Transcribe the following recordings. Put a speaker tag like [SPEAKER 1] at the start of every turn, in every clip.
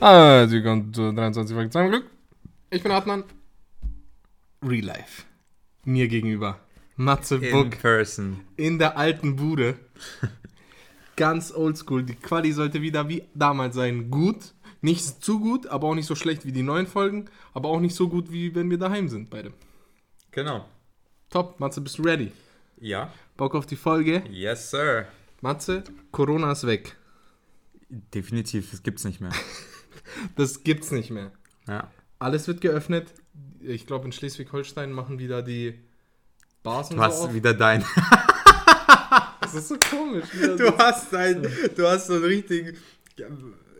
[SPEAKER 1] Ah, Sie kommen zu 23 Folge zusammen Glück. Ich bin Adnan. Real Life. Mir gegenüber. Matze
[SPEAKER 2] In
[SPEAKER 1] Buck
[SPEAKER 2] person.
[SPEAKER 1] in der alten Bude. Ganz oldschool. Die Quali sollte wieder wie damals sein. Gut. Nicht zu gut, aber auch nicht so schlecht wie die neuen Folgen. Aber auch nicht so gut, wie wenn wir daheim sind, beide.
[SPEAKER 2] Genau.
[SPEAKER 1] Top. Matze, bist du ready?
[SPEAKER 2] Ja.
[SPEAKER 1] Bock auf die Folge?
[SPEAKER 2] Yes, sir.
[SPEAKER 1] Matze, Corona ist weg.
[SPEAKER 2] Definitiv, das gibt's nicht mehr.
[SPEAKER 1] Das gibt's nicht mehr.
[SPEAKER 2] Ja.
[SPEAKER 1] Alles wird geöffnet. Ich glaube, in Schleswig-Holstein machen wieder die Bars und
[SPEAKER 2] Du
[SPEAKER 1] so
[SPEAKER 2] hast
[SPEAKER 1] auf.
[SPEAKER 2] wieder dein.
[SPEAKER 1] Das ist so komisch.
[SPEAKER 2] Du hast ein, du hast so einen richtigen.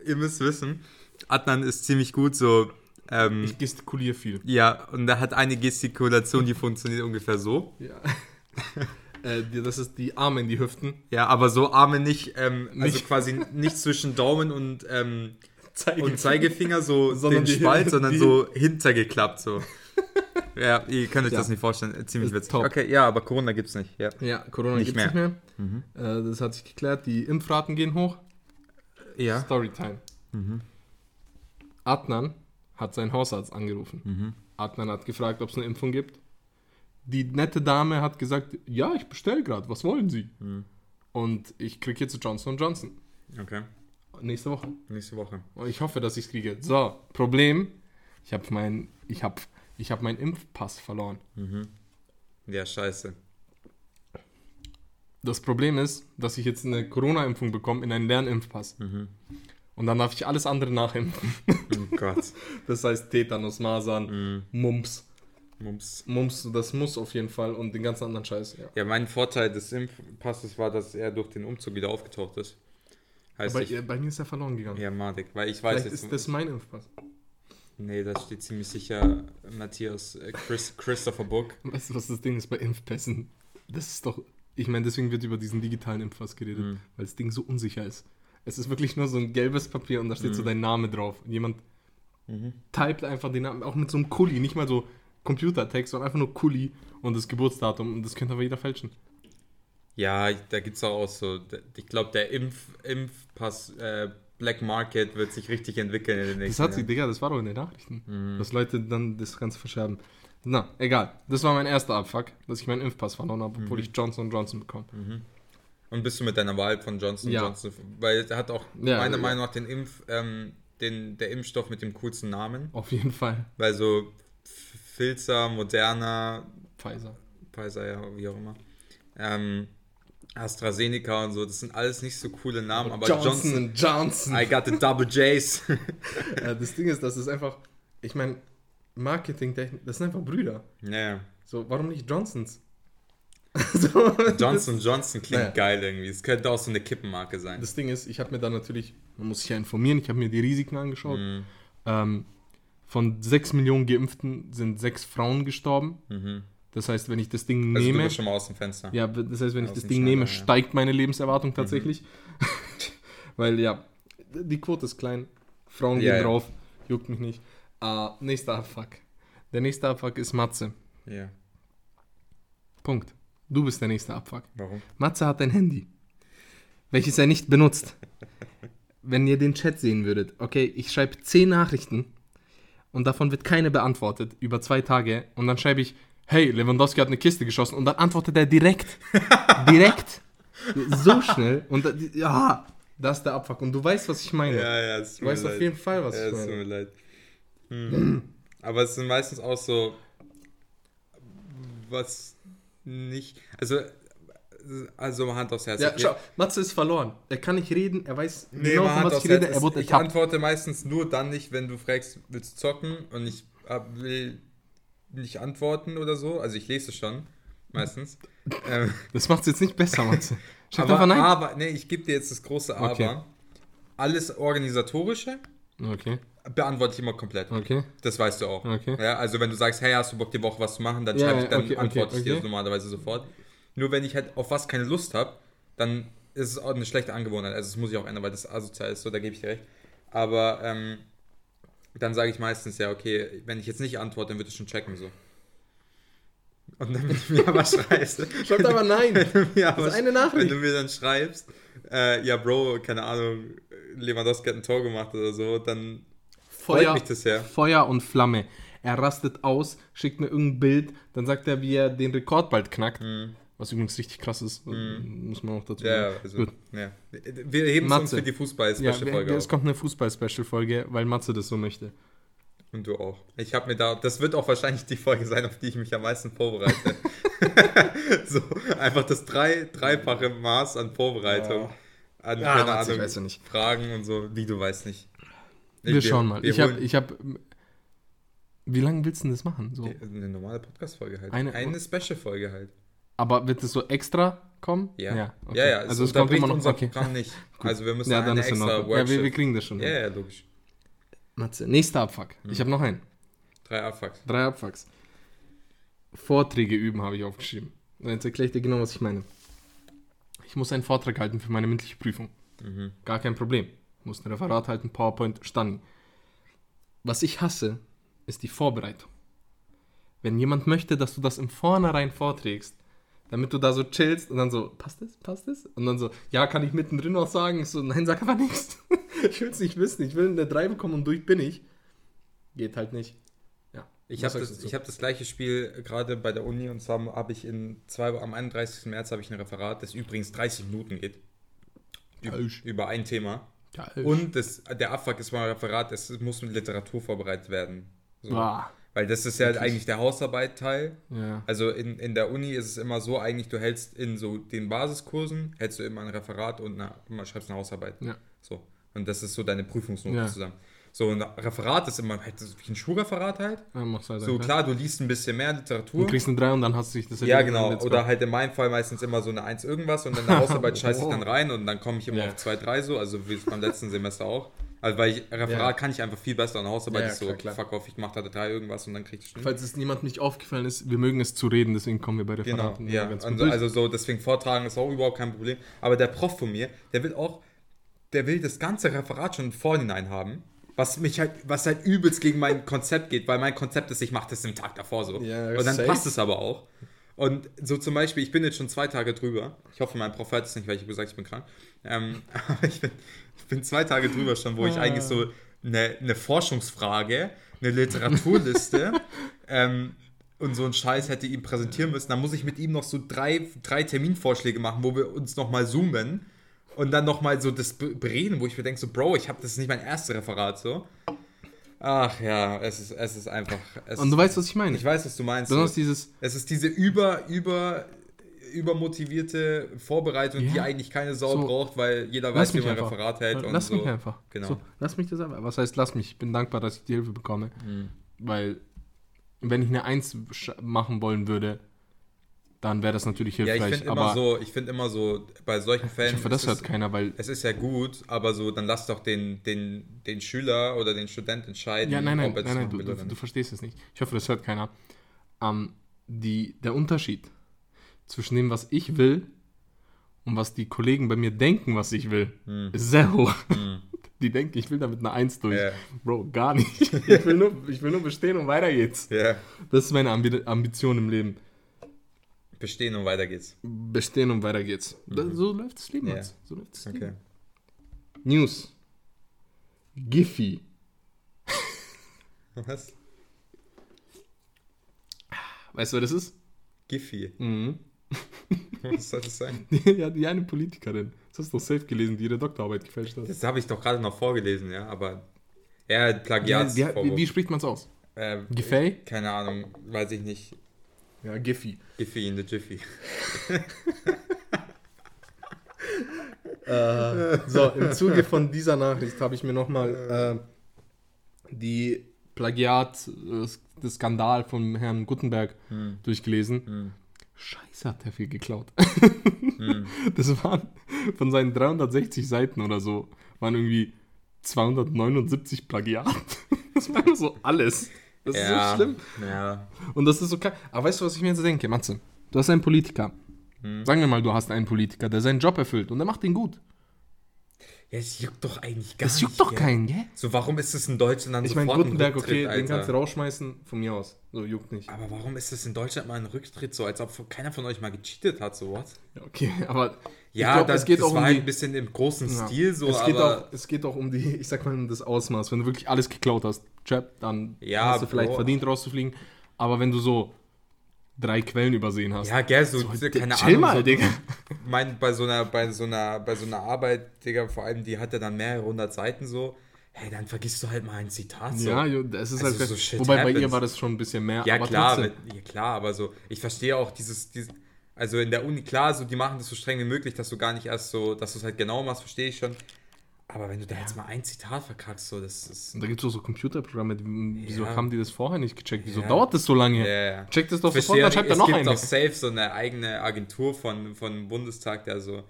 [SPEAKER 2] Ihr müsst wissen, Adnan ist ziemlich gut so. Ähm,
[SPEAKER 1] ich gestikuliere viel.
[SPEAKER 2] ja, und er hat eine Gestikulation, die funktioniert ungefähr so.
[SPEAKER 1] Ja. äh, das ist die Arme in die Hüften.
[SPEAKER 2] Ja, aber so Arme nicht, ähm, also
[SPEAKER 1] Nicht-
[SPEAKER 2] quasi nicht zwischen Daumen und, ähm,
[SPEAKER 1] Zeige-
[SPEAKER 2] und Zeigefinger so
[SPEAKER 1] Sondern
[SPEAKER 2] den
[SPEAKER 1] die-
[SPEAKER 2] Spalt, sondern
[SPEAKER 1] die-
[SPEAKER 2] so hintergeklappt so. ja, ihr könnt euch
[SPEAKER 1] Ja.
[SPEAKER 2] das nicht vorstellen. Ziemlich witzig.
[SPEAKER 1] top.
[SPEAKER 2] Okay, ja, aber Corona gibt's nicht. Ja.
[SPEAKER 1] Ja, Corona
[SPEAKER 2] Nicht
[SPEAKER 1] gibt's nicht mehr. Äh, das hat sich geklärt. Die Impfraten gehen hoch.
[SPEAKER 2] Ja.
[SPEAKER 1] Storytime. Adnan hat seinen Hausarzt angerufen. Adnan hat gefragt, ob es eine Impfung gibt. Die nette Dame hat gesagt, ja, ich bestelle gerade, was wollen Sie? Und ich kriege jetzt Johnson Johnson.
[SPEAKER 2] Okay.
[SPEAKER 1] Nächste Woche.
[SPEAKER 2] Nächste Woche.
[SPEAKER 1] Und ich hoffe, dass ich es kriege. So, Problem, ich habe mein, ich hab, ich hab meinen Impfpass verloren.
[SPEAKER 2] Ja, scheiße.
[SPEAKER 1] Das Problem ist, dass ich jetzt eine Corona-Impfung bekomme in einen Lernimpfpass. Und dann darf ich alles andere nachimpfen.
[SPEAKER 2] Oh Gott.
[SPEAKER 1] Das heißt Tetanus, Masern, Mumps.
[SPEAKER 2] Mumps.
[SPEAKER 1] Mumps, das muss auf jeden Fall und den ganzen anderen Scheiß. Ja.
[SPEAKER 2] Ja, mein Vorteil des Impfpasses war, dass er durch den Umzug wieder aufgetaucht ist. Heißt,
[SPEAKER 1] Aber
[SPEAKER 2] ich,
[SPEAKER 1] äh, bei mir ist er verloren gegangen.
[SPEAKER 2] ja, madig, weil ich weiß
[SPEAKER 1] Vielleicht
[SPEAKER 2] jetzt.
[SPEAKER 1] ist das mein Impfpass.
[SPEAKER 2] nee, da steht ziemlich sicher Matthias, äh, Chris, Christopher Book.
[SPEAKER 1] Weißt du, was das Ding ist bei Impfpässen? Das ist doch. Ich meine, deswegen wird über diesen digitalen Impfpass geredet,
[SPEAKER 2] Mhm.
[SPEAKER 1] weil das Ding so unsicher ist. Es ist wirklich nur so ein gelbes Papier und da steht so dein Name drauf. Und jemand
[SPEAKER 2] Mhm.
[SPEAKER 1] typt einfach den Namen, auch mit so einem Kuli, nicht mal so Computertext, sondern einfach nur Kuli und das Geburtsdatum. Und das könnte aber jeder fälschen.
[SPEAKER 2] Ja, da gibt es auch, auch so. Ich glaube, der Impf, Impfpass äh, Black Market wird sich richtig entwickeln in den
[SPEAKER 1] Das
[SPEAKER 2] nächsten
[SPEAKER 1] hat sie,
[SPEAKER 2] Jahren.
[SPEAKER 1] Digga, das war doch in den Nachrichten.
[SPEAKER 2] Mhm.
[SPEAKER 1] Dass Leute dann das Ganze verscherben. Na, egal. Das war mein erster Abfuck, dass ich meinen Impfpass verloren habe,
[SPEAKER 2] Mhm.
[SPEAKER 1] obwohl ich Johnson Johnson bekomme.
[SPEAKER 2] Und bist du mit deiner Wahl von Johnson
[SPEAKER 1] Ja.
[SPEAKER 2] Johnson? Weil er hat auch
[SPEAKER 1] Ja,
[SPEAKER 2] meiner
[SPEAKER 1] ja.
[SPEAKER 2] Meinung nach den Impf, ähm, den, der Impfstoff mit dem coolsten Namen.
[SPEAKER 1] Auf jeden Fall.
[SPEAKER 2] Weil so Filzer, Moderna,
[SPEAKER 1] Pfizer.
[SPEAKER 2] Pfizer, ja, wie auch immer. Ähm, AstraZeneca und so, das sind alles nicht so coole Namen, aber
[SPEAKER 1] Johnson
[SPEAKER 2] Johnson,
[SPEAKER 1] Johnson.
[SPEAKER 2] I got the double J's.
[SPEAKER 1] Äh, das Ding ist, das ist einfach, ich meine, Marketing, das sind einfach Brüder.
[SPEAKER 2] ja,
[SPEAKER 1] So, warum nicht Johnsons? so,
[SPEAKER 2] Johnson Johnson klingt
[SPEAKER 1] Naja.
[SPEAKER 2] geil irgendwie. Es könnte auch so eine Kippenmarke sein.
[SPEAKER 1] Das Ding ist, ich habe mir dann natürlich, man muss sich ja informieren, ich habe mir die Risiken angeschaut.
[SPEAKER 2] Mhm.
[SPEAKER 1] Ähm, von 6 Millionen Geimpften sind 6 Frauen gestorben.
[SPEAKER 2] Mhm.
[SPEAKER 1] Das heißt, wenn ich das Ding
[SPEAKER 2] Also du
[SPEAKER 1] nehme,
[SPEAKER 2] bist schon mal aus dem Fenster.
[SPEAKER 1] ja, das heißt, wenn ich
[SPEAKER 2] Aus
[SPEAKER 1] das Ding nehme,
[SPEAKER 2] ja.
[SPEAKER 1] steigt meine Lebenserwartung tatsächlich. Weil ja, die Quote ist klein, Frauen
[SPEAKER 2] Ja,
[SPEAKER 1] gehen
[SPEAKER 2] ja.
[SPEAKER 1] drauf, juckt mich nicht. Äh, nächster Abfuck. Der nächste Abfuck ist Matze.
[SPEAKER 2] Ja.
[SPEAKER 1] Punkt. Du bist der nächste Abfuck.
[SPEAKER 2] Warum?
[SPEAKER 1] Matze hat ein Handy, welches er nicht benutzt. Wenn ihr den Chat sehen würdet, okay, ich schreibe 10 Nachrichten und davon wird keine beantwortet über zwei Tage und dann schreibe ich, hey, Lewandowski hat eine Kiste geschossen und dann antwortet er direkt. direkt. So schnell und ja, das ist der Abfuck und du weißt, was ich meine.
[SPEAKER 2] Ja, ja, es tut
[SPEAKER 1] du
[SPEAKER 2] mir
[SPEAKER 1] weißt auf
[SPEAKER 2] leid.
[SPEAKER 1] jeden Fall, was
[SPEAKER 2] ja,
[SPEAKER 1] ich
[SPEAKER 2] es tut
[SPEAKER 1] meine.
[SPEAKER 2] mir leid. Hm. Aber es sind meistens auch so, was nicht, also, also Hand aufs Herz.
[SPEAKER 1] Ja,
[SPEAKER 2] okay?
[SPEAKER 1] schau, Matze ist verloren. Er kann nicht reden, er weiß
[SPEAKER 2] Nee,
[SPEAKER 1] genau,
[SPEAKER 2] mal
[SPEAKER 1] von
[SPEAKER 2] Hand
[SPEAKER 1] was
[SPEAKER 2] aufs
[SPEAKER 1] ich rede,
[SPEAKER 2] Herz.
[SPEAKER 1] er wurde
[SPEAKER 2] Ich
[SPEAKER 1] ertappt.
[SPEAKER 2] antworte meistens nur dann nicht, wenn du fragst, willst du zocken und ich äh, will nicht antworten oder so. Also ich lese schon, meistens. ähm,
[SPEAKER 1] Das macht es jetzt nicht besser, Matze. Schreib
[SPEAKER 2] aber,
[SPEAKER 1] nein.
[SPEAKER 2] aber, nee, ich gebe dir jetzt das große Aber.
[SPEAKER 1] Okay.
[SPEAKER 2] Alles Organisatorische
[SPEAKER 1] Okay,
[SPEAKER 2] beantworte ich immer komplett.
[SPEAKER 1] okay,
[SPEAKER 2] Das weißt du auch.
[SPEAKER 1] okay.
[SPEAKER 2] Ja, also wenn du sagst, hey, hast du Bock die Woche was zu machen, dann,
[SPEAKER 1] Ja,
[SPEAKER 2] ich, dann
[SPEAKER 1] okay, okay,
[SPEAKER 2] antworte ich dir
[SPEAKER 1] okay.
[SPEAKER 2] das normalerweise sofort. Nur wenn ich halt auf was keine Lust habe, dann ist es auch eine schlechte Angewohnheit. Also das muss ich auch ändern, weil das asozial ist, so, da gebe ich dir recht. Aber ähm, dann sage ich meistens, ja, okay, wenn ich jetzt nicht antworte, dann wird es schon checken so. Und dann wenn du mir aber schreibst.
[SPEAKER 1] Schreibt aber nein.
[SPEAKER 2] Wenn du mir aber,
[SPEAKER 1] Das ist eine Nachricht.
[SPEAKER 2] Wenn du mir dann schreibst, äh, ja, Bro, keine Ahnung, Lewandowski hat ein Tor gemacht oder so, dann freut
[SPEAKER 1] Feuer,
[SPEAKER 2] mich das ja.
[SPEAKER 1] Feuer und Flamme. Er rastet aus, schickt mir irgendein Bild, dann sagt er, wie er den Rekord bald knackt. Was übrigens richtig krass ist, muss man auch dazu
[SPEAKER 2] Mhm. Ja,
[SPEAKER 1] sagen.
[SPEAKER 2] ja, also,
[SPEAKER 1] Gut.
[SPEAKER 2] ja. Wir heben es uns für die
[SPEAKER 1] Ja,
[SPEAKER 2] Fußball-Special-Folge
[SPEAKER 1] wir, es kommt eine Fußball-Special-Folge, weil Matze das so möchte.
[SPEAKER 2] Und du auch. Ich habe mir da, das wird auch wahrscheinlich die Folge sein, auf die ich mich am meisten vorbereite. so, einfach das drei, dreifache Maß an Vorbereitung. An,
[SPEAKER 1] Ja,
[SPEAKER 2] keine
[SPEAKER 1] Matze, ich
[SPEAKER 2] Ahnung,
[SPEAKER 1] weiß ja nicht.
[SPEAKER 2] Fragen und so, wie du weißt nicht.
[SPEAKER 1] Wir, schauen mal.
[SPEAKER 2] wir
[SPEAKER 1] ich habe, ich hab, wie lange willst du denn das machen? So?
[SPEAKER 2] Eine normale Podcast-Folge halt.
[SPEAKER 1] Eine-
[SPEAKER 2] Eine, Special-Folge halt.
[SPEAKER 1] Aber wird es so extra kommen?
[SPEAKER 2] Ja.
[SPEAKER 1] Ja, okay.
[SPEAKER 2] ja, ja,
[SPEAKER 1] Also es kommt
[SPEAKER 2] unterbricht
[SPEAKER 1] immer noch.
[SPEAKER 2] unser
[SPEAKER 1] Okay.
[SPEAKER 2] Programm nicht. Also wir müssen
[SPEAKER 1] Ja,
[SPEAKER 2] eine
[SPEAKER 1] dann ist in
[SPEAKER 2] extra
[SPEAKER 1] Ordnung. Ja, wir, wir
[SPEAKER 2] Workshop.
[SPEAKER 1] kriegen das schon.
[SPEAKER 2] Ja, ja, logisch.
[SPEAKER 1] Matze, nächster Abfuck.
[SPEAKER 2] Hm.
[SPEAKER 1] Ich habe noch einen.
[SPEAKER 2] Drei Abfucks.
[SPEAKER 1] Drei Abfucks. Vorträge üben habe ich aufgeschrieben. Und Jetzt erkläre ich dir genau, was ich meine. Ich muss einen Vortrag halten für meine mündliche Prüfung.
[SPEAKER 2] Mhm.
[SPEAKER 1] Gar kein Problem. Ich muss ein Referat halten, PowerPoint, Stani. Was ich hasse, ist die Vorbereitung. Wenn jemand möchte, dass du das im Vornherein vorträgst, damit du da so chillst und dann so, passt das, passt das? Und dann so, ja, kann ich mittendrin noch sagen? Ich so, nein, sag aber nichts. ich will es nicht wissen. Ich will eine 3 bekommen und durch bin ich. Geht halt nicht. Ja.
[SPEAKER 2] Ich habe das, ich hab das gleiche Spiel gerade bei der Uni und zwar habe ich in zwei, am 31. März habe ich ein Referat, das übrigens 30 Minuten geht. Üb-. Über ein Thema.
[SPEAKER 1] Geil.
[SPEAKER 2] Und das, der Abfuck ist mal ein Referat, es muss mit Literatur vorbereitet werden. So. Weil das ist ja eigentlich der Hausarbeit-Teil.
[SPEAKER 1] ja.
[SPEAKER 2] Also in, in der Uni ist es immer so, eigentlich du hältst in so den Basiskursen, hältst du immer ein Referat und eine, immer schreibst eine Hausarbeit.
[SPEAKER 1] Ja.
[SPEAKER 2] So. Und das ist so deine Prüfungsnote
[SPEAKER 1] Ja.
[SPEAKER 2] zusammen. So, ein Referat ist immer halt wie ein Schulreferat halt.
[SPEAKER 1] Ja, mach's weiter.
[SPEAKER 2] So klar, du liest ein bisschen mehr
[SPEAKER 1] Du
[SPEAKER 2] Literatur.
[SPEAKER 1] kriegst eine 3 und dann hast du dich das
[SPEAKER 2] Ja, genau. Oder halt in meinem Fall meistens immer so eine 1 irgendwas und dann eine Hausarbeit scheiße ich dann rein und dann komme ich immer auf 2, 3 so, also wie es beim letzten Semester auch. Also weil ich Referat
[SPEAKER 1] Ja.
[SPEAKER 2] kann ich einfach viel besser und Hausarbeit
[SPEAKER 1] Ja, ja,
[SPEAKER 2] ist so,
[SPEAKER 1] klar,
[SPEAKER 2] fuck off, ich mache da 3 irgendwas und dann krieg ich Stimmen.
[SPEAKER 1] Falls es niemand nicht aufgefallen ist, wir mögen es zu reden, deswegen kommen wir bei
[SPEAKER 2] Genau,
[SPEAKER 1] Referaten immer
[SPEAKER 2] ja.
[SPEAKER 1] ganz gut
[SPEAKER 2] Also,
[SPEAKER 1] durch.
[SPEAKER 2] also so, deswegen vortragen ist auch überhaupt kein Problem. Aber der Prof von mir, der will auch, der will das ganze Referat schon im Vorhinein haben. Was mich halt, was halt übelst gegen mein Konzept geht, weil mein Konzept ist, ich mache das im Tag davor so.
[SPEAKER 1] Ja,
[SPEAKER 2] und dann
[SPEAKER 1] safe.
[SPEAKER 2] passt es aber auch. Und so zum Beispiel, ich bin jetzt schon zwei Tage drüber. Ich hoffe, mein Prof hört es nicht, weil ich habe gesagt, ich bin krank. Ähm, aber ich bin, bin zwei Tage drüber schon, wo ich
[SPEAKER 1] Ah.
[SPEAKER 2] eigentlich so eine, eine Forschungsfrage, eine Literaturliste ähm, und so einen Scheiß hätte ihm präsentieren müssen. Dann muss ich mit ihm noch so drei, drei Terminvorschläge machen, wo wir uns nochmal zoomen und dann nochmal so das be- bereden, wo ich mir denke, so, Bro, ich habe das ist nicht mein erstes Referat so. Ach ja, es ist, es ist einfach. Es
[SPEAKER 1] Und du weißt, was ich meine.
[SPEAKER 2] ich weiß, was du meinst.
[SPEAKER 1] Besonders dieses,
[SPEAKER 2] Es ist diese über, über, übermotivierte Vorbereitung, die
[SPEAKER 1] Ja.
[SPEAKER 2] eigentlich keine Sau
[SPEAKER 1] So.
[SPEAKER 2] braucht, weil jeder weiß, wie man
[SPEAKER 1] einfach.
[SPEAKER 2] Referat hält. und
[SPEAKER 1] lass
[SPEAKER 2] so.
[SPEAKER 1] mich einfach.
[SPEAKER 2] Genau.
[SPEAKER 1] So, lass mich das einfach. Was heißt, lass mich? Ich bin dankbar, dass ich die Hilfe bekomme.
[SPEAKER 2] Mhm.
[SPEAKER 1] Weil, wenn ich eine Eins machen wollen würde, dann wäre das natürlich
[SPEAKER 2] Ja, ich
[SPEAKER 1] hilfreich.
[SPEAKER 2] finde immer so, ich finde immer so, bei solchen Fällen.
[SPEAKER 1] ich hoffe, das hört
[SPEAKER 2] ist,
[SPEAKER 1] keiner, weil.
[SPEAKER 2] es ist ja gut, aber so, dann lass doch den, den, den Schüler oder den Student entscheiden,
[SPEAKER 1] Ja, nein, nein,
[SPEAKER 2] ob er
[SPEAKER 1] nein, nein, du, du, du verstehst es nicht. Ich hoffe, das hört keiner. Ähm, die, der Unterschied zwischen dem, was ich will und was die Kollegen bei mir denken, was ich will,
[SPEAKER 2] Hm.
[SPEAKER 1] ist sehr hoch. Die denken, ich will damit eine Eins durch.
[SPEAKER 2] Ja.
[SPEAKER 1] Bro, gar nicht. Ich will, nur, ich will nur bestehen und weiter geht's.
[SPEAKER 2] Ja,
[SPEAKER 1] Das ist meine Ambi Ambition im Leben.
[SPEAKER 2] bestehen und weiter geht's.
[SPEAKER 1] Bestehen und weiter geht's. Da, so läuft das Leben
[SPEAKER 2] Ja.
[SPEAKER 1] jetzt. So läuft das
[SPEAKER 2] Okay.
[SPEAKER 1] Leben. News. Giphy.
[SPEAKER 2] Was?
[SPEAKER 1] Weißt du, wer das ist?
[SPEAKER 2] Giffy.
[SPEAKER 1] Mhm.
[SPEAKER 2] Was soll das sein?
[SPEAKER 1] ja, die eine Politikerin. Das hast du doch safe gelesen, die ihre Doktorarbeit gefälscht hat.
[SPEAKER 2] Das habe ich doch gerade noch vorgelesen, ja, aber. Ja,
[SPEAKER 1] Ja,
[SPEAKER 2] Plagiat.
[SPEAKER 1] wie, wie, spricht man es aus?
[SPEAKER 2] äh,
[SPEAKER 1] Giffey?
[SPEAKER 2] Keine Ahnung, weiß ich nicht.
[SPEAKER 1] Ja, Giphy.
[SPEAKER 2] Giffy in the Jiffy.
[SPEAKER 1] So, im Zuge von dieser Nachricht habe ich mir nochmal äh, die Plagiat, äh, das Skandal von Herrn Gutenberg
[SPEAKER 2] Hm.
[SPEAKER 1] durchgelesen. Scheiße, hat der viel geklaut. Das waren von seinen 360 Seiten oder so, waren irgendwie 279 Plagiat. Das war so alles. Das ist so schlimm.
[SPEAKER 2] Ja.
[SPEAKER 1] Und das ist so klar. Aber weißt du, was ich mir jetzt denke, Matze? Du hast einen Politiker.
[SPEAKER 2] Hm.
[SPEAKER 1] Sagen wir mal, du hast einen Politiker, der seinen Job erfüllt und der macht den gut.
[SPEAKER 2] Ja, es juckt doch eigentlich gar
[SPEAKER 1] Das juckt
[SPEAKER 2] nicht,
[SPEAKER 1] doch
[SPEAKER 2] gell?
[SPEAKER 1] keinen, gell?
[SPEAKER 2] So, warum ist es in Deutschland dann
[SPEAKER 1] Ich meine,
[SPEAKER 2] sofort ein
[SPEAKER 1] Gutenberg,
[SPEAKER 2] Rücktritt,
[SPEAKER 1] okay, den
[SPEAKER 2] Alter?
[SPEAKER 1] kannst du rausschmeißen, von mir aus. So, juckt nicht.
[SPEAKER 2] Aber warum ist es in Deutschland mal ein Rücktritt so, als ob keiner von euch mal gecheatet hat, so?
[SPEAKER 1] Ja, Okay, aber
[SPEAKER 2] Ja,
[SPEAKER 1] glaub,
[SPEAKER 2] das,
[SPEAKER 1] geht
[SPEAKER 2] das
[SPEAKER 1] auch
[SPEAKER 2] war
[SPEAKER 1] um
[SPEAKER 2] halt
[SPEAKER 1] die-
[SPEAKER 2] ein bisschen im großen
[SPEAKER 1] Ja.
[SPEAKER 2] Stil so,
[SPEAKER 1] es, geht
[SPEAKER 2] aber
[SPEAKER 1] auch, es geht auch um die, ich sag mal, um das Ausmaß. Wenn du wirklich alles geklaut hast, Trap, dann
[SPEAKER 2] Ja,
[SPEAKER 1] hast du vielleicht
[SPEAKER 2] Bro.
[SPEAKER 1] verdient rauszufliegen. Aber wenn du so drei Quellen übersehen hast,
[SPEAKER 2] ja, gell, so,
[SPEAKER 1] so,
[SPEAKER 2] diese-
[SPEAKER 1] Di-
[SPEAKER 2] keine
[SPEAKER 1] chill
[SPEAKER 2] Ahnung,
[SPEAKER 1] mal,
[SPEAKER 2] so,
[SPEAKER 1] Digga.
[SPEAKER 2] mein, bei so einer, bei so einer, bei so einer Arbeit, Digga, vor allem, die hat ja dann mehrere hundert Seiten so, hey, dann vergisst du halt mal ein Zitat so.
[SPEAKER 1] Ja, das ist
[SPEAKER 2] Also
[SPEAKER 1] halt
[SPEAKER 2] so
[SPEAKER 1] Wobei bei ihr
[SPEAKER 2] happens.
[SPEAKER 1] war das schon ein bisschen mehr.
[SPEAKER 2] Ja, klar, mit, ja, klar, aber so, ich verstehe auch dieses, dieses, also in der Uni, klar, so, die machen das so streng wie möglich, dass du gar nicht erst so, dass du es halt genau machst, verstehe ich schon. Aber wenn du da jetzt mal ein Zitat verkackst, so, das ist.
[SPEAKER 1] Und da gibt es auch so Computerprogramme, wieso
[SPEAKER 2] Ja.
[SPEAKER 1] haben die das vorher nicht gecheckt? Wieso
[SPEAKER 2] Ja.
[SPEAKER 1] dauert das so lange?
[SPEAKER 2] Ja, ja.
[SPEAKER 1] Checkt das doch
[SPEAKER 2] Ich
[SPEAKER 1] sofort,
[SPEAKER 2] verstehe,
[SPEAKER 1] dann schreibt er
[SPEAKER 2] es
[SPEAKER 1] noch
[SPEAKER 2] gibt
[SPEAKER 1] eine.
[SPEAKER 2] auch safe so eine eigene Agentur von, von Bundestag, der so,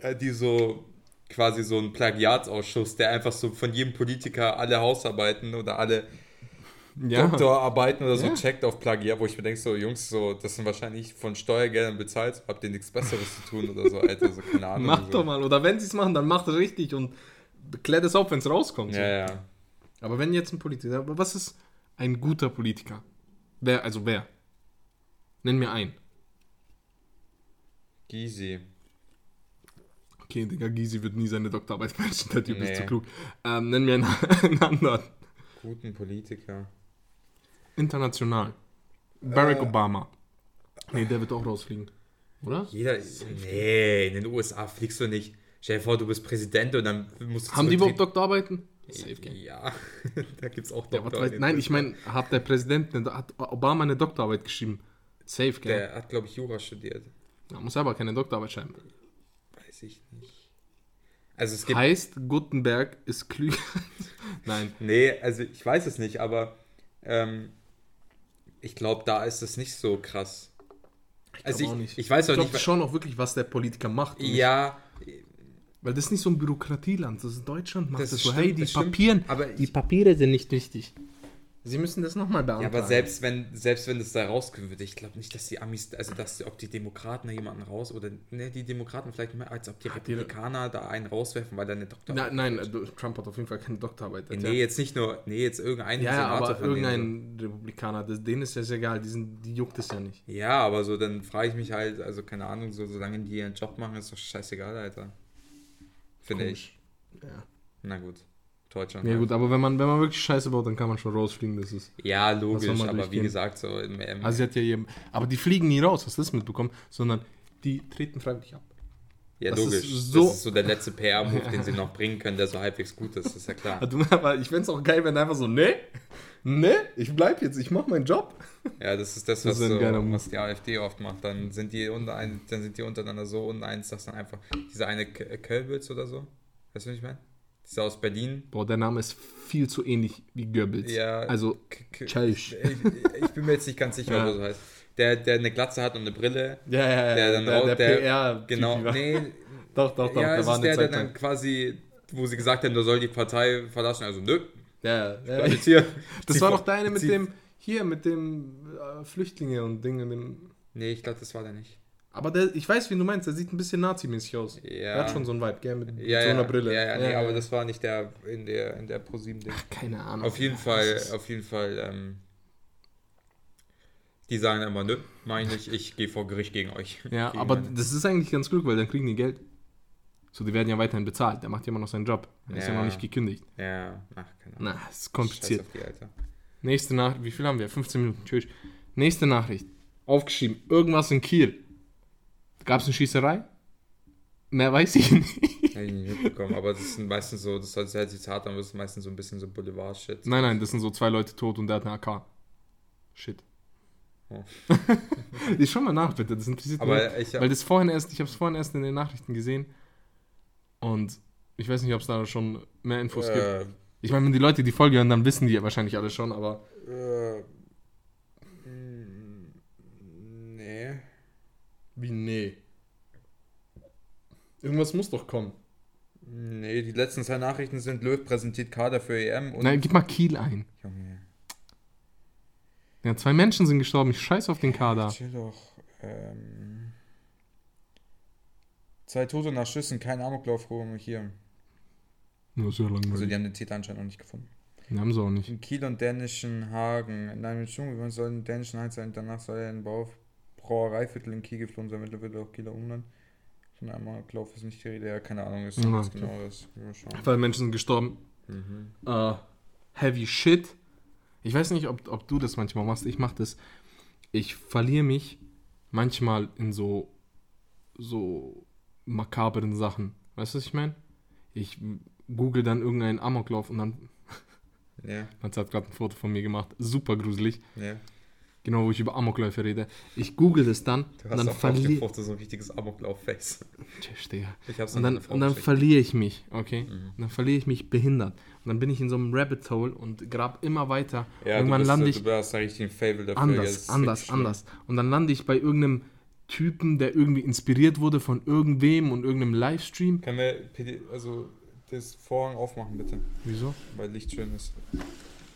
[SPEAKER 2] äh, die so quasi so ein Plagiatsausschuss, der einfach so von jedem Politiker alle Hausarbeiten oder alle
[SPEAKER 1] Ja,
[SPEAKER 2] Doktorarbeiten oder so
[SPEAKER 1] Ja.
[SPEAKER 2] checkt auf Plagiat, wo ich mir denke, so Jungs, so, das sind wahrscheinlich von Steuergeldern bezahlt, habt ihr nichts Besseres zu tun oder so, Alter, so keine Ahnung.
[SPEAKER 1] macht
[SPEAKER 2] so.
[SPEAKER 1] doch mal. Oder wenn sie es machen, dann macht es richtig und klärt es auf, wenn es rauskommt. so.
[SPEAKER 2] Ja, ja.
[SPEAKER 1] Aber wenn jetzt ein Politiker, aber was ist ein guter Politiker? Wer, also wer? Nenn mir einen.
[SPEAKER 2] Gysi.
[SPEAKER 1] Okay, Digga, Gysi wird nie seine Doktorarbeit fälschen, der Typ ist
[SPEAKER 2] Nee.
[SPEAKER 1] zu klug. Ähm, nenn mir einen, einen anderen.
[SPEAKER 2] Guten Politiker.
[SPEAKER 1] International. Barack
[SPEAKER 2] Äh.
[SPEAKER 1] Obama. Nee, der wird auch rausfliegen. Oder?
[SPEAKER 2] Jeder. Nee, in den USA fliegst du nicht. Stell dir vor, du bist Präsident und dann musst du
[SPEAKER 1] Haben die überhaupt. Doktorarbeiten? Safe, gell?
[SPEAKER 2] Ja, da gibt's auch
[SPEAKER 1] Ja, was
[SPEAKER 2] Doktor.
[SPEAKER 1] weiß, nein, ich meine, hat der Präsident, eine, hat Obama eine Doktorarbeit geschrieben? Safe, gell?
[SPEAKER 2] Der hat, glaube ich, Jura studiert.
[SPEAKER 1] Er muss aber keine Doktorarbeit schreiben.
[SPEAKER 2] Weiß ich nicht. Also es gibt.
[SPEAKER 1] Heißt, Gutenberg ist klüger. Nein.
[SPEAKER 2] Nee, also ich weiß es nicht, aber ähm, ich glaube, da ist es nicht so krass. Also
[SPEAKER 1] auch
[SPEAKER 2] ich,
[SPEAKER 1] nicht.
[SPEAKER 2] ich weiß auch
[SPEAKER 1] Ich
[SPEAKER 2] nicht.
[SPEAKER 1] schon auch wirklich, was der Politiker macht. und nicht-
[SPEAKER 2] Ja,
[SPEAKER 1] Weil das ist nicht so ein Bürokratieland. Das ist Deutschland macht
[SPEAKER 2] Das
[SPEAKER 1] das, so.
[SPEAKER 2] stimmt,
[SPEAKER 1] hey, die. Papieren,
[SPEAKER 2] Aber
[SPEAKER 1] die
[SPEAKER 2] ich-
[SPEAKER 1] Papiere sind nicht wichtig. Sie müssen das nochmal
[SPEAKER 2] ja,
[SPEAKER 1] beantragen.
[SPEAKER 2] aber selbst wenn, selbst wenn das da rauskommen würde, ich glaube nicht, dass die Amis, also dass ob die Demokraten da jemanden raus oder ne, die Demokraten vielleicht mehr, als ob die Republikaner da einen rauswerfen, weil da eine Doktorarbeit.
[SPEAKER 1] Nein, nein, äh, Trump hat auf jeden Fall keine Doktorarbeit. Hat
[SPEAKER 2] Nee, jetzt nicht nur, nee, jetzt irgendein
[SPEAKER 1] ja, ja,
[SPEAKER 2] Senator
[SPEAKER 1] aber
[SPEAKER 2] von denen
[SPEAKER 1] irgendein Republikaner, das, denen ist das egal, die, sind, die juckt es ja nicht.
[SPEAKER 2] Ja, aber so, dann frage ich mich halt, also keine Ahnung, so, solange die ihren Job machen, ist doch scheißegal, Alter. Finde ich.
[SPEAKER 1] Ja.
[SPEAKER 2] Na gut. Deutschland.
[SPEAKER 1] ja gut, aber wenn man, wenn man wirklich Scheiße baut, dann kann man schon rausfliegen, das ist...
[SPEAKER 2] Ja, logisch, aber wie
[SPEAKER 1] durchgehen?
[SPEAKER 2] gesagt, so im, im
[SPEAKER 1] Also sie hat ja jedem, aber die fliegen nie raus, hast du das mitbekommen? Sondern die treten freiwillig ab.
[SPEAKER 2] ja,
[SPEAKER 1] das
[SPEAKER 2] logisch.
[SPEAKER 1] ist so-
[SPEAKER 2] das ist so der letzte PR-Move, den sie noch bringen können, der so halbwegs gut ist, ist ja klar.
[SPEAKER 1] Aber ich fände es auch geil, wenn einfach so, ne, ne, ich bleib jetzt, ich mach meinen Job.
[SPEAKER 2] Ja, das ist das,
[SPEAKER 1] Das
[SPEAKER 2] was,
[SPEAKER 1] ist
[SPEAKER 2] so, was die AfD oft macht. Dann sind die unter ein, dann sind die untereinander so uneins, dass dann einfach dieser eine Kölbitz oder so, weißt du, was ich meine? Dieser aus Berlin.
[SPEAKER 1] Boah, der Name ist viel zu ähnlich wie Goebbels.
[SPEAKER 2] Ja.
[SPEAKER 1] Also, Tscheisch.
[SPEAKER 2] Ich, ich bin mir jetzt nicht ganz sicher,
[SPEAKER 1] Ja.
[SPEAKER 2] ob er so heißt. Der, der eine Glatze hat und eine Brille.
[SPEAKER 1] ja, ja, ja,
[SPEAKER 2] Der dann auch-
[SPEAKER 1] der,
[SPEAKER 2] der-
[SPEAKER 1] PR.
[SPEAKER 2] Genau. Nee,
[SPEAKER 1] Doch, doch, doch,
[SPEAKER 2] ja,
[SPEAKER 1] der
[SPEAKER 2] es
[SPEAKER 1] war
[SPEAKER 2] ist der, der
[SPEAKER 1] Zeit
[SPEAKER 2] dann
[SPEAKER 1] lang.
[SPEAKER 2] quasi, wo sie gesagt haben, du soll die Partei verlassen. Also, nö,
[SPEAKER 1] Ja, ja,
[SPEAKER 2] jetzt hier.
[SPEAKER 1] Das war doch der eine mit dem, hier, mit dem äh, Flüchtlinge und Dinge. Dem,
[SPEAKER 2] Nee, ich glaube, das war der nicht.
[SPEAKER 1] Aber der, ich weiß, wie du meinst, der sieht ein bisschen nazimäßig aus.
[SPEAKER 2] Ja.
[SPEAKER 1] Der hat schon so einen Vibe, gell, mit
[SPEAKER 2] Ja,
[SPEAKER 1] so
[SPEAKER 2] ja,
[SPEAKER 1] einer Brille.
[SPEAKER 2] Ja, ja, nee, aber das war nicht der in der, in der ProSieben-Ding.
[SPEAKER 1] Keine Ahnung.
[SPEAKER 2] Auf jeden Fall, auf jeden Fall, ähm, die sagen immer, nö, meine ich, ich gehe vor Gericht gegen euch.
[SPEAKER 1] Ja,
[SPEAKER 2] Gegen
[SPEAKER 1] aber
[SPEAKER 2] meine-
[SPEAKER 1] das ist eigentlich ganz klug, weil dann kriegen die Geld. So, die werden ja weiterhin bezahlt. Der macht ja immer noch seinen Job. Der ist ja
[SPEAKER 2] Ja.
[SPEAKER 1] noch nicht gekündigt.
[SPEAKER 2] Ja, ach, keine Ahnung.
[SPEAKER 1] Na, das ist kompliziert.
[SPEAKER 2] Scheiß auf die, Alter.
[SPEAKER 1] Nächste Nachricht. Wie viel haben wir? 15 Minuten. Tschüss. Nächste Nachricht. Aufgeschrieben. Irgendwas in Kiel. Gab es eine Schießerei? Mehr weiß ich nicht.
[SPEAKER 2] Hab ich nicht mitbekommen, aber das sind meistens so, das soll sehr Zitat, aber das ist meistens so ein bisschen so Boulevard-Shit.
[SPEAKER 1] Nein, nein, das sind so zwei Leute tot und der hat eine AK. Shit.
[SPEAKER 2] Oh.
[SPEAKER 1] ich schau mal nach, bitte. Das interessiert mich.
[SPEAKER 2] Aber ich
[SPEAKER 1] Weil das vorhin erst, ich habe es vorhin erst in den Nachrichten gesehen. Und ich weiß nicht, ob es da schon mehr Infos gibt.
[SPEAKER 2] äh,
[SPEAKER 1] Ich meine, wenn die Leute die Folge hören, dann wissen die wahrscheinlich alle schon, aber.
[SPEAKER 2] äh, mm, nee.
[SPEAKER 1] Wie nee? Irgendwas muss doch kommen.
[SPEAKER 2] Nee, die letzten zwei Nachrichten sind Löw präsentiert Kader für EM und.
[SPEAKER 1] Nein, gib mal Kiel ein.
[SPEAKER 2] Junge,
[SPEAKER 1] Ja, zwei Menschen sind gestorben. Ich scheiß auf den Kader.
[SPEAKER 2] chill doch. Ähm, zwei Tote nach Schüssen, kein Amoklauf hier.
[SPEAKER 1] Nur sehr
[SPEAKER 2] Also
[SPEAKER 1] langweilig.
[SPEAKER 2] die haben den Titel anscheinend noch nicht gefunden.
[SPEAKER 1] Die haben sie auch nicht.
[SPEAKER 2] In Kiel und dänischen Hagen. In einem Dschungel soll ein dänischen Halt sein. Danach soll er in Bau Brauereiviertel in Kiel geflohen sein. Mittlerweile auch Kieler Umland. Von einem Amoklauf ist nicht die Rede. Ja, keine Ahnung. Ist
[SPEAKER 1] Ja, okay.
[SPEAKER 2] Mal schauen.
[SPEAKER 1] Weil Menschen sind gestorben.
[SPEAKER 2] Mhm.
[SPEAKER 1] äh, heavy shit. Ich weiß nicht, ob, ob du das manchmal machst. Ich mache das. Ich verliere mich manchmal in so, so makaberen Sachen. Weißt du, was ich meine? Ich google dann irgendeinen Amoklauf und dann,
[SPEAKER 2] Ja,
[SPEAKER 1] man hat gerade ein Foto von mir gemacht, super gruselig.
[SPEAKER 2] ja.
[SPEAKER 1] Genau, wo ich über Amokläufe rede. Ich google das dann
[SPEAKER 2] Du
[SPEAKER 1] und
[SPEAKER 2] hast
[SPEAKER 1] dann
[SPEAKER 2] auf dem
[SPEAKER 1] verliere
[SPEAKER 2] Foto so ein richtiges Amoklauf-Face.
[SPEAKER 1] Tschüss, Digga.
[SPEAKER 2] Ich hab's
[SPEAKER 1] Und dann, und dann verliere ich mich, okay?
[SPEAKER 2] Mhm.
[SPEAKER 1] Und dann verliere ich mich behindert. Und dann bin ich in so einem Rabbit Hole und grab immer weiter.
[SPEAKER 2] Ja,
[SPEAKER 1] Irgendwann
[SPEAKER 2] bist,
[SPEAKER 1] lande ich
[SPEAKER 2] Du hast einen richtigen Fable dafür. ja,
[SPEAKER 1] anders,
[SPEAKER 2] ist
[SPEAKER 1] anders, anders. Und dann lande ich bei irgendeinem Typen, der irgendwie inspiriert wurde von irgendwem und irgendeinem Livestream.
[SPEAKER 2] Können wir PD also das Vorhang aufmachen, bitte?
[SPEAKER 1] Wieso?
[SPEAKER 2] Weil Licht schön ist.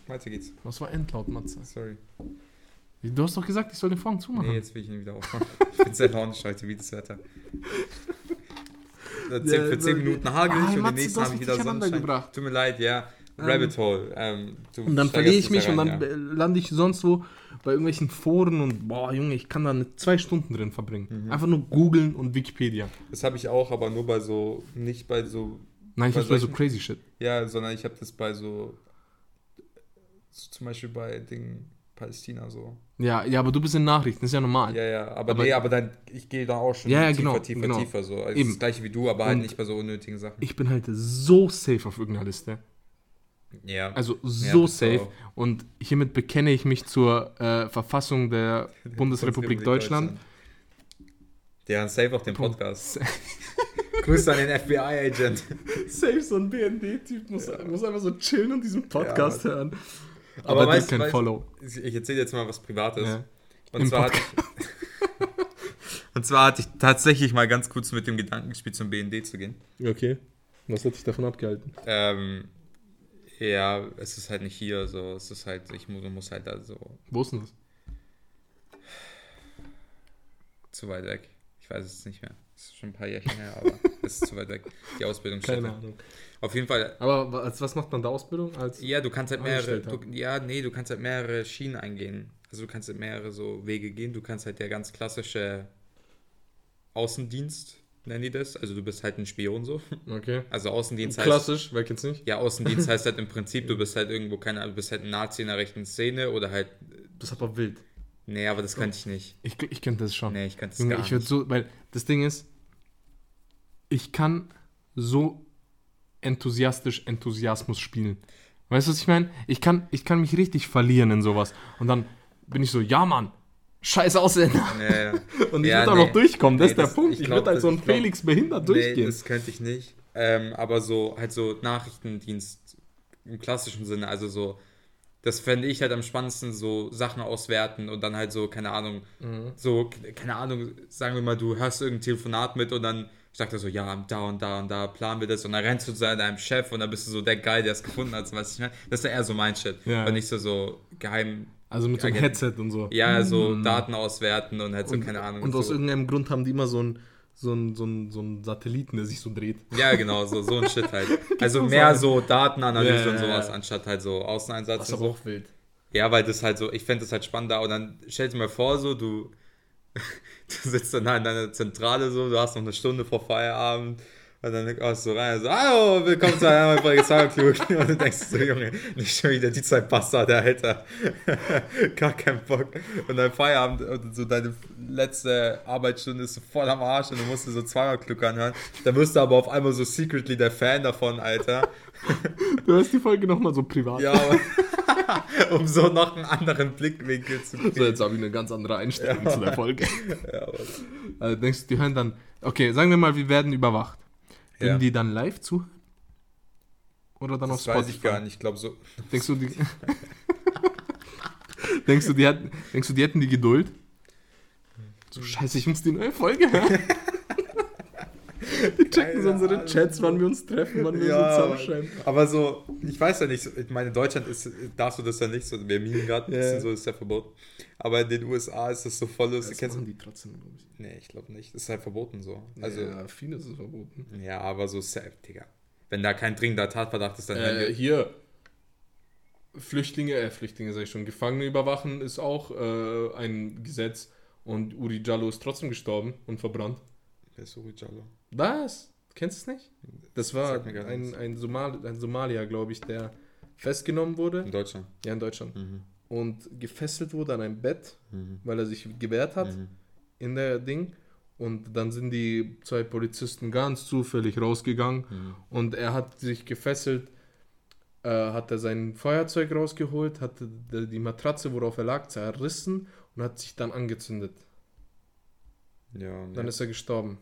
[SPEAKER 2] Weiter geht's.
[SPEAKER 1] Was war Endlaut, Matze?
[SPEAKER 2] Sorry.
[SPEAKER 1] Du hast doch gesagt, ich soll den Vorhang zumachen.
[SPEAKER 2] Nee, jetzt will ich ihn wieder aufmachen. Ich bin sehr launisch heute, wie das Wetter.
[SPEAKER 1] Ja,
[SPEAKER 2] für 10
[SPEAKER 1] so-
[SPEAKER 2] Minuten hagelig
[SPEAKER 1] Ah,
[SPEAKER 2] und den nächsten habe ich wieder Sonnenschein.
[SPEAKER 1] gebracht.
[SPEAKER 2] Tut mir leid, ja.
[SPEAKER 1] Ähm,
[SPEAKER 2] Rabbit Hole. Ähm,
[SPEAKER 1] Und dann verliere ich mich
[SPEAKER 2] da
[SPEAKER 1] und dann
[SPEAKER 2] rein,
[SPEAKER 1] äh, lande ich sonst wo bei irgendwelchen Foren und boah, Junge, ich kann da eine zwei Stunden drin verbringen.
[SPEAKER 2] Mhm.
[SPEAKER 1] Einfach nur googeln und Wikipedia.
[SPEAKER 2] ja. Das habe ich auch, aber nur bei so, nicht bei so,
[SPEAKER 1] Nein, ich
[SPEAKER 2] Bei
[SPEAKER 1] bei so crazy shit.
[SPEAKER 2] ja, sondern ich habe das bei so, so, zum Beispiel bei Dingen Palästina so.
[SPEAKER 1] Ja, ja, aber du bist in Nachrichten, das ist ja normal.
[SPEAKER 2] Ja, ja, aber,
[SPEAKER 1] Aber-
[SPEAKER 2] nee, aber dann, ich gehe da auch schon
[SPEAKER 1] Ja, ja,
[SPEAKER 2] tiefer,
[SPEAKER 1] genau,
[SPEAKER 2] tiefer,
[SPEAKER 1] genau.
[SPEAKER 2] tiefer so. Also
[SPEAKER 1] Eben.
[SPEAKER 2] Das gleiche wie du, aber halt
[SPEAKER 1] Und-
[SPEAKER 2] nicht bei so unnötigen Sachen.
[SPEAKER 1] Ich bin halt so safe auf irgendeiner Liste.
[SPEAKER 2] ja.
[SPEAKER 1] Also
[SPEAKER 2] Ja,
[SPEAKER 1] so
[SPEAKER 2] du
[SPEAKER 1] safe.
[SPEAKER 2] auch.
[SPEAKER 1] Und hiermit bekenne ich mich zur äh, Verfassung der Bundesrepublik Deutschland.
[SPEAKER 2] Der hat safe auch den. Podcast. Grüße an den FBI-Agent.
[SPEAKER 1] Safe, so ein BND-Typ muss, muss einfach so chillen und diesen
[SPEAKER 2] Podcast
[SPEAKER 1] hören.
[SPEAKER 2] Aber
[SPEAKER 1] Aber,
[SPEAKER 2] weißt- weißt-
[SPEAKER 1] Follow.
[SPEAKER 2] Ich erzähle jetzt mal was Privates.
[SPEAKER 1] Ja.
[SPEAKER 2] Und,
[SPEAKER 1] Im
[SPEAKER 2] zwar hatte ich, und zwar hatte ich tatsächlich mal ganz kurz mit dem Gedanken gespielt, zum BND zu gehen.
[SPEAKER 1] Okay. Was hat dich davon abgehalten?
[SPEAKER 2] Ähm, ja, es ist halt nicht hier, so. Es ist halt, ich muss, muss halt da so
[SPEAKER 1] Wo ist denn das?
[SPEAKER 2] zu weit weg. Ich weiß es nicht mehr. Es ist schon ein paar Jährchen her, aber es ist zu weit weg. Die Ausbildungsstätte.
[SPEAKER 1] Keine Ahnung.
[SPEAKER 2] Auf jeden Fall,
[SPEAKER 1] Aber wa- als was macht man da Ausbildung? Als
[SPEAKER 2] ja, du kannst halt mehrere, du, ja, nee, du kannst halt mehrere Schienen eingehen. Also du kannst halt mehrere so Wege gehen. Du kannst halt der ganz klassische Außendienst, nennen die das. Also du bist halt ein Spion so.
[SPEAKER 1] Okay.
[SPEAKER 2] Also Außendienst heißt,
[SPEAKER 1] Klassisch, wer kennt's nicht?
[SPEAKER 2] ja, Außendienst heißt halt im Prinzip, du bist halt irgendwo, keine Ahnung, du bist halt ein Nazi in der rechten Szene oder halt,
[SPEAKER 1] Das ist aber wild.
[SPEAKER 2] nee, aber das kannte ich nicht.
[SPEAKER 1] Ich, ich könnte das schon.
[SPEAKER 2] Nee, ich kannte es
[SPEAKER 1] Junge,
[SPEAKER 2] gar
[SPEAKER 1] ich würde
[SPEAKER 2] nicht.
[SPEAKER 1] so, weil das Ding ist, ich kann so enthusiastisch Enthusiasmus spielen. Weißt du, was ich meine? Ich kann, ich kann mich richtig verlieren in sowas. Und dann bin ich so, ja, Mann, scheiß Ausländer.
[SPEAKER 2] Ja, ja.
[SPEAKER 1] Und ich
[SPEAKER 2] Ja,
[SPEAKER 1] würde auch
[SPEAKER 2] nee.
[SPEAKER 1] noch durchkommen, das
[SPEAKER 2] Nee,
[SPEAKER 1] ist der
[SPEAKER 2] das-
[SPEAKER 1] Punkt.
[SPEAKER 2] ich
[SPEAKER 1] Ich, würde als so ein
[SPEAKER 2] ich glaub-
[SPEAKER 1] Felix behindert
[SPEAKER 2] Nee,
[SPEAKER 1] durchgehen.
[SPEAKER 2] das könnte ich nicht. Ähm, aber so, halt so Nachrichtendienst im klassischen Sinne, also so, das fände ich halt am spannendsten, so Sachen auswerten und dann halt so, keine Ahnung,
[SPEAKER 1] Mhm.
[SPEAKER 2] so, keine Ahnung, sagen wir mal, du hörst irgendein Telefonat mit und dann sagt er so, ja, da und da und da planen wir das und dann rennst du zu deinem Chef und dann bist du so der Guy, der es gefunden hat, was ich meine. Das ist ja eher so mein Shit.
[SPEAKER 1] Ja.
[SPEAKER 2] Und nicht so, so geheim,
[SPEAKER 1] also mit so einem. Headset und so.
[SPEAKER 2] ja, so
[SPEAKER 1] Mhm.
[SPEAKER 2] Daten auswerten und halt so,
[SPEAKER 1] und,
[SPEAKER 2] keine Ahnung.
[SPEAKER 1] Und aus
[SPEAKER 2] so.
[SPEAKER 1] irgendeinem Grund haben die immer so einen so ein, so ein, so ein Satelliten, der sich so dreht.
[SPEAKER 2] Ja, genau, so, so ein Shit halt. Also mehr
[SPEAKER 1] so
[SPEAKER 2] Datenanalyse
[SPEAKER 1] Ja, ja,
[SPEAKER 2] und sowas,
[SPEAKER 1] ja.
[SPEAKER 2] anstatt halt so Außeneinsatz
[SPEAKER 1] Das
[SPEAKER 2] und
[SPEAKER 1] ist aber
[SPEAKER 2] so.
[SPEAKER 1] auch wild.
[SPEAKER 2] Ja, weil das halt so, ich fände das halt spannender und dann stell dir mal vor, so, du, du sitzt dann da in deiner Zentrale so, du hast noch eine Stunde vor Feierabend und dann kommst du rein und so, hallo, willkommen zu einer neuen Folge Cyberclub und du denkst so, Junge, nicht schon wieder die zwei Bastarde, Alter. Gar keinen Bock. Und dein Feierabend und so deine letzte Arbeitsstunde ist so voll am Arsch und du musst dir so zweimal Glück anhören. Dann wirst du aber auf einmal so secretly der Fan davon, Alter.
[SPEAKER 1] Du hörst die Folge nochmal so privat.
[SPEAKER 2] Ja, aber um so noch einen anderen Blickwinkel zu kriegen.
[SPEAKER 1] So, jetzt habe ich eine ganz andere Einstellung
[SPEAKER 2] Ja.
[SPEAKER 1] zu der Folge.
[SPEAKER 2] Ja,
[SPEAKER 1] Also denkst du, die hören dann, okay, sagen wir mal, wir werden überwacht. Würden
[SPEAKER 2] Ja.
[SPEAKER 1] die dann live zuhören? Oder dann auf
[SPEAKER 2] das
[SPEAKER 1] Spotify?
[SPEAKER 2] weiß ich gar nicht. Ich glaube so.
[SPEAKER 1] Denkst du, die, denkst, du, die hat, denkst du, die hätten die Geduld? So, scheiße, ich muss die neue Folge hören. Die checken so unsere. Chats, wann wir uns treffen, wann wir
[SPEAKER 2] Ja,
[SPEAKER 1] so zusammenschreiben.
[SPEAKER 2] aber so, ich weiß ja nicht, so- ich meine, in Deutschland ist, darfst du das ja nicht so, wir mimen gerade ein
[SPEAKER 1] Ja.
[SPEAKER 2] bisschen so, ist ja verboten. Aber in den USA ist das so voll lustig.
[SPEAKER 1] Das
[SPEAKER 2] Kennst du?
[SPEAKER 1] machen die trotzdem, glaube ich.
[SPEAKER 2] Nee, ich glaube nicht. Das ist halt verboten so. Also,
[SPEAKER 1] ja, vieles ist verboten.
[SPEAKER 2] ja, aber so safe, Digga. Wenn da kein dringender Tatverdacht ist, dann
[SPEAKER 1] Äh, hier. Flüchtlinge, äh, Flüchtlinge sag ich schon, Gefangene überwachen ist auch äh, ein Gesetz. Und Uri Jallo ist trotzdem gestorben und verbrannt.
[SPEAKER 2] Wer ist Uri Jallo?
[SPEAKER 1] Was? Kennst du es nicht? Das war
[SPEAKER 2] gar
[SPEAKER 1] ein, ein, Somal ein Somalier, glaube ich, der festgenommen wurde.
[SPEAKER 2] In Deutschland.
[SPEAKER 1] Ja, in Deutschland.
[SPEAKER 2] Mhm.
[SPEAKER 1] Und gefesselt wurde an ein Bett,
[SPEAKER 2] Mhm.
[SPEAKER 1] weil er sich gewehrt hat
[SPEAKER 2] Mhm.
[SPEAKER 1] in der Ding. Und dann sind die zwei Polizisten ganz zufällig rausgegangen
[SPEAKER 2] Mhm.
[SPEAKER 1] und er hat sich gefesselt, äh, hat er sein Feuerzeug rausgeholt, hat die Matratze, worauf er lag, zerrissen und hat sich dann angezündet.
[SPEAKER 2] Ja,
[SPEAKER 1] Dann
[SPEAKER 2] ja.
[SPEAKER 1] ist er gestorben.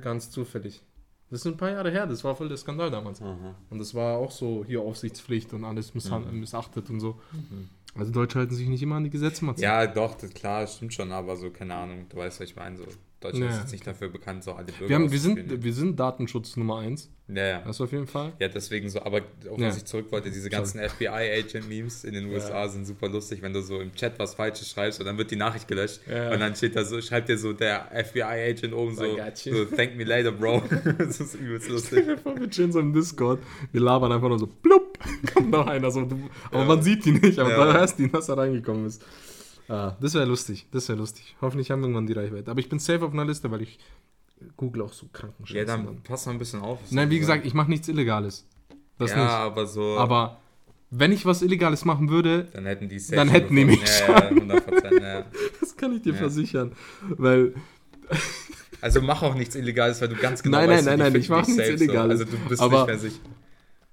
[SPEAKER 1] Ganz zufällig. Das ist ein paar Jahre her, das war voll der Skandal damals.
[SPEAKER 2] Aha.
[SPEAKER 1] Und das war auch so hier Aufsichtspflicht und alles
[SPEAKER 2] Mhm.
[SPEAKER 1] missachtet und so. Also Deutsche halten sich nicht immer an die Gesetze, Matze.
[SPEAKER 2] Ja, doch, das, klar, das stimmt schon, aber so, keine Ahnung, du weißt, was ich meine. So, Deutschland
[SPEAKER 1] Ja.
[SPEAKER 2] ist jetzt nicht dafür bekannt, so alle Bürger
[SPEAKER 1] Wir, haben, wir, sind, wir sind Datenschutz Nummer eins.
[SPEAKER 2] Ja, ja.
[SPEAKER 1] Das auf jeden Fall.
[SPEAKER 2] Ja, deswegen so, aber auf
[SPEAKER 1] Ja.
[SPEAKER 2] was ich zurück wollte, diese ganzen FBI-Agent-Memes in den USA sind super lustig, wenn du so im Chat was Falsches schreibst und dann wird die Nachricht gelöscht
[SPEAKER 1] Ja.
[SPEAKER 2] und dann steht da so, schreibt dir so der FBI-Agent oben so, so, thank me later, bro. das ist übelst lustig.
[SPEAKER 1] Wir chillen so im Discord, wir labern einfach nur so, plupp, kommt noch einer so. Aber
[SPEAKER 2] Ja.
[SPEAKER 1] man sieht die nicht, aber
[SPEAKER 2] Ja.
[SPEAKER 1] da hörst du ihn, dass er reingekommen ist. Ah, das wäre lustig, das wäre lustig. Hoffentlich haben wir irgendwann die Reichweite. Aber ich bin safe auf einer Liste, weil ich google auch so kranken
[SPEAKER 2] Ja, dann
[SPEAKER 1] Mann.
[SPEAKER 2] pass mal ein bisschen auf.
[SPEAKER 1] Nein, wie gesagt, ich mache nichts Illegales. Das
[SPEAKER 2] ja,
[SPEAKER 1] nicht.
[SPEAKER 2] aber so,
[SPEAKER 1] Aber wenn ich was Illegales machen würde,
[SPEAKER 2] dann hätten die
[SPEAKER 1] Dann
[SPEAKER 2] schon
[SPEAKER 1] hätten die mich
[SPEAKER 2] ja, ja, 100%, ja.
[SPEAKER 1] das kann ich dir
[SPEAKER 2] Ja.
[SPEAKER 1] versichern. Weil,
[SPEAKER 2] Also mach auch nichts Illegales, weil du ganz genau
[SPEAKER 1] Nein,
[SPEAKER 2] weißt,
[SPEAKER 1] nein, nein,
[SPEAKER 2] finden
[SPEAKER 1] ich mach
[SPEAKER 2] dich
[SPEAKER 1] nichts
[SPEAKER 2] safe so.
[SPEAKER 1] Illegales.
[SPEAKER 2] Also du bist
[SPEAKER 1] Aber-
[SPEAKER 2] nicht mehr sicher.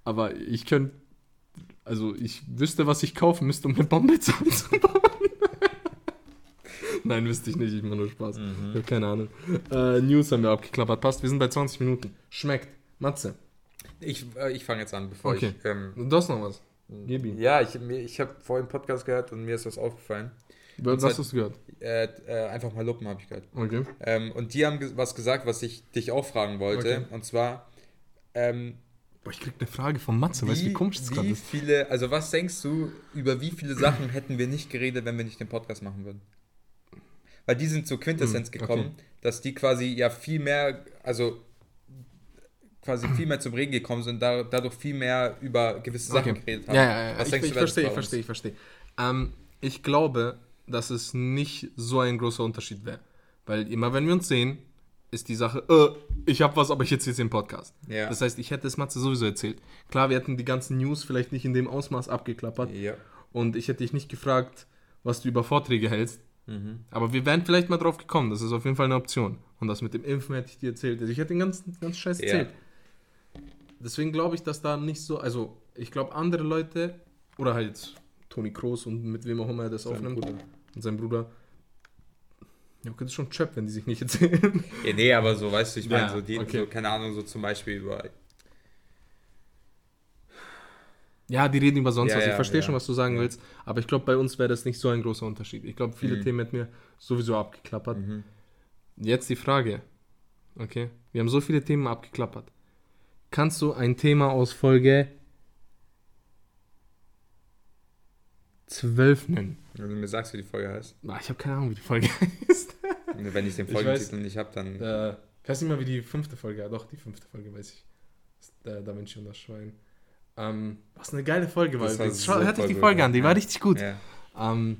[SPEAKER 1] aber ich könnte, also ich wüsste, was ich kaufen müsste, um eine Bombe zusammenzubauen. Nein, wüsste ich nicht, ich mache nur Spaß.
[SPEAKER 2] Mhm.
[SPEAKER 1] Ich habe keine Ahnung. Äh, News haben wir abgeklappert. Passt, wir sind bei 20 Minuten. Schmeckt. Matze.
[SPEAKER 2] Ich, äh, ich fange jetzt an, bevor
[SPEAKER 1] Okay.
[SPEAKER 2] ich... Ähm,
[SPEAKER 1] Du hast noch was. Gib ihm.
[SPEAKER 2] ja, ich, ich habe vorhin einen Podcast gehört und mir ist was aufgefallen.
[SPEAKER 1] Was
[SPEAKER 2] Zeit-
[SPEAKER 1] hast du gehört?
[SPEAKER 2] Äh, äh, einfach mal Luppen habe ich gehört.
[SPEAKER 1] Okay.
[SPEAKER 2] Ähm, und die haben was gesagt, was ich dich auch fragen wollte.
[SPEAKER 1] Okay.
[SPEAKER 2] Und zwar, ähm,
[SPEAKER 1] Boah, ich krieg eine Frage von Matze. weißt du, wie komisch das gerade
[SPEAKER 2] wie
[SPEAKER 1] ist?
[SPEAKER 2] viele, also was denkst du, über wie viele Sachen hätten wir nicht geredet, wenn wir nicht den Podcast machen würden? Weil die sind zur Quintessenz
[SPEAKER 1] Hm, okay.
[SPEAKER 2] gekommen, dass die quasi ja viel mehr, also quasi viel mehr zum Reden gekommen sind, da, dadurch viel mehr über gewisse Sachen
[SPEAKER 1] Okay.
[SPEAKER 2] geredet haben.
[SPEAKER 1] Ja, ja, ja.
[SPEAKER 2] Was
[SPEAKER 1] ich,
[SPEAKER 2] denkst
[SPEAKER 1] ich
[SPEAKER 2] du, das
[SPEAKER 1] verstehe, ich verstehe, ich verstehe. Ähm, ich glaube, dass es nicht so ein großer Unterschied wäre. Weil immer, wenn wir uns sehen, ist die Sache, äh, ich habe was, aber ich erzähle es im Podcast.
[SPEAKER 2] Ja.
[SPEAKER 1] Das heißt, ich hätte es Matze sowieso erzählt. Klar, wir hätten die ganzen News vielleicht nicht in dem Ausmaß abgeklappert.
[SPEAKER 2] Ja.
[SPEAKER 1] Und ich hätte dich nicht gefragt, was du über Vorträge hältst.
[SPEAKER 2] Mhm.
[SPEAKER 1] Aber wir wären vielleicht mal drauf gekommen. Das ist auf jeden Fall eine Option. Und das mit dem Impfen hätte ich dir erzählt. Also ich hätte den ganzen, ganzen Scheiß
[SPEAKER 2] Ja.
[SPEAKER 1] erzählt. Deswegen glaube ich, dass da nicht so. Also, ich glaube, andere Leute, oder halt Toni Kroos und mit wem auch immer er das
[SPEAKER 2] Sein
[SPEAKER 1] aufnimmt,
[SPEAKER 2] Bruder.
[SPEAKER 1] und sein Bruder. Ja, okay, das ist schon Chöp, wenn die sich nicht erzählen.
[SPEAKER 2] Ja, nee, aber so, weißt du, ich meine,
[SPEAKER 1] Ja,
[SPEAKER 2] so, die,
[SPEAKER 1] okay.
[SPEAKER 2] so, keine Ahnung, so zum Beispiel über
[SPEAKER 1] ja, die reden über sonst
[SPEAKER 2] Ja,
[SPEAKER 1] was. Ich
[SPEAKER 2] ja,
[SPEAKER 1] verstehe
[SPEAKER 2] ja.
[SPEAKER 1] schon, was du sagen willst. Aber ich glaube, bei uns wäre das nicht so ein großer Unterschied. Ich glaube, viele
[SPEAKER 2] Mhm.
[SPEAKER 1] Themen hätten wir sowieso abgeklappert.
[SPEAKER 2] Mhm.
[SPEAKER 1] Jetzt die Frage. Okay. Wir haben so viele Themen abgeklappert. Kannst du ein Thema aus Folge 12 nennen?
[SPEAKER 2] Wenn du mir sagst, wie die Folge heißt.
[SPEAKER 1] Ah, ich habe keine Ahnung, wie die Folge heißt.
[SPEAKER 2] Wenn ich den
[SPEAKER 1] Ich
[SPEAKER 2] Folgentitel nicht habe, dann.
[SPEAKER 1] äh, ich weiß nicht mal, wie die fünfte Folge Ja, Doch, die fünfte Folge weiß ich. Der Da Vinci und das Schwein. Ähm, was eine geile Folge war.
[SPEAKER 2] Das
[SPEAKER 1] übrigens. Schau, hört euch die Folge
[SPEAKER 2] ja.
[SPEAKER 1] an, die war richtig gut.
[SPEAKER 2] Ja.
[SPEAKER 1] Ähm,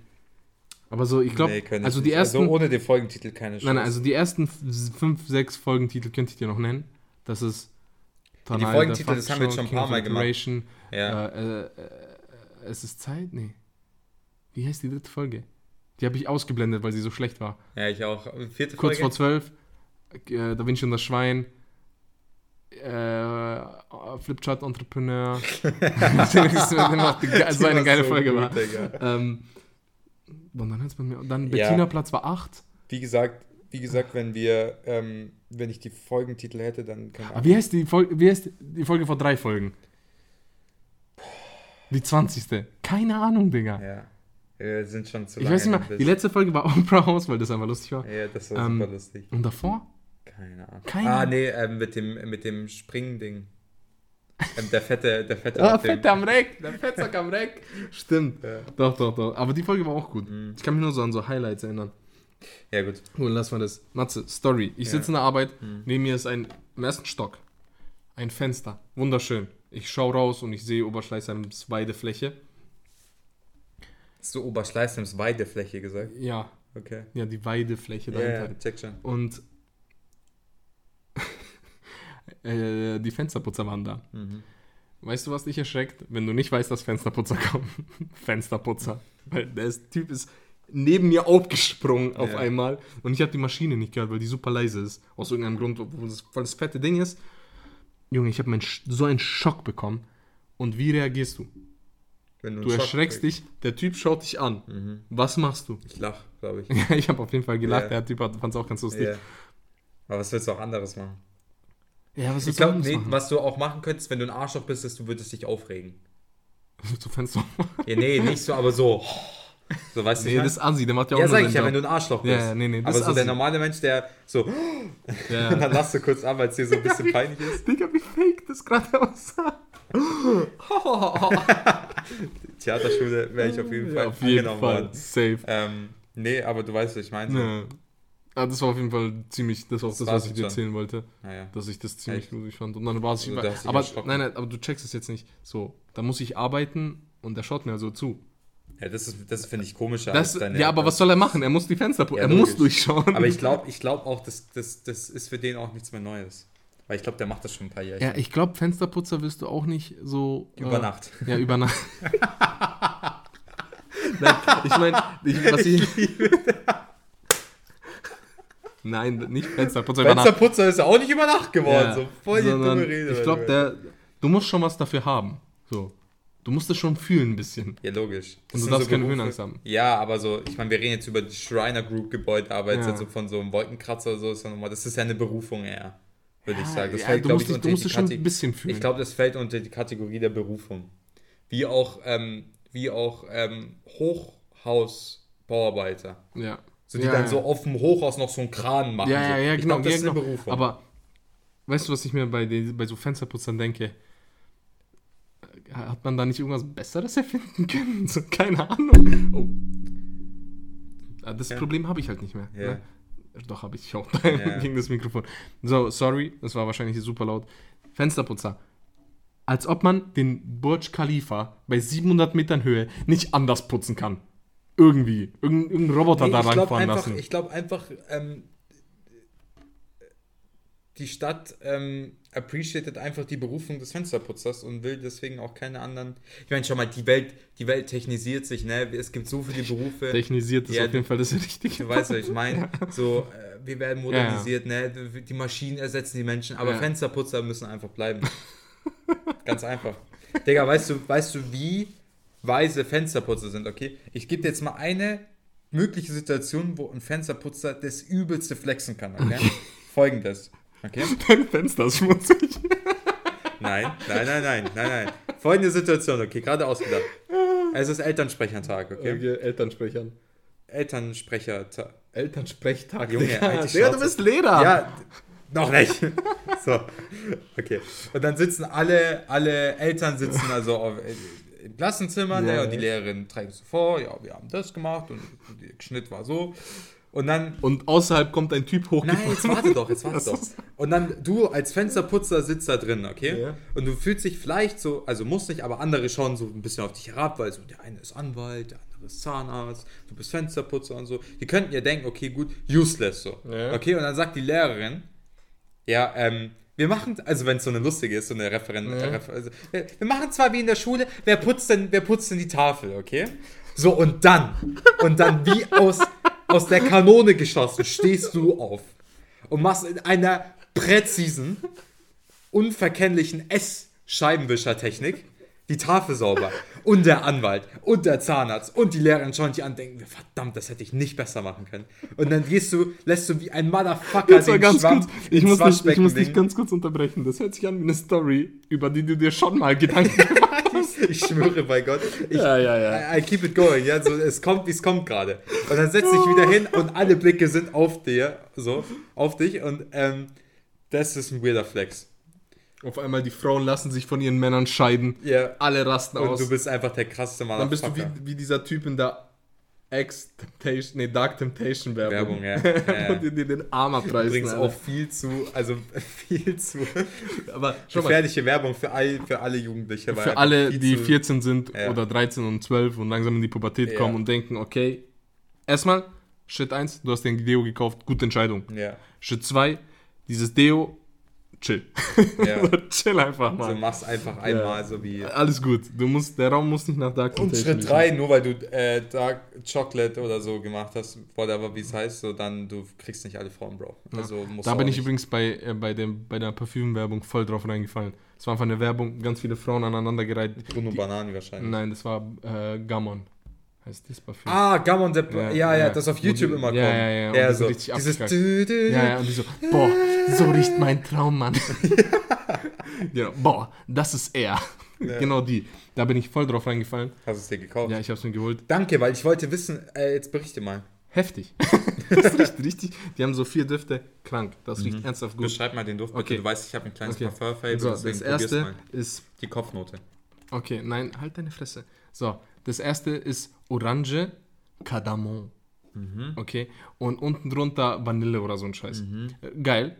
[SPEAKER 1] aber so, ich glaube,
[SPEAKER 2] Nee,
[SPEAKER 1] also
[SPEAKER 2] ich
[SPEAKER 1] die
[SPEAKER 2] nicht.
[SPEAKER 1] ersten,
[SPEAKER 2] Also ohne den Folgentitel keine Chance.
[SPEAKER 1] nein, nein, also die ersten fünf, sechs Folgentitel könnte ich dir noch nennen. Das ist
[SPEAKER 2] die
[SPEAKER 1] Tanai,
[SPEAKER 2] Folgentitel,
[SPEAKER 1] der
[SPEAKER 2] das haben wir jetzt schon ein paar Mal gemacht. Ja.
[SPEAKER 1] Äh, äh, äh, es ist Zeit? Nee. Wie heißt die dritte Folge? Die habe ich ausgeblendet, weil sie so schlecht war.
[SPEAKER 2] ja, ich auch. Vierte
[SPEAKER 1] Kurz
[SPEAKER 2] Folge.
[SPEAKER 1] vor zwölf, äh, Da Vinci und das Schwein, äh, Flipchart Entrepreneur. das ist immer die ge-
[SPEAKER 2] Die
[SPEAKER 1] so eine geile
[SPEAKER 2] so
[SPEAKER 1] Folge
[SPEAKER 2] gut,
[SPEAKER 1] war. Ähm, und dann hört's bei mir. Und dann
[SPEAKER 2] Ja.
[SPEAKER 1] Bettina Platz war 8.
[SPEAKER 2] Wie gesagt, wie gesagt, wenn wir, ähm, wenn ich die Folgentitel hätte, dann keine
[SPEAKER 1] Aber
[SPEAKER 2] Ahnung.
[SPEAKER 1] wie heißt die Folge, wie heißt die Folge vor drei Folgen? Die 20. Keine Ahnung, Digga.
[SPEAKER 2] Ja. Wir sind schon zu
[SPEAKER 1] ich
[SPEAKER 2] lange
[SPEAKER 1] weiß nicht mehr, die letzte Folge war Oprah House, weil das einfach lustig war.
[SPEAKER 2] Ja, das war
[SPEAKER 1] Ähm,
[SPEAKER 2] super lustig.
[SPEAKER 1] Und davor?
[SPEAKER 2] Keine Ahnung.
[SPEAKER 1] keine-
[SPEAKER 2] Ah, nee, ähm, mit dem, mit dem Springen-Ding. Ähm, der fette, der fette.
[SPEAKER 1] Ah,
[SPEAKER 2] auf dem-
[SPEAKER 1] Fett am Reck, der Fettsack am Reck. Stimmt.
[SPEAKER 2] Ja.
[SPEAKER 1] Doch, doch, doch. Aber die Folge war auch gut.
[SPEAKER 2] Mhm.
[SPEAKER 1] Ich kann mich nur so an so Highlights erinnern.
[SPEAKER 2] Ja, gut.
[SPEAKER 1] Cool, lass mal das. Matze, Story. Ich
[SPEAKER 2] Ja.
[SPEAKER 1] sitze in der Arbeit,
[SPEAKER 2] Mhm.
[SPEAKER 1] neben mir ist ein, im ersten Stock, ein Fenster. Wunderschön. Ich schaue raus und ich sehe Oberschleißheims Weidefläche.
[SPEAKER 2] Hast du Oberschleißheims Weidefläche gesagt?
[SPEAKER 1] Ja,
[SPEAKER 2] Okay.
[SPEAKER 1] ja, die Weidefläche
[SPEAKER 2] Ja,
[SPEAKER 1] dahinter.
[SPEAKER 2] ja, check schon.
[SPEAKER 1] Und äh, die Fensterputzer waren da.
[SPEAKER 2] Mhm.
[SPEAKER 1] Weißt du, was dich erschreckt? Wenn du nicht weißt, dass Fensterputzer kommen. Fensterputzer. Weil der Typ ist neben mir aufgesprungen auf
[SPEAKER 2] Ja.
[SPEAKER 1] einmal und ich habe die Maschine nicht gehört, weil die super leise ist. Aus irgendeinem Grund, obwohl das voll das fette Ding ist. Junge, ich habe so einen Schock bekommen. Und wie reagierst du? Du
[SPEAKER 2] Schock
[SPEAKER 1] erschreckst
[SPEAKER 2] kriegst.
[SPEAKER 1] dich, der Typ schaut dich an.
[SPEAKER 2] Mhm.
[SPEAKER 1] Was machst du?
[SPEAKER 2] Ich lach, glaube ich.
[SPEAKER 1] Ja, ich habe auf jeden Fall gelacht.
[SPEAKER 2] Ja.
[SPEAKER 1] Der Typ fand es auch ganz lustig.
[SPEAKER 2] Ja. Aber was willst du auch anderes machen?
[SPEAKER 1] Ja, was
[SPEAKER 2] Ich glaube,
[SPEAKER 1] du
[SPEAKER 2] nee,
[SPEAKER 1] machen?
[SPEAKER 2] was du auch machen könntest, wenn du ein Arschloch bist, ist, du würdest dich aufregen.
[SPEAKER 1] Zu Fenster.
[SPEAKER 2] Ja, nee, nicht so, aber so. So, weißt du,
[SPEAKER 1] Nee,
[SPEAKER 2] ich
[SPEAKER 1] das ist Asi, der macht ja auch
[SPEAKER 2] ja, sag ich ja, wenn du ein Arschloch bist.
[SPEAKER 1] ja, nee, nee, das
[SPEAKER 2] aber so der
[SPEAKER 1] assi.
[SPEAKER 2] normale Mensch, der so,
[SPEAKER 1] Ja.
[SPEAKER 2] und dann lachst du kurz ab, weil es dir so ein bisschen peinlich ist.
[SPEAKER 1] Digga, wie fake das gerade aussah.
[SPEAKER 2] Theaterschule wäre ich auf jeden Fall
[SPEAKER 1] Ja, auf jeden Fall.
[SPEAKER 2] worden.
[SPEAKER 1] Safe.
[SPEAKER 2] Ähm, nee, aber du weißt, was ich meine.
[SPEAKER 1] Ja. Ah, das war auf jeden Fall ziemlich, das war auch
[SPEAKER 2] Das
[SPEAKER 1] das, was ich dir
[SPEAKER 2] schon.
[SPEAKER 1] erzählen wollte,
[SPEAKER 2] Naja.
[SPEAKER 1] dass ich das ziemlich
[SPEAKER 2] Echt?
[SPEAKER 1] lustig fand. Und dann war es,
[SPEAKER 2] Also,
[SPEAKER 1] aber nein, nein, aber du checkst es jetzt nicht. So, da muss ich arbeiten und der schaut mir so zu.
[SPEAKER 2] Ja, das ist, das finde ich komischer
[SPEAKER 1] Das,
[SPEAKER 2] als deine.
[SPEAKER 1] ja, aber was soll er machen? Er muss die Fenster,
[SPEAKER 2] Ja,
[SPEAKER 1] er muss
[SPEAKER 2] logisch.
[SPEAKER 1] durchschauen.
[SPEAKER 2] Aber ich glaube ich glaub auch, das, das, das ist für den auch nichts mehr Neues. Weil ich glaube, der macht das schon ein paar Jahre.
[SPEAKER 1] ja, ich glaube, Fensterputzer wirst du auch nicht so
[SPEAKER 2] Über
[SPEAKER 1] äh,
[SPEAKER 2] Nacht.
[SPEAKER 1] Ja, über Nacht. Nein, ich meine, ich, was ich. Nein, nicht Fensterputzer über Nacht.
[SPEAKER 2] Fensterputzer ist ja auch nicht über Nacht geworden.
[SPEAKER 1] Ja,
[SPEAKER 2] so voll die dumme Rede.
[SPEAKER 1] Ich glaube, du musst schon was dafür haben. So. Du musst es schon fühlen ein bisschen.
[SPEAKER 2] Ja, logisch. Das
[SPEAKER 1] Und du darfst keine
[SPEAKER 2] Berufe-
[SPEAKER 1] Höhenangst haben.
[SPEAKER 2] Ja, aber so, ich meine, wir reden jetzt über die Schreiner Group Gebäudearbeit,
[SPEAKER 1] Ja.
[SPEAKER 2] also von so einem Wolkenkratzer oder so, ist ja nochmal, das ist ja eine Berufung eher, würde ich sagen. Das
[SPEAKER 1] ja,
[SPEAKER 2] fällt,
[SPEAKER 1] du musst,
[SPEAKER 2] ich,
[SPEAKER 1] dich,
[SPEAKER 2] unter
[SPEAKER 1] du musst es schon ein bisschen fühlen.
[SPEAKER 2] Ich glaube, das fällt unter die Kategorie der Berufung. Wie auch, ähm, wie auch ähm, Hochhausbauarbeiter.
[SPEAKER 1] ja.
[SPEAKER 2] So, die
[SPEAKER 1] ja,
[SPEAKER 2] dann
[SPEAKER 1] ja.
[SPEAKER 2] so auf dem Hochhaus noch so einen Kran machen.
[SPEAKER 1] Ja,
[SPEAKER 2] so.
[SPEAKER 1] ja, ja,
[SPEAKER 2] ich
[SPEAKER 1] genau.
[SPEAKER 2] glaub, das
[SPEAKER 1] ja,
[SPEAKER 2] ist
[SPEAKER 1] genau.
[SPEAKER 2] Berufung.
[SPEAKER 1] Aber weißt du, was ich mir bei, den, bei so Fensterputzern denke? Hat man da nicht irgendwas Besseres erfinden können? So, keine Ahnung. Oh. Ah, Das. Problem habe ich halt nicht mehr. Ne? Doch, habe ich auch gegen das Mikrofon. So, sorry, das war wahrscheinlich super laut. Fensterputzer. Als ob man den Burj Khalifa bei 700 Metern Höhe nicht anders putzen kann. Irgendwie. Irgendein, irgendein Roboter
[SPEAKER 2] Nee,
[SPEAKER 1] da
[SPEAKER 2] glaube
[SPEAKER 1] reinfahren
[SPEAKER 2] einfach,
[SPEAKER 1] lassen.
[SPEAKER 2] ich glaub einfach ähm, die Stadt ähm, appreciated einfach die Berufung des Fensterputzers und will deswegen auch keine anderen. Ich meine, schau mal, die Welt, die Welt technisiert sich, ne? Es gibt so viele Berufe.
[SPEAKER 1] Technisiert ist
[SPEAKER 2] Ja,
[SPEAKER 1] auf jeden Fall das Richtige.
[SPEAKER 2] Du weißt, was ich meine. So, äh, wir werden modernisiert, ne? Die Maschinen ersetzen die Menschen, aber
[SPEAKER 1] Ja.
[SPEAKER 2] Fensterputzer müssen einfach bleiben. Ganz einfach. Digga, weißt du, weißt du, wie weise Fensterputzer sind, okay? Ich gebe dir jetzt mal eine mögliche Situation, wo ein Fensterputzer das übelste flexen kann, okay? Folgendes. Okay?
[SPEAKER 1] Dein Fenster ist schmutzig.
[SPEAKER 2] Nein, nein, nein, nein, nein, nein. Folgende Situation, okay, gerade ausgedacht. Es ist Elternsprechertag, okay?
[SPEAKER 1] Elternsprechern.
[SPEAKER 2] Elternsprechertag.
[SPEAKER 1] Elternsprechtag.
[SPEAKER 2] Junge, die
[SPEAKER 1] Digga, du bist Lehrer.
[SPEAKER 2] Ja, noch nicht. So, okay. Und dann sitzen alle, alle Eltern sitzen also auf, äh, im Klassenzimmer, ne,
[SPEAKER 1] Ja.
[SPEAKER 2] und die Lehrerin trägt so vor, ja, wir haben das gemacht und der Schnitt war so. Und dann,
[SPEAKER 1] Und außerhalb kommt ein Typ
[SPEAKER 2] nein,
[SPEAKER 1] hochgefahren.
[SPEAKER 2] jetzt warte doch, jetzt warte doch. Und dann, du als Fensterputzer sitzt da drin, okay?
[SPEAKER 1] Ja.
[SPEAKER 2] Und du fühlst dich vielleicht so, also muss nicht, aber andere schauen so ein bisschen auf dich herab, weil so der eine ist Anwalt, der andere ist Zahnarzt, du bist Fensterputzer und so. Die könnten ja denken, okay, gut, useless so.
[SPEAKER 1] Ja.
[SPEAKER 2] Okay, und dann sagt die Lehrerin, ja, ähm, wir machen, also wenn es so eine lustige ist, so eine Referent,
[SPEAKER 1] Ja.
[SPEAKER 2] Refer also, wir, wir machen zwar wie in der Schule, wer putzt denn, wer putzt denn die Tafel, okay? So, und dann, und dann wie aus, aus der Kanone geschossen, stehst du auf und machst in einer präzisen, unverkennlichen S-Scheibenwischertechnik die Tafel sauber. Und der Anwalt und der Zahnarzt und die Lehrerin schauen dich an und denken, verdammt, das hätte ich nicht besser machen können. Und dann gehst du, lässt du wie ein Motherfucker
[SPEAKER 1] Jetzt mal ganz
[SPEAKER 2] Schwamm
[SPEAKER 1] kurz, ich muss, dich, ich muss dich ganz kurz unterbrechen. Das hört sich an wie eine Story, über die du dir schon mal Gedanken gemacht hast.
[SPEAKER 2] Ich schwöre bei Gott. Ich,
[SPEAKER 1] ja, ja.
[SPEAKER 2] I, I keep it going, ja, so, es kommt, wie es kommt gerade. Und dann setzt dich wieder hin und alle Blicke sind auf dir, so, auf dich und ähm, das ist ein weirder Flex.
[SPEAKER 1] Auf einmal die Frauen lassen sich von ihren Männern scheiden.
[SPEAKER 2] Ja.
[SPEAKER 1] Alle rasten
[SPEAKER 2] Und
[SPEAKER 1] aus.
[SPEAKER 2] du bist einfach der krasseste Motherfucker.
[SPEAKER 1] Dann bist du wie, wie dieser Typ in der Ex-Temptation, nee, Dark Temptation Werbung.
[SPEAKER 2] Werbung, ja. ja.
[SPEAKER 1] Und dir den Arm abreißen.
[SPEAKER 2] Übrigens auch viel zu, also viel zu
[SPEAKER 1] Aber schon mal,
[SPEAKER 2] gefährliche Werbung für, all, für alle Jugendliche.
[SPEAKER 1] für alle, die
[SPEAKER 2] zu-
[SPEAKER 1] 14 sind
[SPEAKER 2] Ja.
[SPEAKER 1] oder 13 und 12 und langsam in die Pubertät
[SPEAKER 2] Ja.
[SPEAKER 1] kommen und denken, okay, erstmal, Schritt 1, du hast den Deo gekauft, gute Entscheidung.
[SPEAKER 2] Ja,
[SPEAKER 1] Schritt 2, dieses Deo, chill.
[SPEAKER 2] ja.
[SPEAKER 1] chill einfach
[SPEAKER 2] So
[SPEAKER 1] mal.
[SPEAKER 2] machst einfach einmal so wie.
[SPEAKER 1] Alles gut. Du musst, der Raum muss nicht nach Dark
[SPEAKER 2] Und Schritt
[SPEAKER 1] riechen.
[SPEAKER 2] 3, nur weil du äh, Dark Chocolate oder so gemacht hast, whatever wie es heißt, so dann du kriegst nicht alle Frauen, Bro. Also musst
[SPEAKER 1] Da bin ich
[SPEAKER 2] nicht.
[SPEAKER 1] übrigens bei, äh, bei, dem, bei der Parfümwerbung voll drauf reingefallen. Es war einfach eine Werbung, ganz viele Frauen aneinandergereiht.
[SPEAKER 2] Bruno
[SPEAKER 1] Die-
[SPEAKER 2] Banani wahrscheinlich.
[SPEAKER 1] Nein, das war äh, Gammon. Heißt Parfüm.
[SPEAKER 2] Ah, Gammon, der,
[SPEAKER 1] Ja,
[SPEAKER 2] ja, ja,
[SPEAKER 1] ja.
[SPEAKER 2] das auf YouTube immer
[SPEAKER 1] ja,
[SPEAKER 2] kommt.
[SPEAKER 1] ja, ja, und
[SPEAKER 2] ja
[SPEAKER 1] die sind
[SPEAKER 2] so.
[SPEAKER 1] richtig
[SPEAKER 2] Dieses dü, dü,
[SPEAKER 1] Ja, ja, und die so, boah, so riecht mein Traummann. genau, boah, das ist er.
[SPEAKER 2] Ja.
[SPEAKER 1] Genau die. Da bin ich voll drauf reingefallen.
[SPEAKER 2] Hast du es dir gekauft?
[SPEAKER 1] Ja, ich hab's mir geholt.
[SPEAKER 2] Danke, weil ich wollte wissen, äh, jetzt berichte mal.
[SPEAKER 1] Heftig. das riecht richtig. Die haben so vier Düfte. Krank. Das riecht ernsthaft gut.
[SPEAKER 2] Beschreib mal den Duft, bitte.
[SPEAKER 1] Okay.
[SPEAKER 2] Du weißt, ich habe ein kleines
[SPEAKER 1] Okay.
[SPEAKER 2] Parfum-Fable,
[SPEAKER 1] So, das erste
[SPEAKER 2] mal.
[SPEAKER 1] ist
[SPEAKER 2] Die Kopfnote.
[SPEAKER 1] Okay, nein, halt deine Fresse. So, das erste ist Orange Cardamom.
[SPEAKER 2] Mhm.
[SPEAKER 1] Okay, und unten drunter Vanille oder so ein Scheiß. Äh, Geil.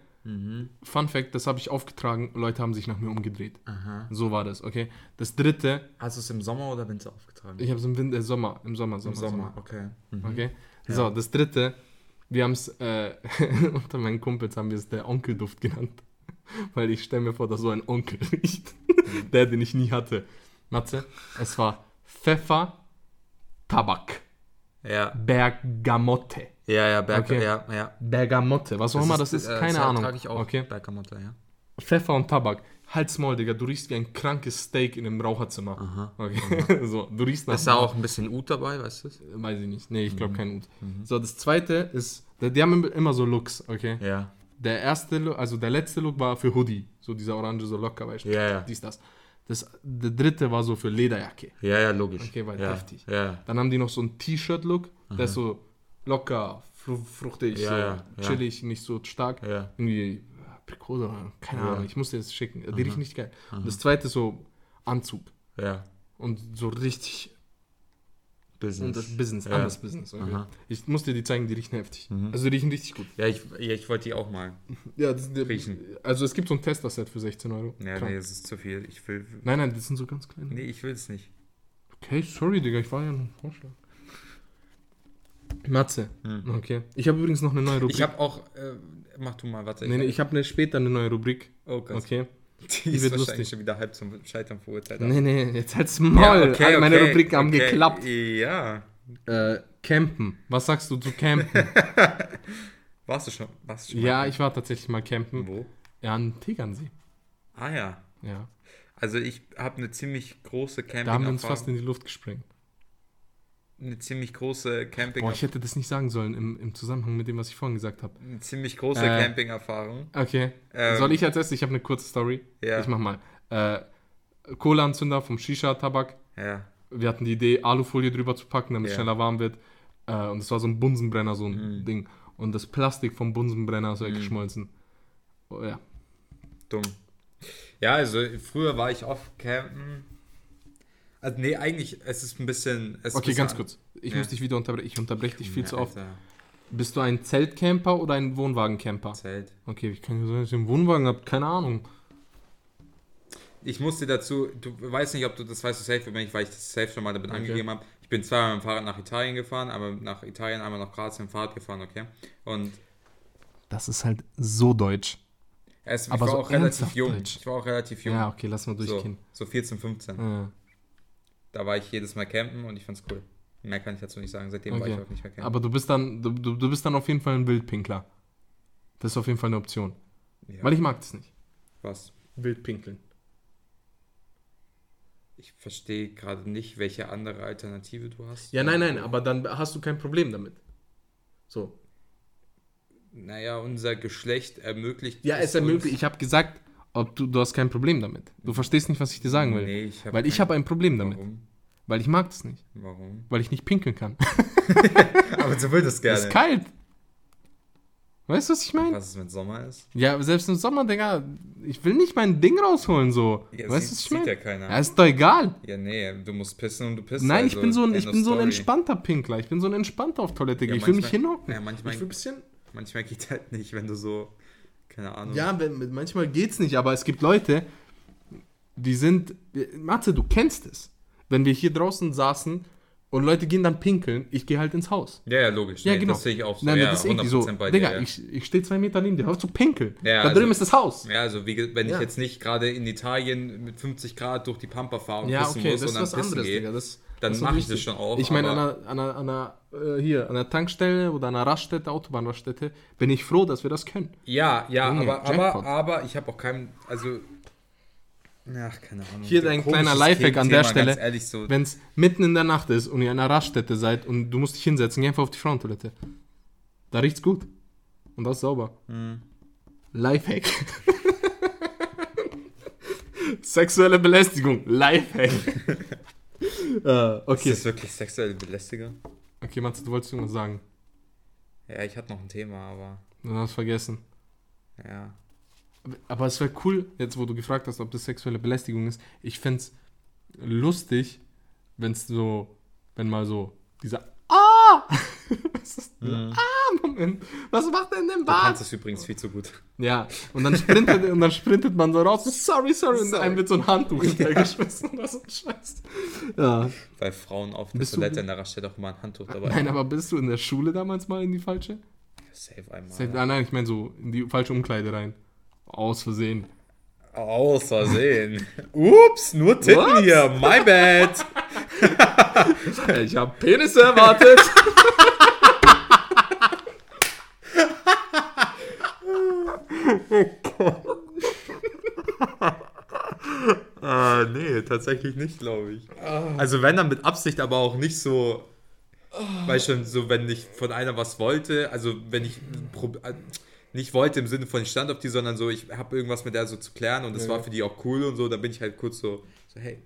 [SPEAKER 1] Fun Fact, das habe ich aufgetragen, Leute haben sich nach mir umgedreht.
[SPEAKER 2] Aha.
[SPEAKER 1] So war das, okay. Das dritte,
[SPEAKER 2] Hast du es im Sommer oder Winter aufgetragen?
[SPEAKER 1] ich habe es im Winter, äh, Sommer, im Sommer, Sommer,
[SPEAKER 2] Im Sommer, okay. Mhm.
[SPEAKER 1] Okay. So, das dritte, wir haben es, äh, unter meinen Kumpels haben wir es der Onkelduft genannt. Weil ich stelle mir vor, dass so ein Onkel riecht. der, den ich nie hatte. Matze, es war Pfeffer, Tabak,
[SPEAKER 2] Ja.
[SPEAKER 1] Bergamotte.
[SPEAKER 2] Ja, ja, Berg,
[SPEAKER 1] Okay.
[SPEAKER 2] ja, ja.
[SPEAKER 1] Bergamotte, was auch immer das ist,
[SPEAKER 2] äh,
[SPEAKER 1] keine
[SPEAKER 2] das
[SPEAKER 1] Ahnung.
[SPEAKER 2] trage ich auch.
[SPEAKER 1] Okay.
[SPEAKER 2] Bergamotte, ja.
[SPEAKER 1] Pfeffer und Tabak. Halt's Maul, Digga, du riechst wie ein krankes Steak in einem Raucherzimmer.
[SPEAKER 2] Aha.
[SPEAKER 1] Okay. so, du riechst nach.
[SPEAKER 2] Ist da auch ein bisschen Ut dabei, weißt du?
[SPEAKER 1] Weiß ich nicht. Nee, ich
[SPEAKER 2] Mhm.
[SPEAKER 1] glaube kein Ut. So, das zweite ist, die haben immer so Looks, okay?
[SPEAKER 2] Ja.
[SPEAKER 1] Der erste Look, also der letzte Look war für Hoodie. So dieser orange, so locker, weißt du?
[SPEAKER 2] Ja, ja.
[SPEAKER 1] Dies, das. Das. Der dritte war so für Lederjacke.
[SPEAKER 2] Ja, ja, logisch.
[SPEAKER 1] Okay, weil
[SPEAKER 2] ja.
[SPEAKER 1] heftig.
[SPEAKER 2] Ja,
[SPEAKER 1] Dann haben die noch so einen T-Shirt-Look, der ist so locker, fru fruchtig,
[SPEAKER 2] Ja,
[SPEAKER 1] so chillig, nicht so stark. Irgendwie äh, Aprikose keine. Ahnung, ich muss dir das schicken. Die riechen nicht geil. Und das zweite so Anzug.
[SPEAKER 2] Ja.
[SPEAKER 1] Und so richtig
[SPEAKER 2] Business.
[SPEAKER 1] das Business,
[SPEAKER 2] Ja.
[SPEAKER 1] anderes Business. Okay.
[SPEAKER 2] Aha.
[SPEAKER 1] Ich muss dir die zeigen, die riechen heftig.
[SPEAKER 2] Mhm.
[SPEAKER 1] Also die riechen richtig gut.
[SPEAKER 2] Ja, ich, ja, ich wollte die auch mal.
[SPEAKER 1] Ja, das,
[SPEAKER 2] Riechen.
[SPEAKER 1] Also es gibt so ein Tester-Set für 16 Euro.
[SPEAKER 2] Ja,
[SPEAKER 1] Klar.
[SPEAKER 2] nee, das ist zu viel. Ich will.
[SPEAKER 1] Nein, nein, das sind so ganz kleine.
[SPEAKER 2] Nee, ich will es nicht.
[SPEAKER 1] Okay, sorry, Digga, ich war ja ein Vorschlag. Matze.
[SPEAKER 2] Hm.
[SPEAKER 1] Okay. Ich habe übrigens noch eine neue Rubrik.
[SPEAKER 2] Ich habe auch. Äh, mach du mal, warte.
[SPEAKER 1] nee, nee, ich habe eine, später eine neue Rubrik.
[SPEAKER 2] oh Gott.
[SPEAKER 1] Okay.
[SPEAKER 2] Die ist
[SPEAKER 1] wird
[SPEAKER 2] wahrscheinlich
[SPEAKER 1] lustig.
[SPEAKER 2] schon wieder halb zum Scheitern verurteilt.
[SPEAKER 1] Nee, nee, jetzt halt's Maul. Alle meine Rubriken haben
[SPEAKER 2] okay.
[SPEAKER 1] geklappt.
[SPEAKER 2] Ja.
[SPEAKER 1] Äh, campen. Was sagst du zu campen?
[SPEAKER 2] Warst du schon? Warst du schon
[SPEAKER 1] ja,
[SPEAKER 2] mal?
[SPEAKER 1] ich war tatsächlich mal campen.
[SPEAKER 2] Wo?
[SPEAKER 1] Ja, an Tegernsee.
[SPEAKER 2] Ah ja.
[SPEAKER 1] Ja.
[SPEAKER 2] Also ich habe eine ziemlich große Camping.
[SPEAKER 1] Da haben wir uns fast in die Luft gesprengt.
[SPEAKER 2] Eine ziemlich große Camping.
[SPEAKER 1] Boah, ich hätte das nicht sagen sollen im, im Zusammenhang mit dem, was ich vorhin gesagt habe.
[SPEAKER 2] eine ziemlich große
[SPEAKER 1] Äh,
[SPEAKER 2] Camping-Erfahrung.
[SPEAKER 1] Okay.
[SPEAKER 2] Ähm,
[SPEAKER 1] Soll ich als erstes? Ich habe eine kurze Story.
[SPEAKER 2] Ja.
[SPEAKER 1] Ich mach mal. Äh, Kohleanzünder vom Shisha-Tabak.
[SPEAKER 2] Ja.
[SPEAKER 1] Wir hatten die Idee, Alufolie drüber zu packen, damit es
[SPEAKER 2] Ja.
[SPEAKER 1] schneller warm wird. Äh, und es war so ein Bunsenbrenner, so ein
[SPEAKER 2] Mhm.
[SPEAKER 1] Ding. Und das Plastik vom Bunsenbrenner ist weggeschmolzen. Oh, ja.
[SPEAKER 2] Dumm. Ja, also früher war ich oft campen. Also nee, eigentlich, es ist ein bisschen...
[SPEAKER 1] Okay, ganz kurz. Ich
[SPEAKER 2] Ja.
[SPEAKER 1] muss dich wieder unterbrechen. Ich unterbreche dich viel
[SPEAKER 2] Ja,
[SPEAKER 1] zu oft.
[SPEAKER 2] Alter,
[SPEAKER 1] Bist du ein Zeltcamper oder ein Wohnwagencamper?
[SPEAKER 2] Zelt.
[SPEAKER 1] Okay, ich kann sagen, dass ich einen Wohnwagen habe. Keine Ahnung.
[SPEAKER 2] Ich musste dazu, du weißt nicht, ob du das weißt, du safe, wenn ich, weil ich das safe schon mal damit
[SPEAKER 1] Okay.
[SPEAKER 2] angegeben habe. Ich bin zweimal mit dem Fahrrad nach Italien gefahren, aber nach Italien einmal nach Kroatien Fahrrad gefahren, okay? Und
[SPEAKER 1] Das ist halt so deutsch.
[SPEAKER 2] es, ich
[SPEAKER 1] Aber
[SPEAKER 2] war
[SPEAKER 1] so
[SPEAKER 2] auch relativ jung.
[SPEAKER 1] Deutsch.
[SPEAKER 2] Ich war auch relativ jung.
[SPEAKER 1] Ja, okay, lass mal
[SPEAKER 2] so,
[SPEAKER 1] durchgehen.
[SPEAKER 2] so 14, 15.
[SPEAKER 1] Ja.
[SPEAKER 2] Da war ich jedes Mal campen und ich fand's cool. Mehr kann ich dazu nicht sagen. Seitdem war
[SPEAKER 1] Okay.
[SPEAKER 2] ich auch nicht mehr campen.
[SPEAKER 1] Aber du bist dann, du, du, du bist dann auf jeden Fall ein Wildpinkler. Das ist auf jeden Fall eine Option.
[SPEAKER 2] ja,
[SPEAKER 1] Weil ich mag das nicht.
[SPEAKER 2] was?
[SPEAKER 1] Wildpinkeln.
[SPEAKER 2] Ich verstehe gerade nicht, welche andere Alternative du hast.
[SPEAKER 1] Ja, nein, nein, aber dann hast du kein Problem damit. So.
[SPEAKER 2] Naja, unser Geschlecht ermöglicht.
[SPEAKER 1] Ja, es ermöglicht. Ich habe gesagt, ob du, du hast kein Problem damit. Du verstehst nicht, was ich dir sagen will.
[SPEAKER 2] Nee, ich hab
[SPEAKER 1] Weil ich habe ein Problem damit.
[SPEAKER 2] Warum?
[SPEAKER 1] Weil ich mag das nicht.
[SPEAKER 2] Warum?
[SPEAKER 1] Weil ich nicht pinkeln kann.
[SPEAKER 2] Aber will das
[SPEAKER 1] Es ist kalt. Weißt du, was ich meine?
[SPEAKER 2] Was es mit Sommer ist?
[SPEAKER 1] Ja, selbst im Sommer, Digga, ich will nicht mein Ding rausholen, so.
[SPEAKER 2] Ja,
[SPEAKER 1] weißt du, was ich meine?
[SPEAKER 2] ja keiner.
[SPEAKER 1] Ja, ist doch egal.
[SPEAKER 2] Ja, nee, du musst pissen und du pisst.
[SPEAKER 1] Nein, ich
[SPEAKER 2] also,
[SPEAKER 1] bin so ein, ich bin so ein entspannter Pinkler. Ich bin so ein entspannter auf Toilette.
[SPEAKER 2] Ja,
[SPEAKER 1] ich will mich
[SPEAKER 2] manchmal-
[SPEAKER 1] hinhocken.
[SPEAKER 2] Ja, manchmal,
[SPEAKER 1] ich will ein bisschen.
[SPEAKER 2] manchmal geht halt nicht, wenn du so, keine Ahnung.
[SPEAKER 1] Ja, manchmal geht's nicht, aber es gibt Leute, die sind. Matze, du kennst es. Wenn wir hier draußen saßen und Leute gehen dann pinkeln, ich gehe halt ins Haus.
[SPEAKER 2] Ja, ja, logisch.
[SPEAKER 1] Ja,
[SPEAKER 2] Nee,
[SPEAKER 1] genau.
[SPEAKER 2] Das sehe ich auch so.
[SPEAKER 1] Nein,
[SPEAKER 2] ja,
[SPEAKER 1] das ist irgendwie so.
[SPEAKER 2] 100% bei
[SPEAKER 1] Digga,
[SPEAKER 2] dir, ja.
[SPEAKER 1] ich, ich stehe zwei Meter neben dir, hörst du pinkeln.
[SPEAKER 2] Ja,
[SPEAKER 1] da
[SPEAKER 2] also-
[SPEAKER 1] drüben ist das Haus.
[SPEAKER 2] Ja, also wie, wenn
[SPEAKER 1] Ja.
[SPEAKER 2] ich jetzt nicht gerade in Italien mit 50 Grad durch die Pampa fahre und
[SPEAKER 1] Ja,
[SPEAKER 2] pissen
[SPEAKER 1] okay,
[SPEAKER 2] muss
[SPEAKER 1] das
[SPEAKER 2] und
[SPEAKER 1] ist
[SPEAKER 2] dann
[SPEAKER 1] was
[SPEAKER 2] pissen
[SPEAKER 1] anderes,
[SPEAKER 2] gehe,
[SPEAKER 1] Digga. Das,
[SPEAKER 2] dann mache ich das schon auch.
[SPEAKER 1] Ich meine, an einer, an einer, an einer, äh, hier, an einer Tankstelle oder an einer Raststätte, Autobahnraststätte, bin ich froh, dass wir das können.
[SPEAKER 2] Ja, ja,
[SPEAKER 1] Junge,
[SPEAKER 2] aber, aber, aber ich habe auch keinen, also, ach, keine Ahnung.
[SPEAKER 1] Hier dein
[SPEAKER 2] Komisches
[SPEAKER 1] kleiner Lifehack an der Stelle.
[SPEAKER 2] Ehrlich, so,
[SPEAKER 1] Wenn es mitten in der Nacht ist und ihr an einer Raststätte seid und du musst dich hinsetzen, geh einfach auf die Frauentoilette. Da riecht's gut. Und das ist sauber.
[SPEAKER 2] Hm.
[SPEAKER 1] Lifehack. Sexuelle Belästigung. Lifehack.
[SPEAKER 2] ist
[SPEAKER 1] okay.
[SPEAKER 2] das wirklich sexuelle Belästigung?
[SPEAKER 1] Okay, Matze, du wolltest irgendwas sagen.
[SPEAKER 2] Ja, ich hatte noch ein Thema, aber,
[SPEAKER 1] Du hast vergessen.
[SPEAKER 2] ja.
[SPEAKER 1] Aber es wäre cool, jetzt wo du gefragt hast, ob das sexuelle Belästigung ist. Ich fände es lustig, wenn es so, wenn mal so dieser Ah! Was ist dieser Ah-Moment? Was macht denn denn
[SPEAKER 2] Du
[SPEAKER 1] Bart?
[SPEAKER 2] kannst das übrigens viel zu gut.
[SPEAKER 1] Ja, und dann sprintet, und dann sprintet man so raus, sorry, sorry, und
[SPEAKER 2] Sorry.
[SPEAKER 1] einem wird so ein Handtuch hintergeschmissen oder so ein Scheiß. Ja.
[SPEAKER 2] Weil Frauen auf der
[SPEAKER 1] Bist du-
[SPEAKER 2] Toilette in der Raststätte auch immer ein Handtuch dabei
[SPEAKER 1] Nein, aber bist du in der Schule damals mal in die falsche?
[SPEAKER 2] Save einmal.
[SPEAKER 1] Safe- Ah, nein, ich meine so in die falsche Umkleide rein. Aus Versehen.
[SPEAKER 2] Aus Versehen. Ups, nur Titten
[SPEAKER 1] Ups.
[SPEAKER 2] hier. My bad.
[SPEAKER 1] Ich habe Penisse erwartet.
[SPEAKER 2] Ah, nee, tatsächlich nicht, glaube ich. Also wenn dann mit Absicht, aber auch nicht so, weißt du, so wenn ich von einer was wollte, also wenn ich nicht wollte im Sinne von ich stand auf die, sondern so, ich habe irgendwas mit der so zu klären und das
[SPEAKER 1] Ja.
[SPEAKER 2] war für die auch cool und so, dann bin ich halt kurz so, so hey,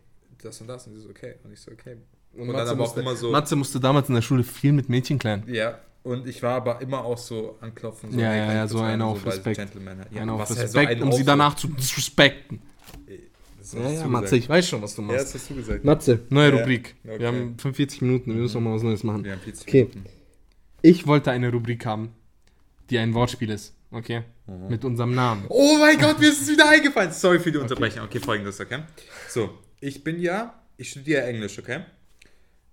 [SPEAKER 2] das und das und die so, okay. Und ich so, okay. Und, dann
[SPEAKER 1] Matze
[SPEAKER 2] aber auch
[SPEAKER 1] musste,
[SPEAKER 2] immer so,
[SPEAKER 1] Matze musste damals in der Schule viel mit Mädchen klären.
[SPEAKER 2] ja. Und ich war aber immer auch so anklopfen. So,
[SPEAKER 1] Ja,
[SPEAKER 2] hey,
[SPEAKER 1] ja, ja, so einer
[SPEAKER 2] und
[SPEAKER 1] auf
[SPEAKER 2] so,
[SPEAKER 1] Respekt.
[SPEAKER 2] Gentleman halt. Ja,
[SPEAKER 1] Einer auf
[SPEAKER 2] was ja so
[SPEAKER 1] Respekt,
[SPEAKER 2] einen
[SPEAKER 1] um
[SPEAKER 2] auch
[SPEAKER 1] sie
[SPEAKER 2] so-
[SPEAKER 1] danach zu disrespekten.
[SPEAKER 2] Das
[SPEAKER 1] Ja, ja, Matze,
[SPEAKER 2] gesagt.
[SPEAKER 1] ich weiß schon, was du
[SPEAKER 2] Ja,
[SPEAKER 1] machst.
[SPEAKER 2] das hast du gesagt.
[SPEAKER 1] Matze, neue
[SPEAKER 2] Ja,
[SPEAKER 1] Rubrik.
[SPEAKER 2] okay.
[SPEAKER 1] Wir haben 45 Minuten, wir müssen noch mal was Neues machen.
[SPEAKER 2] Wir haben 40
[SPEAKER 1] Okay.
[SPEAKER 2] Minuten.
[SPEAKER 1] Ich wollte eine Rubrik haben, die ein Wortspiel ist, okay?
[SPEAKER 2] Mhm.
[SPEAKER 1] Mit unserem Namen.
[SPEAKER 2] Oh mein Gott, mir ist es wieder eingefallen. Sorry für die Unterbrechung. Okay, folgendes, okay? So, ich bin ja, ich studiere Englisch, okay?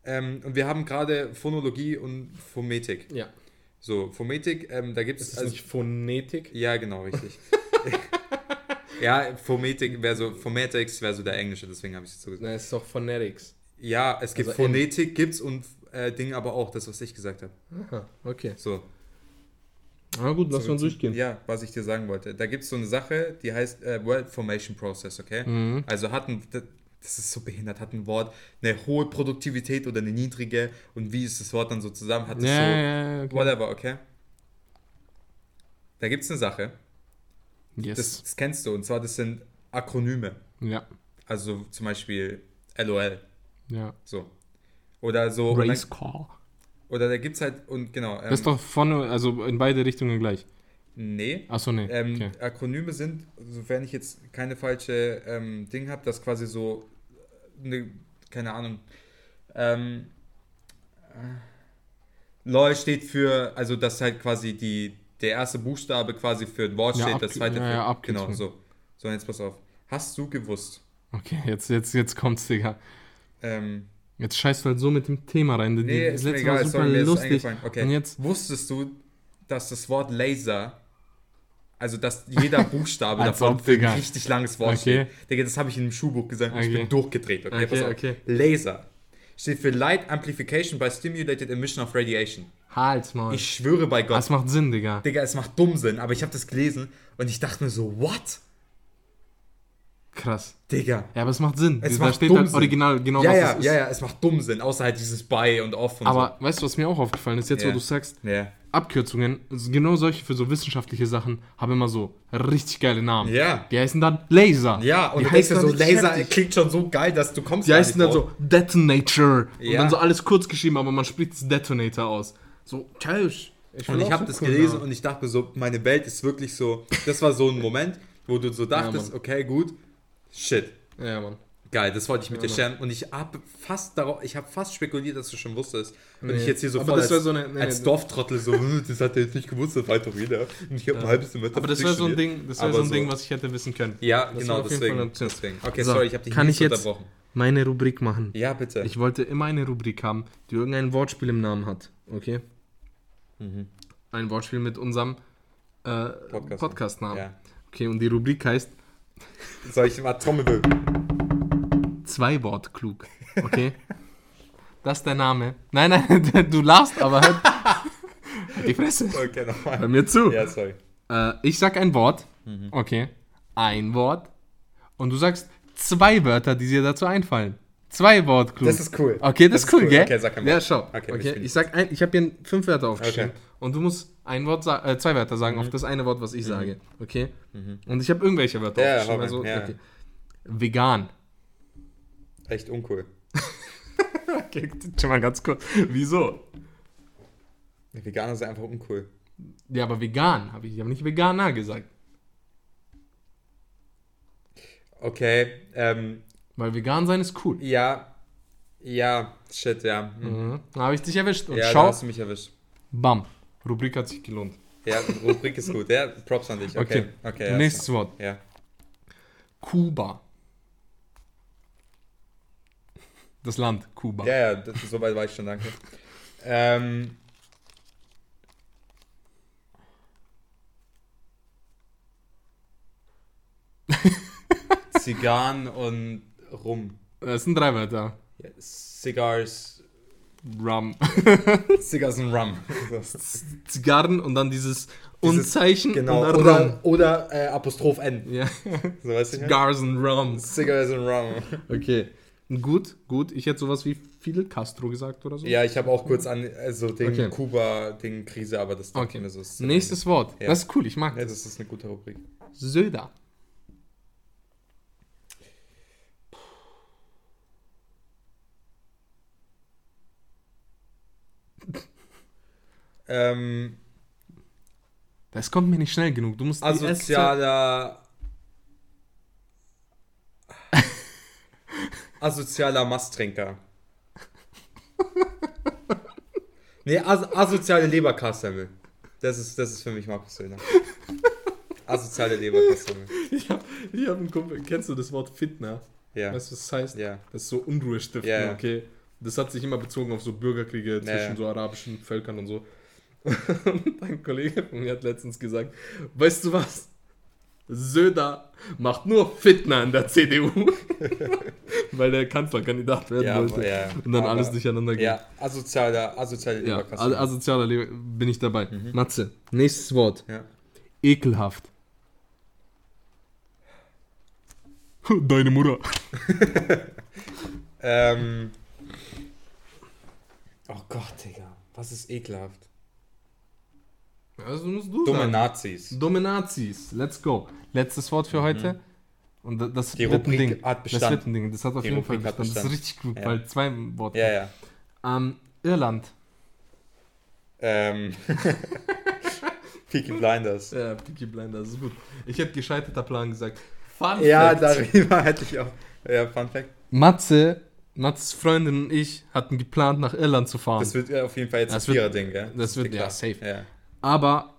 [SPEAKER 2] Ähm, und wir haben gerade Phonologie und Phonetik.
[SPEAKER 1] Ja.
[SPEAKER 2] So, Phonetik, ähm, da gibt
[SPEAKER 1] Ist
[SPEAKER 2] es.
[SPEAKER 1] das nicht Phonetik?
[SPEAKER 2] ja, genau, richtig. ja, Phonetik wäre so, Phonetics wäre so der Englische, deswegen habe ich es so gesagt.
[SPEAKER 1] Nein, es ist doch Phonetics.
[SPEAKER 2] Ja, es gibt
[SPEAKER 1] Also.
[SPEAKER 2] Phonetik, gibt's und äh, Ding aber auch, das, was ich gesagt habe.
[SPEAKER 1] Aha, okay.
[SPEAKER 2] So.
[SPEAKER 1] Na gut, lass mal durchgehen.
[SPEAKER 2] Ja, was ich dir sagen wollte. Da gibt es so eine Sache, die heißt äh, World Formation Process, okay?
[SPEAKER 1] Mhm.
[SPEAKER 2] Also hat ein, das ist so behindert, hat ein Wort eine hohe Produktivität oder eine niedrige und wie ist das Wort dann so zusammen? Hat es
[SPEAKER 1] Ja,
[SPEAKER 2] so,
[SPEAKER 1] ja, okay.
[SPEAKER 2] whatever, okay? Da gibt es eine Sache,
[SPEAKER 1] Yes.
[SPEAKER 2] das, das kennst du, und zwar das sind Akronyme.
[SPEAKER 1] ja,
[SPEAKER 2] Also zum Beispiel LOL,
[SPEAKER 1] ja.
[SPEAKER 2] so. Oder so.
[SPEAKER 1] Race
[SPEAKER 2] dann,
[SPEAKER 1] Call.
[SPEAKER 2] Oder da gibt es halt, und genau. Ähm,
[SPEAKER 1] Das ist doch vorne, also in beide Richtungen gleich.
[SPEAKER 2] nee.
[SPEAKER 1] Achso, nee.
[SPEAKER 2] Ähm,
[SPEAKER 1] okay.
[SPEAKER 2] Akronyme sind, sofern ich jetzt keine falsche ähm, Ding habe, das quasi so eine, keine Ahnung. Ähm, äh, LOL steht für, also das halt quasi die, der erste Buchstabe quasi für ein Wort
[SPEAKER 1] Ja,
[SPEAKER 2] steht, das zweite
[SPEAKER 1] ja,
[SPEAKER 2] für.
[SPEAKER 1] ja,
[SPEAKER 2] genau, so. So, jetzt pass auf. Hast du gewusst?
[SPEAKER 1] Okay, jetzt, jetzt, jetzt kommt's, Digga.
[SPEAKER 2] Ähm,
[SPEAKER 1] Jetzt scheißt du halt so mit dem Thema rein. Die,
[SPEAKER 2] nee,
[SPEAKER 1] das
[SPEAKER 2] ist mir
[SPEAKER 1] letzte
[SPEAKER 2] egal,
[SPEAKER 1] war super
[SPEAKER 2] sorry, mir
[SPEAKER 1] lustig.
[SPEAKER 2] Okay.
[SPEAKER 1] Und jetzt,
[SPEAKER 2] Wusstest du, dass das Wort Laser, also dass jeder Buchstabe davon für ein richtig langes Wort
[SPEAKER 1] Okay.
[SPEAKER 2] steht? Digga, das habe ich in dem Schulbuch gesagt und ich
[SPEAKER 1] Okay.
[SPEAKER 2] bin durchgedreht. Okay,
[SPEAKER 1] Okay, okay.
[SPEAKER 2] Laser steht für Light Amplification by Stimulated Emission of Radiation.
[SPEAKER 1] Halt's mal.
[SPEAKER 2] Ich schwöre bei Gott,
[SPEAKER 1] Das macht Sinn, Digga.
[SPEAKER 2] Digga, es macht dumm Sinn, aber ich habe das gelesen und ich dachte mir so, what?
[SPEAKER 1] Krass.
[SPEAKER 2] Digga.
[SPEAKER 1] Ja, aber es macht Sinn.
[SPEAKER 2] Es
[SPEAKER 1] da
[SPEAKER 2] macht
[SPEAKER 1] steht
[SPEAKER 2] dumm
[SPEAKER 1] halt
[SPEAKER 2] Sinn.
[SPEAKER 1] original genau,
[SPEAKER 2] ja,
[SPEAKER 1] was
[SPEAKER 2] ja,
[SPEAKER 1] ist.
[SPEAKER 2] ja, ja, es macht dumm Sinn, außer halt dieses by und off und
[SPEAKER 1] Aber weißt du, was mir auch aufgefallen ist, jetzt
[SPEAKER 2] Ja.
[SPEAKER 1] wo du sagst,
[SPEAKER 2] so. Ja.
[SPEAKER 1] Abkürzungen, genau solche für so wissenschaftliche Sachen, haben immer so richtig geile Namen.
[SPEAKER 2] Ja.
[SPEAKER 1] Die heißen dann Laser.
[SPEAKER 2] Ja, und
[SPEAKER 1] die
[SPEAKER 2] du denkst so, Laser
[SPEAKER 1] heftig.
[SPEAKER 2] klingt schon so geil, dass du kommst
[SPEAKER 1] Die heißen dann
[SPEAKER 2] drauf.
[SPEAKER 1] so Detonator. Und
[SPEAKER 2] Ja.
[SPEAKER 1] dann so alles kurz geschrieben, aber man spricht es Detonator aus. So, tschüss.
[SPEAKER 2] Und ich habe
[SPEAKER 1] so
[SPEAKER 2] das
[SPEAKER 1] cool
[SPEAKER 2] gelesen
[SPEAKER 1] Namen.
[SPEAKER 2] und ich dachte so, meine Welt ist wirklich so. Das war so ein Moment, wo du so dachtest,
[SPEAKER 1] Mann.
[SPEAKER 2] okay, gut, shit.
[SPEAKER 1] Ja, Mann.
[SPEAKER 2] Geil, das wollte ich mit
[SPEAKER 1] Ja,
[SPEAKER 2] dir scheren. Und ich habe fast darauf, ich habe fast spekuliert, dass du schon wusstest. Und
[SPEAKER 1] Nee.
[SPEAKER 2] ich jetzt hier so voll als,
[SPEAKER 1] so eine- nee,
[SPEAKER 2] als
[SPEAKER 1] nee.
[SPEAKER 2] Dorftrottel so, "Hm, das hat er jetzt nicht gewusst, das weiß doch jeder. Und ich habe ein halbes Semester
[SPEAKER 1] Aber das wäre so ein. Ding, das wäre so ein. Ding, was ich hätte wissen können.
[SPEAKER 2] Ja,
[SPEAKER 1] Das
[SPEAKER 2] genau, deswegen. deswegen. Okay,
[SPEAKER 1] So,
[SPEAKER 2] sorry, ich habe dich
[SPEAKER 1] kann
[SPEAKER 2] nicht
[SPEAKER 1] ich jetzt-
[SPEAKER 2] unterbrochen.
[SPEAKER 1] Meine Rubrik machen.
[SPEAKER 2] Ja, bitte.
[SPEAKER 1] Ich wollte immer eine Rubrik haben, die irgendein Wortspiel im Namen hat. Okay?
[SPEAKER 2] Mhm.
[SPEAKER 1] Ein Wortspiel mit unserem äh,
[SPEAKER 2] Podcast.
[SPEAKER 1] Podcast-Namen.
[SPEAKER 2] ja.
[SPEAKER 1] Okay, und die Rubrik heißt
[SPEAKER 2] Soll ich mal Trommelwirbel?
[SPEAKER 1] zwei Wort klug. Okay? das ist der Name. Nein, nein, du lachst, aber halt die Fresse.
[SPEAKER 2] Okay,
[SPEAKER 1] Hör
[SPEAKER 2] nochmal.
[SPEAKER 1] mir zu.
[SPEAKER 2] Ja, sorry.
[SPEAKER 1] Äh, ich sag ein Wort. Okay. Ein Wort. Und du sagst zwei Wörter, die dir dazu einfallen. Zwei Wort klug.
[SPEAKER 2] Das ist cool.
[SPEAKER 1] Okay, das, ist cool, gell?
[SPEAKER 2] Okay, sag ein
[SPEAKER 1] Ja, schau.
[SPEAKER 2] Okay,
[SPEAKER 1] Okay,
[SPEAKER 2] das ich
[SPEAKER 1] ich sag ein, ich habe hier fünf Wörter aufgeschrieben.
[SPEAKER 2] Okay.
[SPEAKER 1] Und du musst ein Wort äh, zwei Wörter sagen auf das eine Wort, was ich sage. Okay? Und ich habe irgendwelche Wörter
[SPEAKER 2] Mhm. Ja,
[SPEAKER 1] aufgeschrieben. Also,
[SPEAKER 2] ja.
[SPEAKER 1] okay. Vegan.
[SPEAKER 2] Echt uncool.
[SPEAKER 1] Okay, schon mal ganz kurz. Wieso?
[SPEAKER 2] Veganer sind einfach uncool.
[SPEAKER 1] Ja, aber vegan habe ich. Ich habe nicht Veganer gesagt.
[SPEAKER 2] Okay, ähm,
[SPEAKER 1] Weil vegan sein ist cool.
[SPEAKER 2] ja, ja, shit, ja. Hm.
[SPEAKER 1] Mhm. Da habe ich dich erwischt. Und
[SPEAKER 2] Ja, da
[SPEAKER 1] schau,
[SPEAKER 2] hast du mich erwischt.
[SPEAKER 1] bam. Rubrik hat sich gelohnt.
[SPEAKER 2] Ja, Rubrik ist gut. Ja, Props an dich. Okay,
[SPEAKER 1] Okay.
[SPEAKER 2] okay. ja,
[SPEAKER 1] Nächstes Wort.
[SPEAKER 2] Ja.
[SPEAKER 1] Kuba. Das Land, Kuba.
[SPEAKER 2] Ja, ja, das, so weit war ich schon, danke. Ähm, Zigarren und Rum.
[SPEAKER 1] Das sind drei Wörter.
[SPEAKER 2] Ja, Cigars.
[SPEAKER 1] Rum.
[SPEAKER 2] Cigars und Rum.
[SPEAKER 1] Zigarren und dann dieses Unzeichen
[SPEAKER 2] genau.
[SPEAKER 1] und dann Rum.
[SPEAKER 2] Oder, oder äh, Apostroph N.
[SPEAKER 1] Ja.
[SPEAKER 2] So weißt du?
[SPEAKER 1] Cigars und Rum.
[SPEAKER 2] Cigars und Rum.
[SPEAKER 1] Okay. Gut, gut. Ich hätte sowas wie Fidel Castro gesagt oder so.
[SPEAKER 2] Ja, ich habe auch kurz an, also Ding
[SPEAKER 1] Okay.
[SPEAKER 2] Kuba, Ding Krise, aber das
[SPEAKER 1] Okay.
[SPEAKER 2] mir so.
[SPEAKER 1] Nächstes Wort.
[SPEAKER 2] Ja.
[SPEAKER 1] Das ist cool, ich mag
[SPEAKER 2] Ja,
[SPEAKER 1] das.
[SPEAKER 2] das ist eine gute Rubrik.
[SPEAKER 1] Söder.
[SPEAKER 2] Ähm,
[SPEAKER 1] Das kommt mir nicht schnell genug. Du musst
[SPEAKER 2] asozialer. asozialer Masttrinker. Nee, as asoziale Leberkassemmel. Das ist, das ist für mich Markus Söhner. Asoziale Leberkassemmel.
[SPEAKER 1] Ich habe ich hab einen Kumpel. Kennst du das Wort Fitner?
[SPEAKER 2] Ja.
[SPEAKER 1] Weißt du, was das heißt?
[SPEAKER 2] Ja.
[SPEAKER 1] Das ist so Unruhe stiften,
[SPEAKER 2] Ja, ja.
[SPEAKER 1] okay? Das hat sich immer bezogen auf so Bürgerkriege zwischen so arabischen Völkern und so. Ein Kollege von mir hat letztens gesagt, weißt du was? Söder macht nur Fitner in der CDU. Weil der Kanzlerkandidat werden
[SPEAKER 2] Ja,
[SPEAKER 1] wollte.
[SPEAKER 2] ja,
[SPEAKER 1] und dann alles durcheinander ging.
[SPEAKER 2] Ja, asozialer, asoziale
[SPEAKER 1] Ja, also asozialer Le bin ich dabei. Matze, nächstes Wort.
[SPEAKER 2] ja.
[SPEAKER 1] Ekelhaft. Deine Mutter.
[SPEAKER 2] Ähm. Oh Gott, Digga. Was ist ekelhaft?
[SPEAKER 1] Also musst du
[SPEAKER 2] Dumme
[SPEAKER 1] sagen.
[SPEAKER 2] Nazis.
[SPEAKER 1] Dumme Nazis. Let's go. Letztes Wort für heute. Und da- das
[SPEAKER 2] Mhm. Die
[SPEAKER 1] wird ein Ding.
[SPEAKER 2] hat
[SPEAKER 1] Das wird ein Ding. Das hat auf
[SPEAKER 2] Die
[SPEAKER 1] jeden Fall
[SPEAKER 2] Rubrik hat
[SPEAKER 1] Bestand. Das ist richtig gut,
[SPEAKER 2] Ja.
[SPEAKER 1] weil zwei Worte.
[SPEAKER 2] Ja, ja.
[SPEAKER 1] Ähm, Irland.
[SPEAKER 2] Ähm. Peaky Blinders.
[SPEAKER 1] Ja, Peaky Blinders, das ist gut. Ich hätte gescheiterter Plan gesagt. Fun
[SPEAKER 2] Ja,
[SPEAKER 1] Fact.
[SPEAKER 2] darüber hätte ich auch. Ja, Fun Fact.
[SPEAKER 1] Matze, Matzes Freundin und ich hatten geplant, nach Irland zu fahren.
[SPEAKER 2] Das wird auf jeden Fall jetzt
[SPEAKER 1] Das
[SPEAKER 2] ein Vierer-Ding, gell?
[SPEAKER 1] das
[SPEAKER 2] ist
[SPEAKER 1] wird- ja, safe.
[SPEAKER 2] Ja.
[SPEAKER 1] Aber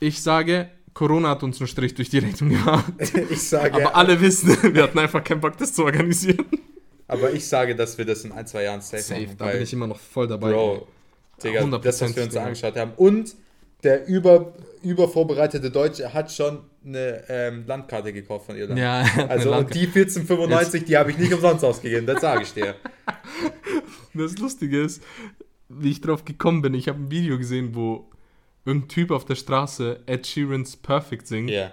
[SPEAKER 1] ich sage, Corona hat uns einen Strich durch die Rechnung gemacht.
[SPEAKER 2] Ich sage,
[SPEAKER 1] Aber alle wissen, wir hatten einfach keinen Bock, das zu organisieren.
[SPEAKER 2] aber ich sage, dass wir das in ein, zwei Jahren safe,
[SPEAKER 1] Safe,
[SPEAKER 2] machen.
[SPEAKER 1] da bin ich immer noch voll dabei.
[SPEAKER 2] Bro, Digga,
[SPEAKER 1] 100%
[SPEAKER 2] das, was wir uns angeschaut haben. Und der über, übervorbereitete Deutsche hat schon eine ähm, Landkarte gekauft von Irland.
[SPEAKER 1] Ja,
[SPEAKER 2] Also und die 1495, die habe ich nicht umsonst ausgegeben, das sage ich dir.
[SPEAKER 1] Das Lustige ist, wie ich drauf gekommen bin, ich habe ein Video gesehen, wo irgendein Typ auf der Straße Ed Sheerans Perfect singt
[SPEAKER 2] Ja.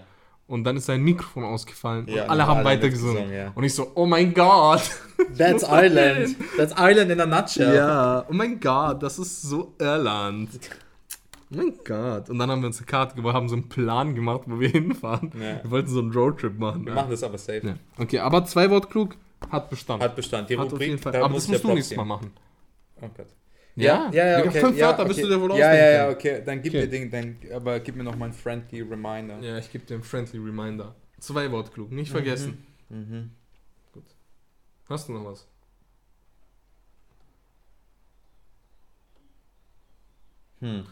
[SPEAKER 1] und dann ist sein Mikrofon ausgefallen
[SPEAKER 2] Ja,
[SPEAKER 1] und alle haben weitergesungen.
[SPEAKER 2] mitgesungen, ja.
[SPEAKER 1] Und ich so, oh mein Gott.
[SPEAKER 2] That's Ireland. That's Ireland in a nutshell.
[SPEAKER 1] Ja, oh mein Gott, das ist so Irland. Oh mein Gott. Und dann haben wir uns eine Karte gemacht, haben so einen Plan gemacht, wo wir hinfahren.
[SPEAKER 2] Ja.
[SPEAKER 1] Wir wollten so einen Roadtrip machen.
[SPEAKER 2] Wir machen das aber safe.
[SPEAKER 1] Okay, aber zwei Wort klug hat Bestand.
[SPEAKER 2] Hat Bestand. Die
[SPEAKER 1] Hat auf
[SPEAKER 2] Rubrik,
[SPEAKER 1] jeden Fall.
[SPEAKER 2] da
[SPEAKER 1] Aber das musst du nächstes Mal machen.
[SPEAKER 2] Oh Gott.
[SPEAKER 1] Ja,
[SPEAKER 2] ja, ja,
[SPEAKER 1] Digga,
[SPEAKER 2] okay.
[SPEAKER 1] fünf
[SPEAKER 2] ja,
[SPEAKER 1] Wörter
[SPEAKER 2] okay.
[SPEAKER 1] bist du dir wohl
[SPEAKER 2] Ja, ja, ja, okay. Dann gib
[SPEAKER 1] Okay.
[SPEAKER 2] mir Ding, dann, aber gib mir noch mal ein friendly Reminder.
[SPEAKER 1] Ja, ich gebe dir einen friendly Reminder. Zwei Wort klug, nicht vergessen.
[SPEAKER 2] Mhm.
[SPEAKER 1] Hast du noch was?
[SPEAKER 2] Hm.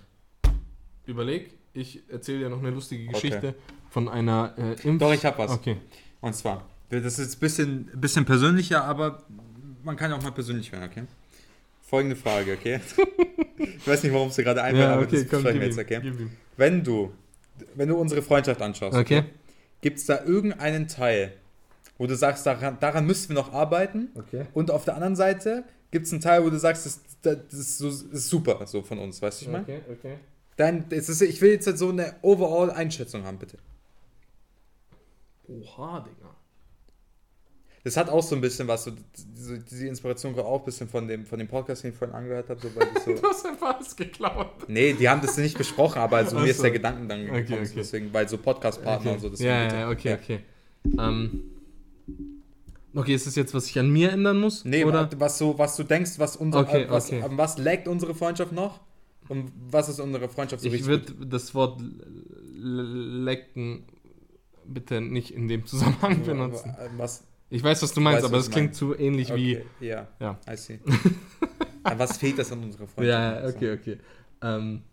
[SPEAKER 1] Überleg, ich erzähle dir noch eine lustige
[SPEAKER 2] Okay.
[SPEAKER 1] Geschichte von einer äh, Impf...
[SPEAKER 2] Doch, ich hab was.
[SPEAKER 1] Okay.
[SPEAKER 2] Und zwar, das ist jetzt ein bisschen, bisschen persönlicher, aber man kann auch mal persönlich werden, okay? Folgende Frage, okay? ich weiß nicht, warum es dir gerade einfällt,
[SPEAKER 1] Ja,
[SPEAKER 2] aber
[SPEAKER 1] okay,
[SPEAKER 2] das
[SPEAKER 1] komm,
[SPEAKER 2] besprechen wir jetzt, okay?
[SPEAKER 1] ihm.
[SPEAKER 2] Wenn du, wenn du unsere Freundschaft anschaust,
[SPEAKER 1] Okay.
[SPEAKER 2] gibt es da irgendeinen Teil, wo du sagst, daran, daran müssten wir noch arbeiten?
[SPEAKER 1] Okay.
[SPEAKER 2] Und auf der anderen Seite gibt es einen Teil, wo du sagst, das, das, ist, so, das ist super, so von uns, weißt du, ich meine?
[SPEAKER 1] Okay, okay.
[SPEAKER 2] Dann, es ist, ich will jetzt so eine Overall-Einschätzung haben, bitte.
[SPEAKER 1] Oha, Digga.
[SPEAKER 2] Das hat auch so ein bisschen was, so, diese, diese Inspiration kommt auch ein bisschen von dem, von dem Podcast, den ich vorhin angehört habe. So, weil so,
[SPEAKER 1] Du hast einfach alles geklaut.
[SPEAKER 2] nee, die haben das nicht besprochen, aber so,
[SPEAKER 1] Ach
[SPEAKER 2] mir ist
[SPEAKER 1] so.
[SPEAKER 2] der Gedanken dann
[SPEAKER 1] Okay,
[SPEAKER 2] gekommen,
[SPEAKER 1] okay.
[SPEAKER 2] deswegen, weil so Podcast-Partner
[SPEAKER 1] okay.
[SPEAKER 2] und so. deswegen
[SPEAKER 1] ja, ja, okay, okay. Ähm, okay, ist das jetzt, was ich an mir ändern muss?
[SPEAKER 2] Nee,
[SPEAKER 1] oder?
[SPEAKER 2] was, so, was du denkst, was unser,
[SPEAKER 1] Okay,
[SPEAKER 2] was,
[SPEAKER 1] okay.
[SPEAKER 2] was laggt unsere Freundschaft noch? Und was ist unsere Freundschaft so
[SPEAKER 1] Ich
[SPEAKER 2] richtig?
[SPEAKER 1] würde das Wort lecken bitte nicht in dem Zusammenhang benutzen.
[SPEAKER 2] Äh, Was?
[SPEAKER 1] Ich weiß, was du meinst,
[SPEAKER 2] Weiß,
[SPEAKER 1] aber es
[SPEAKER 2] du
[SPEAKER 1] klingt zu ähnlich
[SPEAKER 2] Okay, ja,
[SPEAKER 1] wie. Ja.
[SPEAKER 2] I see. was fehlt das an unserer Freundschaft?
[SPEAKER 1] Ja, ja, okay, okay. Ähm.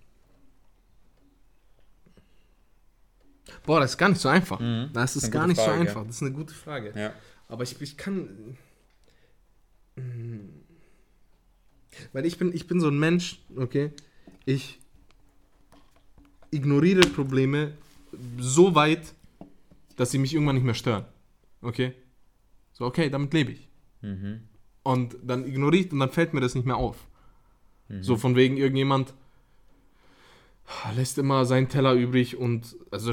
[SPEAKER 1] Boah, das ist gar nicht so einfach.
[SPEAKER 2] Mhm.
[SPEAKER 1] Das ist
[SPEAKER 2] Eine
[SPEAKER 1] gar nicht
[SPEAKER 2] Frage,
[SPEAKER 1] so
[SPEAKER 2] ja.
[SPEAKER 1] einfach. Das ist eine gute Frage.
[SPEAKER 2] Ja.
[SPEAKER 1] Aber ich, ich kann. Mm. Weil ich bin, ich bin so ein Mensch, okay? Ich ignoriere Probleme so weit, dass sie mich irgendwann nicht mehr stören. Okay? So, okay, damit lebe ich.
[SPEAKER 2] Mhm.
[SPEAKER 1] Und dann ignoriere ich und dann fällt mir das nicht mehr auf.
[SPEAKER 2] Mhm.
[SPEAKER 1] So von wegen irgendjemand lässt immer seinen Teller übrig und also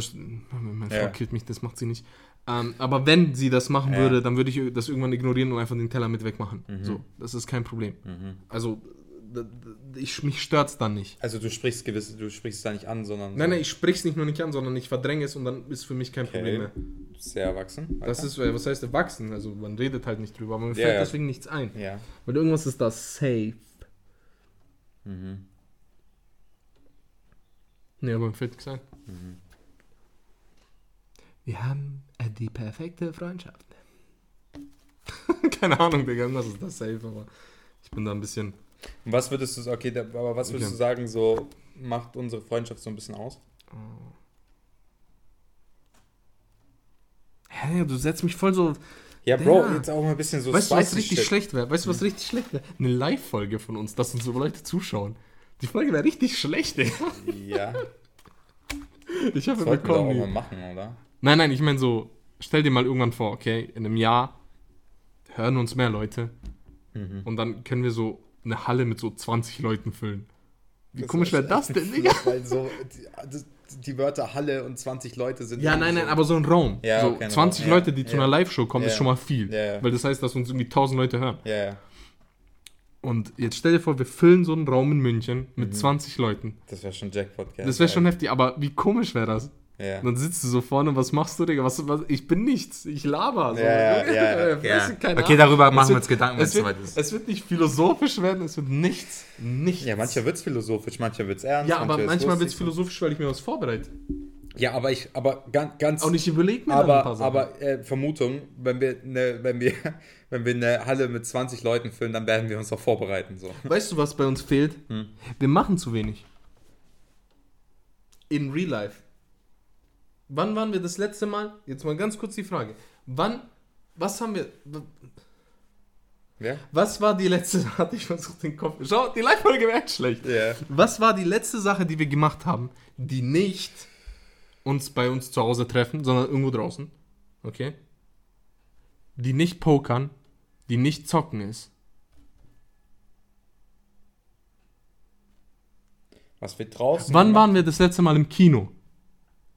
[SPEAKER 1] meine Frau
[SPEAKER 2] Ja.
[SPEAKER 1] killt mich, das macht sie nicht. Ähm, aber wenn sie das machen
[SPEAKER 2] Ja.
[SPEAKER 1] würde, dann würde ich das irgendwann ignorieren und einfach den Teller mit wegmachen.
[SPEAKER 2] Mhm.
[SPEAKER 1] So, das ist kein Problem.
[SPEAKER 2] Mhm.
[SPEAKER 1] Also ich, mich stört's dann nicht.
[SPEAKER 2] Also du sprichst gewisse, du sprichst es da nicht an, sondern
[SPEAKER 1] Nein, nein, ich sprich's nicht nur nicht an, sondern ich verdränge es und dann ist für mich kein
[SPEAKER 2] Okay.
[SPEAKER 1] Problem mehr.
[SPEAKER 2] sehr erwachsen.
[SPEAKER 1] Das
[SPEAKER 2] Alter.
[SPEAKER 1] ist, äh, was heißt erwachsen? Also man redet halt nicht drüber, aber mir
[SPEAKER 2] Ja,
[SPEAKER 1] fällt
[SPEAKER 2] ja.
[SPEAKER 1] deswegen nichts ein.
[SPEAKER 2] ja.
[SPEAKER 1] Weil irgendwas ist da safe.
[SPEAKER 2] Mhm.
[SPEAKER 1] Nee, aber mir fällt nichts ein.
[SPEAKER 2] Mhm.
[SPEAKER 1] Wir haben äh, die perfekte Freundschaft. Keine Ahnung, Digga, irgendwas ist das safe, aber ich bin da ein bisschen.
[SPEAKER 2] Und was würdest du, okay, aber was würdest
[SPEAKER 1] Okay.
[SPEAKER 2] du sagen, so macht unsere Freundschaft so ein bisschen aus?
[SPEAKER 1] Hä, du setzt mich voll so.
[SPEAKER 2] Ja, Bro,
[SPEAKER 1] Ja.
[SPEAKER 2] jetzt auch mal ein bisschen so
[SPEAKER 1] weißt du, was richtig
[SPEAKER 2] shit.
[SPEAKER 1] schlecht wäre? Weißt du, was richtig schlecht wäre? Eine Live-Folge von uns, dass uns so Leute zuschauen. Die Folge wäre richtig schlecht, Digga.
[SPEAKER 2] Ja,
[SPEAKER 1] Ich hoffe, wir
[SPEAKER 2] sollten wir auch mal machen, oder?
[SPEAKER 1] Nein, nein, ich meine so, stell dir mal irgendwann vor, okay, in einem Jahr hören uns mehr Leute
[SPEAKER 2] Mhm.
[SPEAKER 1] und dann können wir so eine Halle mit so 20 Leuten füllen. Wie
[SPEAKER 2] Das
[SPEAKER 1] komisch wäre das denn, Digga?
[SPEAKER 2] Weil so, die, das- die Wörter Halle und 20 Leute sind.
[SPEAKER 1] Ja, nein, nein,
[SPEAKER 2] so,
[SPEAKER 1] aber so ein Raum.
[SPEAKER 2] Ja,
[SPEAKER 1] so
[SPEAKER 2] okay, ein
[SPEAKER 1] 20
[SPEAKER 2] Raum, ja,
[SPEAKER 1] Leute, die zu
[SPEAKER 2] ja.
[SPEAKER 1] einer Live-Show kommen,
[SPEAKER 2] Ja.
[SPEAKER 1] ist schon mal viel. Weil das heißt, dass uns irgendwie 1000 Leute hören.
[SPEAKER 2] Ja, ja,
[SPEAKER 1] Und jetzt stell dir vor, wir füllen so einen Raum in München mit
[SPEAKER 2] Mhm.
[SPEAKER 1] 20 Leuten.
[SPEAKER 2] das wäre schon Jackpot, gell?
[SPEAKER 1] Das wäre schon heftig, aber wie komisch wäre das?
[SPEAKER 2] Ja.
[SPEAKER 1] Und dann sitzt du so vorne und was machst du, Digga? Was, was, ich bin nichts, ich laber. So.
[SPEAKER 2] Ja, ja, ja,
[SPEAKER 1] Weißt
[SPEAKER 2] ja. Okay, darüber machen wir uns Gedanken, wenn
[SPEAKER 1] Es
[SPEAKER 2] soweit ist.
[SPEAKER 1] es wird nicht philosophisch werden, es wird nichts. Nichts.
[SPEAKER 2] Ja, mancher wird es philosophisch, mancher wird es ernst.
[SPEAKER 1] Ja, aber manchmal wird es philosophisch, weil ich mir was vorbereite.
[SPEAKER 2] Ja, aber ich, aber ganz, ganz
[SPEAKER 1] Und ich überlege mir dann ein
[SPEAKER 2] aber,
[SPEAKER 1] paar Sachen.
[SPEAKER 2] aber äh, Vermutung, wenn wir, eine, wenn, wir, wenn wir eine Halle mit 20 Leuten füllen, dann werden wir uns auch vorbereiten. So.
[SPEAKER 1] Weißt du, was bei uns fehlt?
[SPEAKER 2] Hm.
[SPEAKER 1] Wir machen zu wenig. In Real Life. Wann waren wir das letzte Mal? Jetzt mal ganz kurz die Frage. Wann, was haben wir,
[SPEAKER 2] Ja?
[SPEAKER 1] was war die letzte, hatte ich versucht den Kopf, schau, die Live-Folge wäre echt schlecht.
[SPEAKER 2] Ja.
[SPEAKER 1] Was war die letzte Sache, die wir gemacht haben, die nicht uns bei uns zu Hause treffen, sondern irgendwo draußen? Okay? Die nicht pokern, die nicht zocken ist.
[SPEAKER 2] Was wir draußen.
[SPEAKER 1] Wann waren wir das letzte Mal im Kino?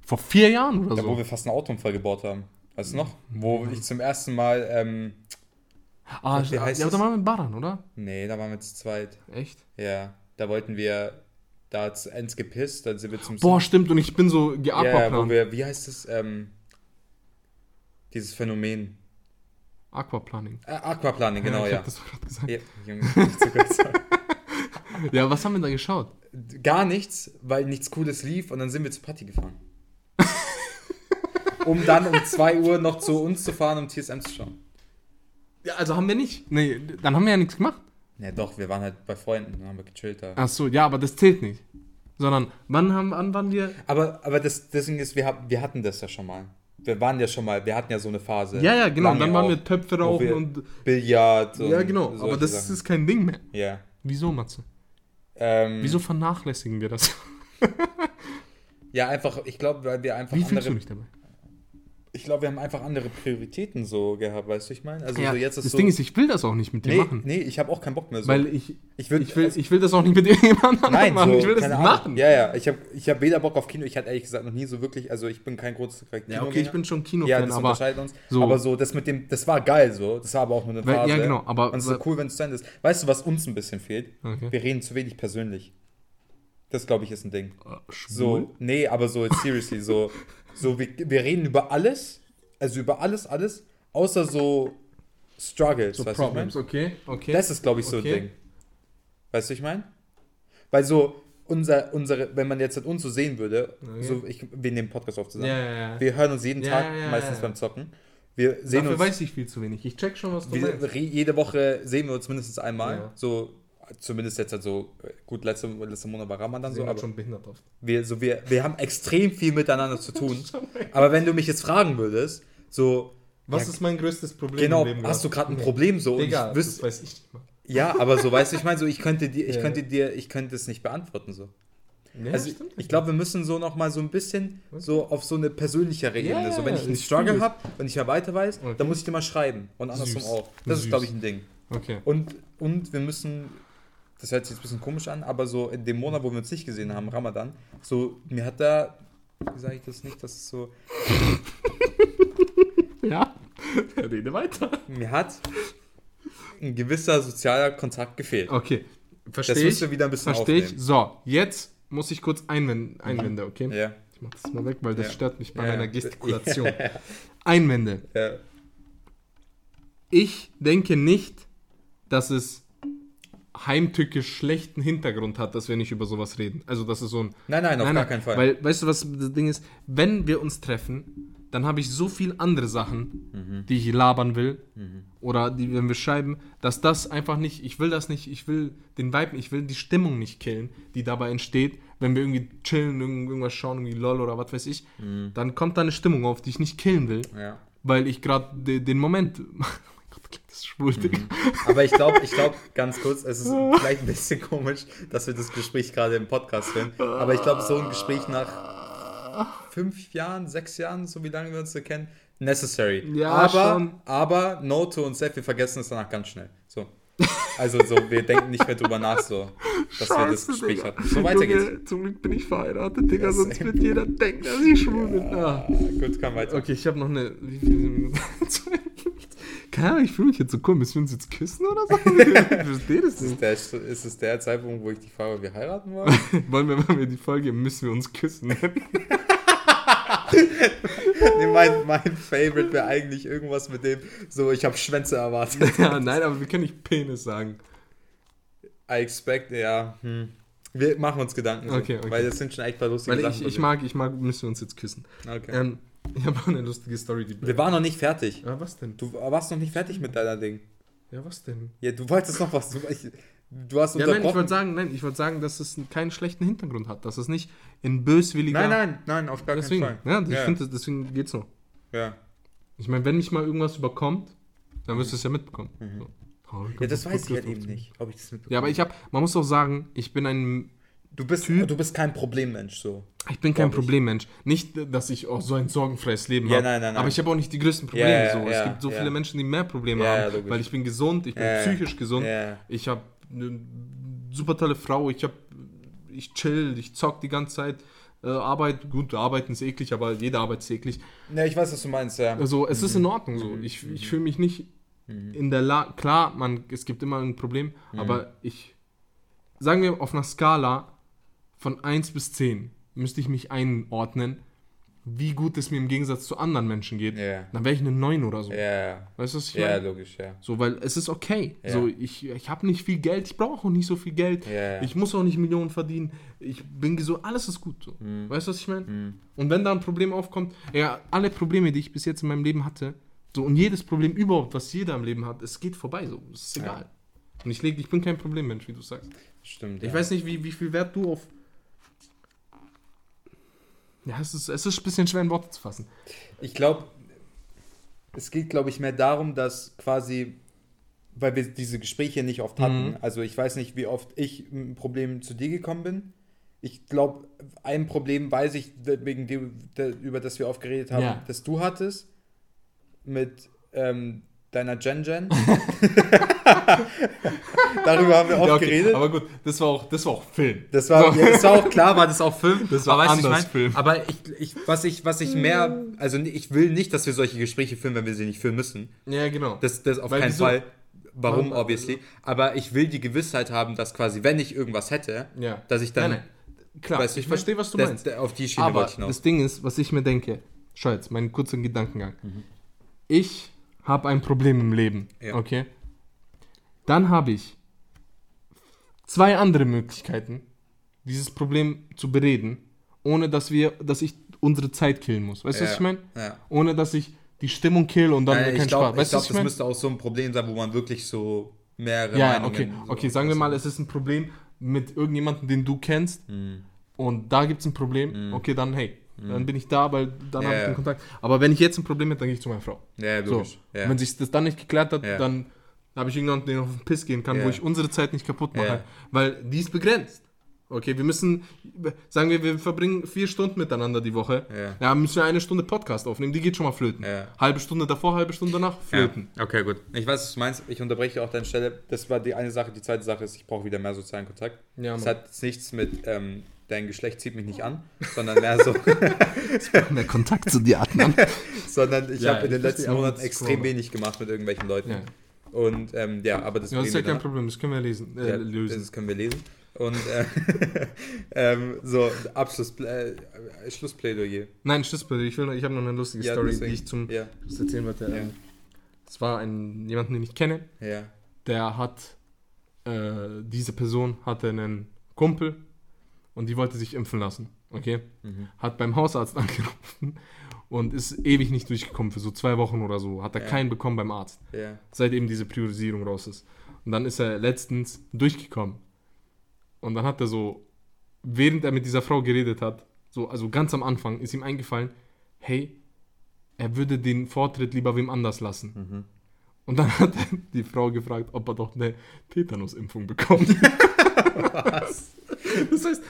[SPEAKER 1] Vor vier Jahren oder
[SPEAKER 2] wo
[SPEAKER 1] so?
[SPEAKER 2] wir fast einen Autounfall gebaut haben. Weißt du noch? Wo ich zum ersten Mal. Ähm,
[SPEAKER 1] Ah,
[SPEAKER 2] Wie heißt
[SPEAKER 1] ja,
[SPEAKER 2] das?
[SPEAKER 1] da waren wir in Baran, oder?
[SPEAKER 2] nee, da waren wir zu zweit.
[SPEAKER 1] Echt?
[SPEAKER 2] Ja. Da wollten wir. Da hat's ends gepisst, dann sind wir zum.
[SPEAKER 1] Boah, stimmt, und ich bin so
[SPEAKER 2] ja, wo
[SPEAKER 1] geaquaplant.
[SPEAKER 2] wir. Wie heißt es? Ähm, dieses Phänomen.
[SPEAKER 1] Aquaplaning.
[SPEAKER 2] Äh, Aquaplaning, genau,
[SPEAKER 1] ich
[SPEAKER 2] ja.
[SPEAKER 1] hab das gerade gesagt.
[SPEAKER 2] ja Junge, nicht zu kurz.
[SPEAKER 1] Ja, was haben wir da geschaut?
[SPEAKER 2] Gar nichts, weil nichts Cooles lief und dann sind wir zu Patti gefahren. Um dann um 2 Uhr noch zu uns zu fahren, um TSM zu schauen.
[SPEAKER 1] Ja, also haben wir nicht. Nee, dann haben wir ja nichts gemacht.
[SPEAKER 2] Ja doch, wir waren halt bei Freunden, dann haben wir gechillt da.
[SPEAKER 1] Ach so, ja, aber das zählt nicht. Sondern, wann haben, wann waren wir?
[SPEAKER 2] Aber, aber das, das Ding ist, wir, wir hatten das ja schon mal. Wir waren ja schon mal, wir hatten ja so eine Phase.
[SPEAKER 1] Ja, ja, genau.
[SPEAKER 2] Lange
[SPEAKER 1] Dann waren
[SPEAKER 2] auch,
[SPEAKER 1] wir Töpfe rauchen
[SPEAKER 2] wir
[SPEAKER 1] und.
[SPEAKER 2] Billard und
[SPEAKER 1] Ja, genau. Aber das
[SPEAKER 2] Sachen.
[SPEAKER 1] ist kein Ding mehr.
[SPEAKER 2] Ja.
[SPEAKER 1] Wieso, Matze?
[SPEAKER 2] Ähm,
[SPEAKER 1] Wieso vernachlässigen wir das?
[SPEAKER 2] Ja, einfach, ich glaube, weil wir einfach
[SPEAKER 1] Wie fühlst du
[SPEAKER 2] andere.
[SPEAKER 1] dich dabei?
[SPEAKER 2] Ich glaube, wir haben einfach andere Prioritäten so gehabt, weißt du, ich meine? Also
[SPEAKER 1] Ja,
[SPEAKER 2] so jetzt ist
[SPEAKER 1] das
[SPEAKER 2] so.
[SPEAKER 1] Ding ist, ich will das auch nicht mit dir
[SPEAKER 2] nee,
[SPEAKER 1] machen.
[SPEAKER 2] nee, ich habe auch keinen Bock mehr so.
[SPEAKER 1] Weil ich,
[SPEAKER 2] ich würd,
[SPEAKER 1] ich, will, ich will das auch nicht mit irgendjemand anderem
[SPEAKER 2] Nein,
[SPEAKER 1] machen.
[SPEAKER 2] so,
[SPEAKER 1] ich will das nicht
[SPEAKER 2] Ahnung.
[SPEAKER 1] machen.
[SPEAKER 2] Ja, ja, ich habe ich hab weder Bock auf Kino, ich hatte ehrlich gesagt noch nie so wirklich, also ich bin kein großer Kino.
[SPEAKER 1] Ja, okay, ich bin schon
[SPEAKER 2] ja,
[SPEAKER 1] Kinofan,
[SPEAKER 2] das
[SPEAKER 1] aber.
[SPEAKER 2] unterscheidet uns.
[SPEAKER 1] so-
[SPEAKER 2] Aber so, das mit dem, das war geil so, das war aber auch nur eine
[SPEAKER 1] Weil-
[SPEAKER 2] Phase.
[SPEAKER 1] ja, genau, aber-
[SPEAKER 2] Und es ist cool, wenn es zu Ende ist. Weißt du, was uns ein bisschen fehlt?
[SPEAKER 1] Okay.
[SPEAKER 2] Wir reden zu wenig persönlich. Das, glaube ich, ist ein Ding.
[SPEAKER 1] Schwul?
[SPEAKER 2] So, nee, aber so, seriously, so, so wir, wir reden über alles, also über alles, alles, außer so Struggles,
[SPEAKER 1] So
[SPEAKER 2] weißt du, was ich mein?
[SPEAKER 1] Problems, okay, okay.
[SPEAKER 2] Das ist, glaube ich, so
[SPEAKER 1] Okay.
[SPEAKER 2] ein Ding. Weißt du, ich meine? Weil so, unser, unsere, wenn man jetzt uns so sehen würde,
[SPEAKER 1] Okay.
[SPEAKER 2] so, ich, wir nehmen Podcast auf zusammen.
[SPEAKER 1] ja, ja, ja.
[SPEAKER 2] Wir hören uns jeden Tag, meistens beim Zocken. Wir sehen
[SPEAKER 1] Dafür
[SPEAKER 2] uns,
[SPEAKER 1] weiß ich viel zu wenig. Ich check schon, was du
[SPEAKER 2] wir,
[SPEAKER 1] meinst.
[SPEAKER 2] jede Woche sehen wir uns mindestens einmal. So, zumindest jetzt halt so, äh, gut, letzte, letzte Monat war Ramadan so,
[SPEAKER 1] halt
[SPEAKER 2] aber
[SPEAKER 1] schon behindert oft.
[SPEAKER 2] wir, so, wir, wir haben extrem viel miteinander zu tun. aber wenn du mich jetzt fragen würdest, so,
[SPEAKER 1] Was
[SPEAKER 2] Ja,
[SPEAKER 1] ist mein größtes Problem
[SPEAKER 2] genau,
[SPEAKER 1] im Leben?
[SPEAKER 2] hast du gerade ein. Problem so? und
[SPEAKER 1] Digga,
[SPEAKER 2] ich wüsste,
[SPEAKER 1] das weiß ich nicht mal.
[SPEAKER 2] Ja, aber so, weißt du, ich meine, so, ich könnte dir, ich
[SPEAKER 1] Ja.
[SPEAKER 2] könnte dir, ich könnte es nicht beantworten, so.
[SPEAKER 1] Nee,
[SPEAKER 2] also, ich glaube, wir müssen so noch mal so ein bisschen so auf so eine persönlichere
[SPEAKER 1] Ja,
[SPEAKER 2] Ebene, so, wenn
[SPEAKER 1] ja,
[SPEAKER 2] ich einen Struggle habe und ich mehr weiter weiß,
[SPEAKER 1] Okay.
[SPEAKER 2] dann muss ich dir mal schreiben und andersrum
[SPEAKER 1] Süß.
[SPEAKER 2] auch. Das ist,
[SPEAKER 1] Süß.
[SPEAKER 2] glaube ich, ein Ding.
[SPEAKER 1] Okay.
[SPEAKER 2] Und, und wir müssen, das hört sich jetzt ein bisschen komisch an, aber so in dem Monat, wo wir uns nicht gesehen haben, Ramadan, so, mir hat da, wie sage ich das nicht, das ist so,
[SPEAKER 1] Ja, rede weiter.
[SPEAKER 2] mir hat ein gewisser sozialer Kontakt gefehlt.
[SPEAKER 1] Okay,
[SPEAKER 2] das
[SPEAKER 1] verstehe
[SPEAKER 2] müsst
[SPEAKER 1] ich.
[SPEAKER 2] ihr wieder ein bisschen
[SPEAKER 1] Verstehe ich. So, jetzt muss ich kurz einwenden, Einwände, okay?
[SPEAKER 2] Ja,
[SPEAKER 1] Ich mach das mal weg, weil das
[SPEAKER 2] Ja.
[SPEAKER 1] stört mich bei
[SPEAKER 2] Ja.
[SPEAKER 1] meiner Gestikulation. Einwände.
[SPEAKER 2] ja.
[SPEAKER 1] Ich denke nicht, dass es heimtückisch schlechten Hintergrund hat, dass wir nicht über sowas reden. Also, das ist so ein.
[SPEAKER 2] Nein, nein, auf gar keinen Fall.
[SPEAKER 1] Weil, weißt du, was das Ding ist? Wenn wir uns treffen, dann habe ich so viel andere Sachen,
[SPEAKER 2] Mhm.
[SPEAKER 1] die ich labern will, oder die, wenn wir schreiben, dass das einfach nicht, ich will das nicht, ich will den Vibe, ich will die Stimmung nicht killen, die dabei entsteht, wenn wir irgendwie chillen, irgend- irgendwas schauen, irgendwie LOL oder was weiß ich,
[SPEAKER 2] Mhm.
[SPEAKER 1] dann kommt da eine Stimmung auf, die ich nicht killen will,
[SPEAKER 2] ja.
[SPEAKER 1] weil ich gerade de, den Moment. Oh mein Gott, schwul, Digga.
[SPEAKER 2] Aber ich glaube, ich glaube, ganz kurz, es ist vielleicht ein bisschen komisch, dass wir das Gespräch gerade im Podcast führen. Aber ich glaube, so ein Gespräch nach fünf Jahren, sechs Jahren, so wie lange wir uns so kennen, necessary.
[SPEAKER 1] Ja,
[SPEAKER 2] aber,
[SPEAKER 1] schon.
[SPEAKER 2] aber Noto und Seth, wir vergessen es danach ganz schnell. So. Also so, wir denken nicht mehr drüber nach, so, dass wir das Gespräch
[SPEAKER 1] Digga.
[SPEAKER 2] hatten. So weiter geht's.
[SPEAKER 1] Junge, Zum Glück bin ich verheiratet, Digga,
[SPEAKER 2] Ja,
[SPEAKER 1] sonst wird jeder denken, dass ich schwul bin. Ah,
[SPEAKER 2] gut, kann weiter.
[SPEAKER 1] Okay, ich habe noch eine. Wie viele Minuten? Keine Ahnung, ich fühle mich jetzt so cool. Müssen wir uns jetzt küssen oder so? Ich verstehe das
[SPEAKER 2] Ist
[SPEAKER 1] nicht.
[SPEAKER 2] es, der, ist es der Zeitpunkt, wo ich die frage, wir heiraten wollen?
[SPEAKER 1] Wollen wir, wenn wir die Folge müssen wir uns küssen?
[SPEAKER 2] nee, mein, mein Favorite wäre eigentlich irgendwas mit dem, so, ich habe Schwänze erwartet.
[SPEAKER 1] ja, nein, aber wir können nicht Penis sagen.
[SPEAKER 2] I expect, ja. Hm. Wir machen uns Gedanken.
[SPEAKER 1] Okay, okay.
[SPEAKER 2] Weil das sind schon echt paar lustige
[SPEAKER 1] Weil
[SPEAKER 2] Sachen.
[SPEAKER 1] ich, ich mag, ich mag, müssen wir uns jetzt küssen.
[SPEAKER 2] Okay.
[SPEAKER 1] Ähm, ich habe auch eine lustige Story, die.
[SPEAKER 2] Wir waren noch nicht fertig.
[SPEAKER 1] Ja, was denn?
[SPEAKER 2] Du warst noch nicht fertig mit deiner Ding.
[SPEAKER 1] Ja, was denn?
[SPEAKER 2] Ja, du wolltest noch was. Du, ich, du hast
[SPEAKER 1] Ja, nein, ich
[SPEAKER 2] unterbrochen.
[SPEAKER 1] wollte sagen, nein, ich wollte sagen, dass es keinen schlechten Hintergrund hat, dass es nicht in böswilliger.
[SPEAKER 2] nein, nein, nein, auf gar
[SPEAKER 1] deswegen,
[SPEAKER 2] keinen Fall.
[SPEAKER 1] ja, ich
[SPEAKER 2] ja,
[SPEAKER 1] finde, deswegen geht's so.
[SPEAKER 2] ja.
[SPEAKER 1] Ich meine, wenn mich mal irgendwas überkommt, dann wirst du es ja mitbekommen. So. Oh,
[SPEAKER 2] Mhm. ja, das weiß ich halt eben nicht, ob ich das mitbekomme.
[SPEAKER 1] Ja, aber ich habe, man muss auch sagen, ich bin ein,
[SPEAKER 2] Du bist,
[SPEAKER 1] Typ-
[SPEAKER 2] du bist kein Problemmensch, so.
[SPEAKER 1] ich bin kein. Problemmensch. Nicht, dass ich auch so ein sorgenfreies Leben
[SPEAKER 2] Ja,
[SPEAKER 1] habe. Aber ich habe auch nicht die größten Probleme.
[SPEAKER 2] Ja,
[SPEAKER 1] so.
[SPEAKER 2] ja,
[SPEAKER 1] es gibt so viele Menschen, die mehr Probleme haben,
[SPEAKER 2] logisch.
[SPEAKER 1] weil ich bin gesund, ich bin psychisch gesund. Ich habe eine super tolle Frau, ich habe, ich chill, ich zock die ganze Zeit. Äh, Arbeit, gut, arbeiten ist eklig, aber jede Arbeit ist eklig.
[SPEAKER 2] Ja, ich weiß, was du meinst, ja.
[SPEAKER 1] Also es ist
[SPEAKER 2] Mhm.
[SPEAKER 1] in Ordnung so. Ich, ich fühle mich nicht in der Lage. Klar, man, es gibt immer ein Problem,
[SPEAKER 2] Mhm.
[SPEAKER 1] aber ich. Sagen wir auf einer Skala von 1 bis 10 müsste ich mich einordnen, wie gut es mir im Gegensatz zu anderen Menschen geht,
[SPEAKER 2] Ja.
[SPEAKER 1] dann wäre ich eine 9 oder so.
[SPEAKER 2] Ja,
[SPEAKER 1] Weißt du, was ich
[SPEAKER 2] ja,
[SPEAKER 1] meine?
[SPEAKER 2] logisch, ja.
[SPEAKER 1] So, weil es ist okay.
[SPEAKER 2] Ja.
[SPEAKER 1] So, ich, ich habe nicht viel Geld, ich brauche auch nicht so viel Geld.
[SPEAKER 2] Ja.
[SPEAKER 1] Ich muss auch nicht Millionen verdienen. Ich bin gesund, alles ist gut. So.
[SPEAKER 2] Mhm.
[SPEAKER 1] Weißt du, was ich meine? Und wenn da ein Problem aufkommt, ja, alle Probleme, die ich bis jetzt in meinem Leben hatte, so und jedes Problem überhaupt, was jeder im Leben hat, es geht vorbei. So, es ist egal. Und ich, leg, ich bin kein Problemmensch, wie du sagst.
[SPEAKER 2] Stimmt.
[SPEAKER 1] Ich
[SPEAKER 2] ja.
[SPEAKER 1] weiß nicht, wie, wie viel Wert du auf. Ja, es ist, es ist ein bisschen schwer in Worte zu fassen.
[SPEAKER 2] Ich glaube, es geht, glaube ich, mehr darum, dass quasi, weil wir diese Gespräche nicht oft hatten,
[SPEAKER 1] Mhm.
[SPEAKER 2] also ich weiß nicht, wie oft ich einem Problem zu dir gekommen bin. Ich glaube, ein Problem weiß ich, wegen dem, über das wir oft geredet haben,
[SPEAKER 1] Ja.
[SPEAKER 2] das du hattest, mit ähm, deiner Gen Gen. Darüber haben wir oft
[SPEAKER 1] Ja, okay,
[SPEAKER 2] geredet.
[SPEAKER 1] Aber gut, das war auch, das war auch Film.
[SPEAKER 2] Das war, ja, das war auch klar, war das auch Film.
[SPEAKER 1] Das war
[SPEAKER 2] aber
[SPEAKER 1] anders
[SPEAKER 2] ich mein,
[SPEAKER 1] Film.
[SPEAKER 2] Aber ich, ich, was, ich, was ich mehr, also ich will nicht, dass wir solche Gespräche führen, wenn wir sie nicht führen müssen.
[SPEAKER 1] Ja, genau.
[SPEAKER 2] Das, das auf
[SPEAKER 1] Weil
[SPEAKER 2] keinen
[SPEAKER 1] wieso?
[SPEAKER 2] Fall. Warum,
[SPEAKER 1] Warum?
[SPEAKER 2] obviously. Aber ich will die Gewissheit haben, dass quasi, wenn ich irgendwas hätte,
[SPEAKER 1] ja.
[SPEAKER 2] dass ich dann.
[SPEAKER 1] Nein, nein. Klar,
[SPEAKER 2] Weißt
[SPEAKER 1] ich
[SPEAKER 2] ich
[SPEAKER 1] verstehe, was du
[SPEAKER 2] das,
[SPEAKER 1] meinst.
[SPEAKER 2] das- Auf die Schiene
[SPEAKER 1] Aber
[SPEAKER 2] wollte ich hinaus.
[SPEAKER 1] das Ding ist, was ich mir denke, schau jetzt, mein kurzer Gedankengang.
[SPEAKER 2] Mhm.
[SPEAKER 1] Ich habe ein Problem im Leben,
[SPEAKER 2] Ja.
[SPEAKER 1] okay? Dann habe ich zwei andere Möglichkeiten, dieses Problem zu bereden, ohne dass wir, dass ich unsere Zeit killen muss. Weißt du, was
[SPEAKER 2] Ja,
[SPEAKER 1] ich meine?
[SPEAKER 2] Ja.
[SPEAKER 1] Ohne dass ich die Stimmung kill und dann
[SPEAKER 2] Nein,
[SPEAKER 1] kein
[SPEAKER 2] ich glaube,
[SPEAKER 1] Spaß. Weißt
[SPEAKER 2] glaub,
[SPEAKER 1] was ich
[SPEAKER 2] das
[SPEAKER 1] meine?
[SPEAKER 2] müsste auch so ein Problem sein, wo man wirklich so mehrere
[SPEAKER 1] Ja,
[SPEAKER 2] Meinungen.
[SPEAKER 1] okay,
[SPEAKER 2] so,
[SPEAKER 1] okay, sagen wir mal, es ist ein Problem mit irgendjemandem, den du kennst
[SPEAKER 2] Mhm.
[SPEAKER 1] und da gibt es ein Problem, okay, dann hey, dann bin ich da, weil dann
[SPEAKER 2] Ja,
[SPEAKER 1] habe ich
[SPEAKER 2] ja.
[SPEAKER 1] den Kontakt. Aber wenn ich jetzt ein Problem hätte, dann gehe ich zu meiner Frau.
[SPEAKER 2] Ja,
[SPEAKER 1] So,
[SPEAKER 2] logisch. Ja.
[SPEAKER 1] wenn sich das dann nicht geklärt hat,
[SPEAKER 2] Ja.
[SPEAKER 1] Dann habe ich irgendjemanden, den auf den Piss gehen kann,
[SPEAKER 2] Ja.
[SPEAKER 1] wo ich unsere Zeit nicht kaputt mache,
[SPEAKER 2] Ja.
[SPEAKER 1] weil die ist begrenzt. Okay, wir müssen, sagen wir, wir verbringen vier Stunden miteinander die Woche.
[SPEAKER 2] Ja.
[SPEAKER 1] Ja, müssen wir eine Stunde Podcast aufnehmen, die geht schon mal flöten.
[SPEAKER 2] Ja.
[SPEAKER 1] Halbe Stunde davor, halbe Stunde danach, flöten.
[SPEAKER 2] Ja. Okay, gut. Ich weiß, was du meinst. Ich unterbreche auch deine Stelle. Das war die eine Sache. Die zweite Sache ist, ich brauche wieder mehr sozialen Kontakt.
[SPEAKER 1] Ja,
[SPEAKER 2] das hat nichts mit, ähm, dein Geschlecht zieht mich nicht an, sondern mehr so,
[SPEAKER 1] Mehr Kontakt zu dir, Adnan.
[SPEAKER 2] sondern ich
[SPEAKER 1] Ja,
[SPEAKER 2] habe in den
[SPEAKER 1] ich
[SPEAKER 2] letzten Monaten extrem wenig gemacht mit irgendwelchen Leuten.
[SPEAKER 1] Ja.
[SPEAKER 2] Und ähm, ja, aber das,
[SPEAKER 1] Ja, das ist ja kein Problem, das können wir lesen, äh,
[SPEAKER 2] Ja,
[SPEAKER 1] lösen.
[SPEAKER 2] Das können wir lesen. Und äh, ähm, so, Abschluss, äh, Schlussplädoyer.
[SPEAKER 1] Nein, Schlüssel, ich, will noch- ich habe noch eine lustige
[SPEAKER 2] Ja,
[SPEAKER 1] Story,
[SPEAKER 2] deswegen.
[SPEAKER 1] die ich zum
[SPEAKER 2] Ja,
[SPEAKER 1] das erzählen wollte.
[SPEAKER 2] Ja.
[SPEAKER 1] Ähm, Es war ein, jemanden, den ich kenne,
[SPEAKER 2] ja.
[SPEAKER 1] der hat, äh, diese Person hatte einen Kumpel und die wollte sich impfen lassen, okay?
[SPEAKER 2] Mhm.
[SPEAKER 1] Hat beim Hausarzt angerufen und ist ewig nicht durchgekommen, für so zwei Wochen oder so, hat er
[SPEAKER 2] Ja.
[SPEAKER 1] keinen bekommen beim Arzt,
[SPEAKER 2] Ja,
[SPEAKER 1] seit eben diese Priorisierung raus ist. Und dann ist er letztens durchgekommen und dann hat er so, während er mit dieser Frau geredet hat, so, also ganz am Anfang, ist ihm eingefallen, hey, er würde den Vortritt lieber wem anders lassen.
[SPEAKER 2] Mhm.
[SPEAKER 1] Und dann hat er die Frau gefragt, ob er doch eine Tetanusimpfung bekommt.
[SPEAKER 2] Was?
[SPEAKER 1] Das heißt,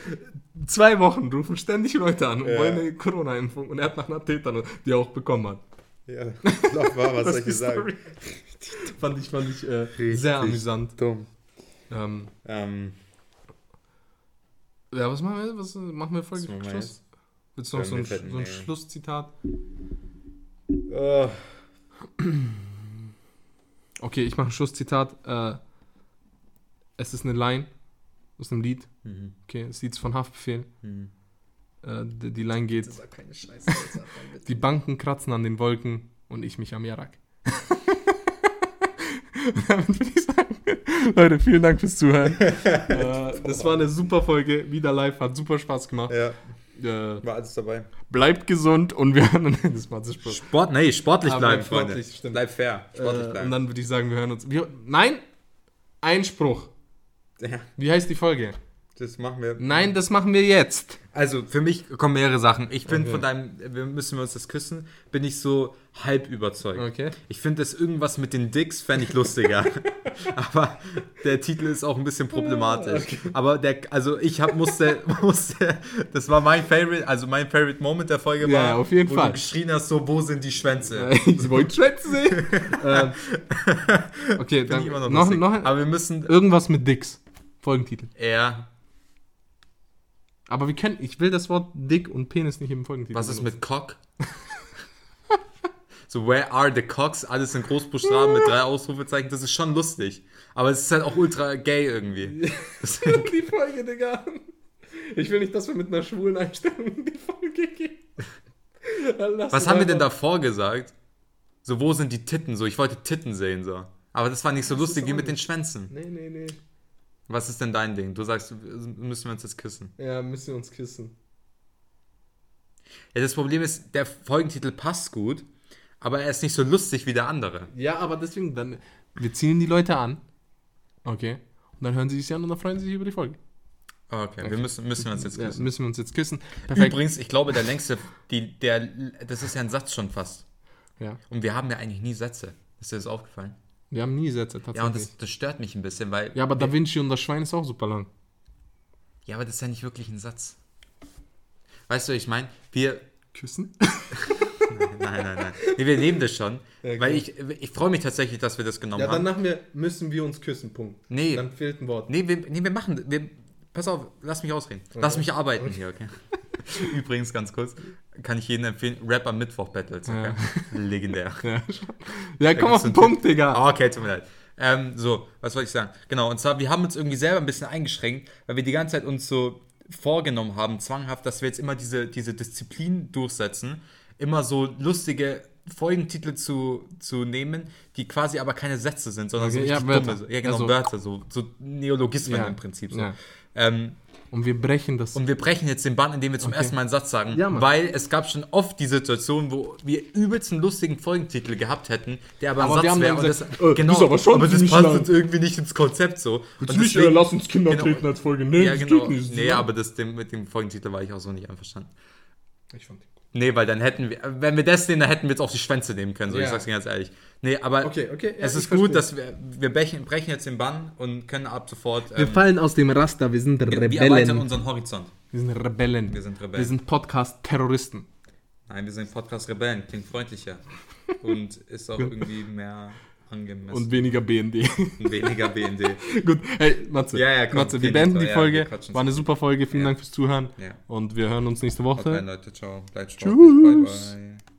[SPEAKER 1] zwei Wochen rufen ständig Leute an und
[SPEAKER 2] Ja.
[SPEAKER 1] wollen eine Corona-Impfung und er hat nach einer Tetanus, die er auch bekommen hat.
[SPEAKER 2] Ja, glaub mal, was
[SPEAKER 1] Das
[SPEAKER 2] soll ich sagen?
[SPEAKER 1] Fand ich, fand ich äh, sehr amüsant.
[SPEAKER 2] Dumm.
[SPEAKER 1] Ähm,
[SPEAKER 2] Ähm,
[SPEAKER 1] ja, was machen wir? Was machen wir Folge Schluss? Willst du noch so ein, so ein. Schlusszitat?
[SPEAKER 2] oh,
[SPEAKER 1] Okay, ich mache ein Schlusszitat. Äh, es ist eine Line aus einem Lied.
[SPEAKER 2] mhm.
[SPEAKER 1] Okay, das Lied ist von Haftbefehl.
[SPEAKER 2] Mhm.
[SPEAKER 1] Äh, die, die Line geht:
[SPEAKER 2] war keine Scheiße.
[SPEAKER 1] Die Banken kratzen an den Wolken und ich mich am Jarak. Damit würde ich sagen, Leute, vielen Dank fürs Zuhören. äh, das war eine super Folge, wieder live, hat super Spaß gemacht.
[SPEAKER 2] Ja,
[SPEAKER 1] Äh,
[SPEAKER 2] war alles dabei.
[SPEAKER 1] bleibt gesund und wir hören das war zu Spaß.
[SPEAKER 2] Sport, nee, sportlich
[SPEAKER 1] Aber
[SPEAKER 2] bleiben,
[SPEAKER 1] sportlich,
[SPEAKER 2] Freunde.
[SPEAKER 1] stimmt.
[SPEAKER 2] Bleib fair. Sportlich
[SPEAKER 1] Äh, und
[SPEAKER 2] bleiben.
[SPEAKER 1] dann würde ich sagen, wir hören uns. Wir, nein! Einspruch.
[SPEAKER 2] Ja,
[SPEAKER 1] Wie heißt die Folge?
[SPEAKER 2] das machen wir.
[SPEAKER 1] Nein, das machen wir jetzt.
[SPEAKER 2] Also für mich kommen mehrere Sachen. Ich finde
[SPEAKER 1] Okay.
[SPEAKER 2] von deinem, wir müssen wir uns das küssen, bin ich so halb überzeugt.
[SPEAKER 1] Okay.
[SPEAKER 2] Ich finde das irgendwas mit den Dicks fände ich lustiger. Aber der Titel ist auch ein bisschen problematisch. Aber der, also ich hab, musste, musste, das war mein Favorite, also mein Favorite Moment der Folge
[SPEAKER 1] Ja,
[SPEAKER 2] war,
[SPEAKER 1] ja, auf jeden
[SPEAKER 2] wo
[SPEAKER 1] Fall.
[SPEAKER 2] du geschrien hast, so, wo sind die Schwänze?
[SPEAKER 1] Ich wollte Schwänze sehen. ähm, okay, dann
[SPEAKER 2] noch
[SPEAKER 1] noch, noch ein,
[SPEAKER 2] Aber wir müssen
[SPEAKER 1] irgendwas mit Dicks. Folgentitel.
[SPEAKER 2] eher,
[SPEAKER 1] Aber wir können, ich will das Wort Dick und Penis nicht im Folgentitel.
[SPEAKER 2] was ist
[SPEAKER 1] benutzen.
[SPEAKER 2] mit Cock? So, where are the cocks? Alles in Großbuchstaben mit drei Ausrufezeichen. Das ist schon lustig. Aber es ist halt auch ultra gay irgendwie.
[SPEAKER 1] die Folge, Digga. Ich will nicht, dass wir mit einer schwulen Einstellung in die Folge gehen.
[SPEAKER 2] Was haben wir denn davor gesagt? So, wo sind die Titten? So, ich wollte Titten sehen, so. Aber das war nicht so
[SPEAKER 1] Das
[SPEAKER 2] lustig wie mit den
[SPEAKER 1] nicht-
[SPEAKER 2] Schwänzen.
[SPEAKER 1] Nee, nee, nee.
[SPEAKER 2] Was ist denn dein Ding? Du sagst, müssen wir uns jetzt küssen.
[SPEAKER 1] Ja, müssen wir uns küssen.
[SPEAKER 2] Ja, das Problem ist, der Folgentitel passt gut, aber er ist nicht so lustig wie der andere.
[SPEAKER 1] Ja, aber deswegen, dann, wir ziehen die Leute an. Okay. Und dann hören sie sich an und dann freuen sie sich über die Folge.
[SPEAKER 2] Okay, wir müssen, müssen wir uns jetzt
[SPEAKER 1] Ja,
[SPEAKER 2] küssen.
[SPEAKER 1] müssen wir uns jetzt küssen. Perfekt.
[SPEAKER 2] Übrigens, ich glaube, der längste, die, der, das ist ja ein Satz schon fast.
[SPEAKER 1] Ja.
[SPEAKER 2] Und wir haben ja eigentlich nie Sätze. Ist dir das aufgefallen?
[SPEAKER 1] Wir haben nie Sätze, tatsächlich.
[SPEAKER 2] Ja, und das, das stört mich ein bisschen, weil.
[SPEAKER 1] ja, aber Da Vinci und das Schwein ist auch super lang.
[SPEAKER 2] Ja, aber das ist ja nicht wirklich ein Satz. Weißt du, ich meine, wir.
[SPEAKER 1] Küssen?
[SPEAKER 2] Nein, nein, nein. Nee, wir nehmen das schon.
[SPEAKER 1] Ja,
[SPEAKER 2] weil ich, ich freue mich tatsächlich, dass wir das genommen
[SPEAKER 1] Ja, dann
[SPEAKER 2] haben.
[SPEAKER 1] machen wir, müssen wir uns küssen, Punkt.
[SPEAKER 2] Nee.
[SPEAKER 1] Dann fehlt ein Wort.
[SPEAKER 2] Nee, wir, nee, wir machen. Wir, pass auf, lass mich ausreden. Lass mich arbeiten hier, okay? Übrigens, ganz kurz, kann ich jedem empfehlen, Rap am Mittwoch Battles, okay? Legendär.
[SPEAKER 1] Ja, ja komm auf den Punkt, Digga.
[SPEAKER 2] Ah, okay, tut mir leid. Ähm, so, was wollte ich sagen? Genau, und zwar, wir haben uns irgendwie selber ein bisschen eingeschränkt, weil wir die ganze Zeit uns so vorgenommen haben, zwanghaft, dass wir jetzt immer diese, diese Disziplin durchsetzen, immer so lustige Folgentitel zu, zu nehmen, die quasi aber keine Sätze sind, sondern so
[SPEAKER 1] Okay,
[SPEAKER 2] richtig
[SPEAKER 1] ja, Wörter.
[SPEAKER 2] dumme. Ja, genau,
[SPEAKER 1] Also-
[SPEAKER 2] Wörter, so, so Neologismen
[SPEAKER 1] Ja,
[SPEAKER 2] im Prinzip. So.
[SPEAKER 1] ja.
[SPEAKER 2] Ähm,
[SPEAKER 1] Und wir brechen das.
[SPEAKER 2] und wir brechen jetzt den Bann, indem wir zum
[SPEAKER 1] Okay.
[SPEAKER 2] ersten Mal einen Satz sagen,
[SPEAKER 1] Ja,
[SPEAKER 2] weil es gab schon oft die Situation, wo wir übelst einen lustigen Folgentitel gehabt hätten, der aber ein
[SPEAKER 1] Aber wir
[SPEAKER 2] Satz wäre. und das-
[SPEAKER 1] äh,
[SPEAKER 2] Genau,
[SPEAKER 1] ist aber schon
[SPEAKER 2] aber das passt
[SPEAKER 1] lang.
[SPEAKER 2] uns irgendwie nicht ins Konzept so. Und
[SPEAKER 1] Jetzt nicht,
[SPEAKER 2] deswegen-
[SPEAKER 1] äh, lass uns Kinder
[SPEAKER 2] genau.
[SPEAKER 1] treten als Folge. Nee,
[SPEAKER 2] ja,
[SPEAKER 1] das
[SPEAKER 2] genau.
[SPEAKER 1] geht nicht.
[SPEAKER 2] Nee, aber das, dem, mit dem Folgentitel war ich auch so nicht einverstanden.
[SPEAKER 1] Ich fand gut.
[SPEAKER 2] Nee, weil dann hätten wir, wenn wir das nehmen, dann hätten wir jetzt auch die Schwänze nehmen können, so
[SPEAKER 1] Ja.
[SPEAKER 2] ich sag's dir ganz ehrlich. Nee, aber
[SPEAKER 1] Okay, okay, ja,
[SPEAKER 2] es ist gut,
[SPEAKER 1] verstehe.
[SPEAKER 2] dass wir, wir brechen, brechen jetzt den Bann und können ab sofort,
[SPEAKER 1] Wir
[SPEAKER 2] ähm,
[SPEAKER 1] fallen aus dem Raster, wir sind
[SPEAKER 2] wir, wir
[SPEAKER 1] Rebellen.
[SPEAKER 2] erweitern unseren Horizont.
[SPEAKER 1] wir sind Rebellen.
[SPEAKER 2] Wir sind Rebellen.
[SPEAKER 1] Wir sind Podcast-Terroristen.
[SPEAKER 2] Nein, wir sind Podcast Rebellen, klingt freundlicher und ist auch irgendwie mehr angemessen
[SPEAKER 1] Und weniger BND.
[SPEAKER 2] und weniger BND.
[SPEAKER 1] Gut, hey, Matze.
[SPEAKER 2] Ja, ja, komm,
[SPEAKER 1] Matze, wir
[SPEAKER 2] okay,
[SPEAKER 1] beenden die.
[SPEAKER 2] Ja,
[SPEAKER 1] Folge.
[SPEAKER 2] quatschen
[SPEAKER 1] War eine super Folge. Vielen
[SPEAKER 2] Ja.
[SPEAKER 1] Dank fürs Zuhören.
[SPEAKER 2] Ja.
[SPEAKER 1] Und wir hören uns nächste Woche.
[SPEAKER 2] Leute, ciao. Bleibt
[SPEAKER 1] Tschüss.
[SPEAKER 2] bye bye.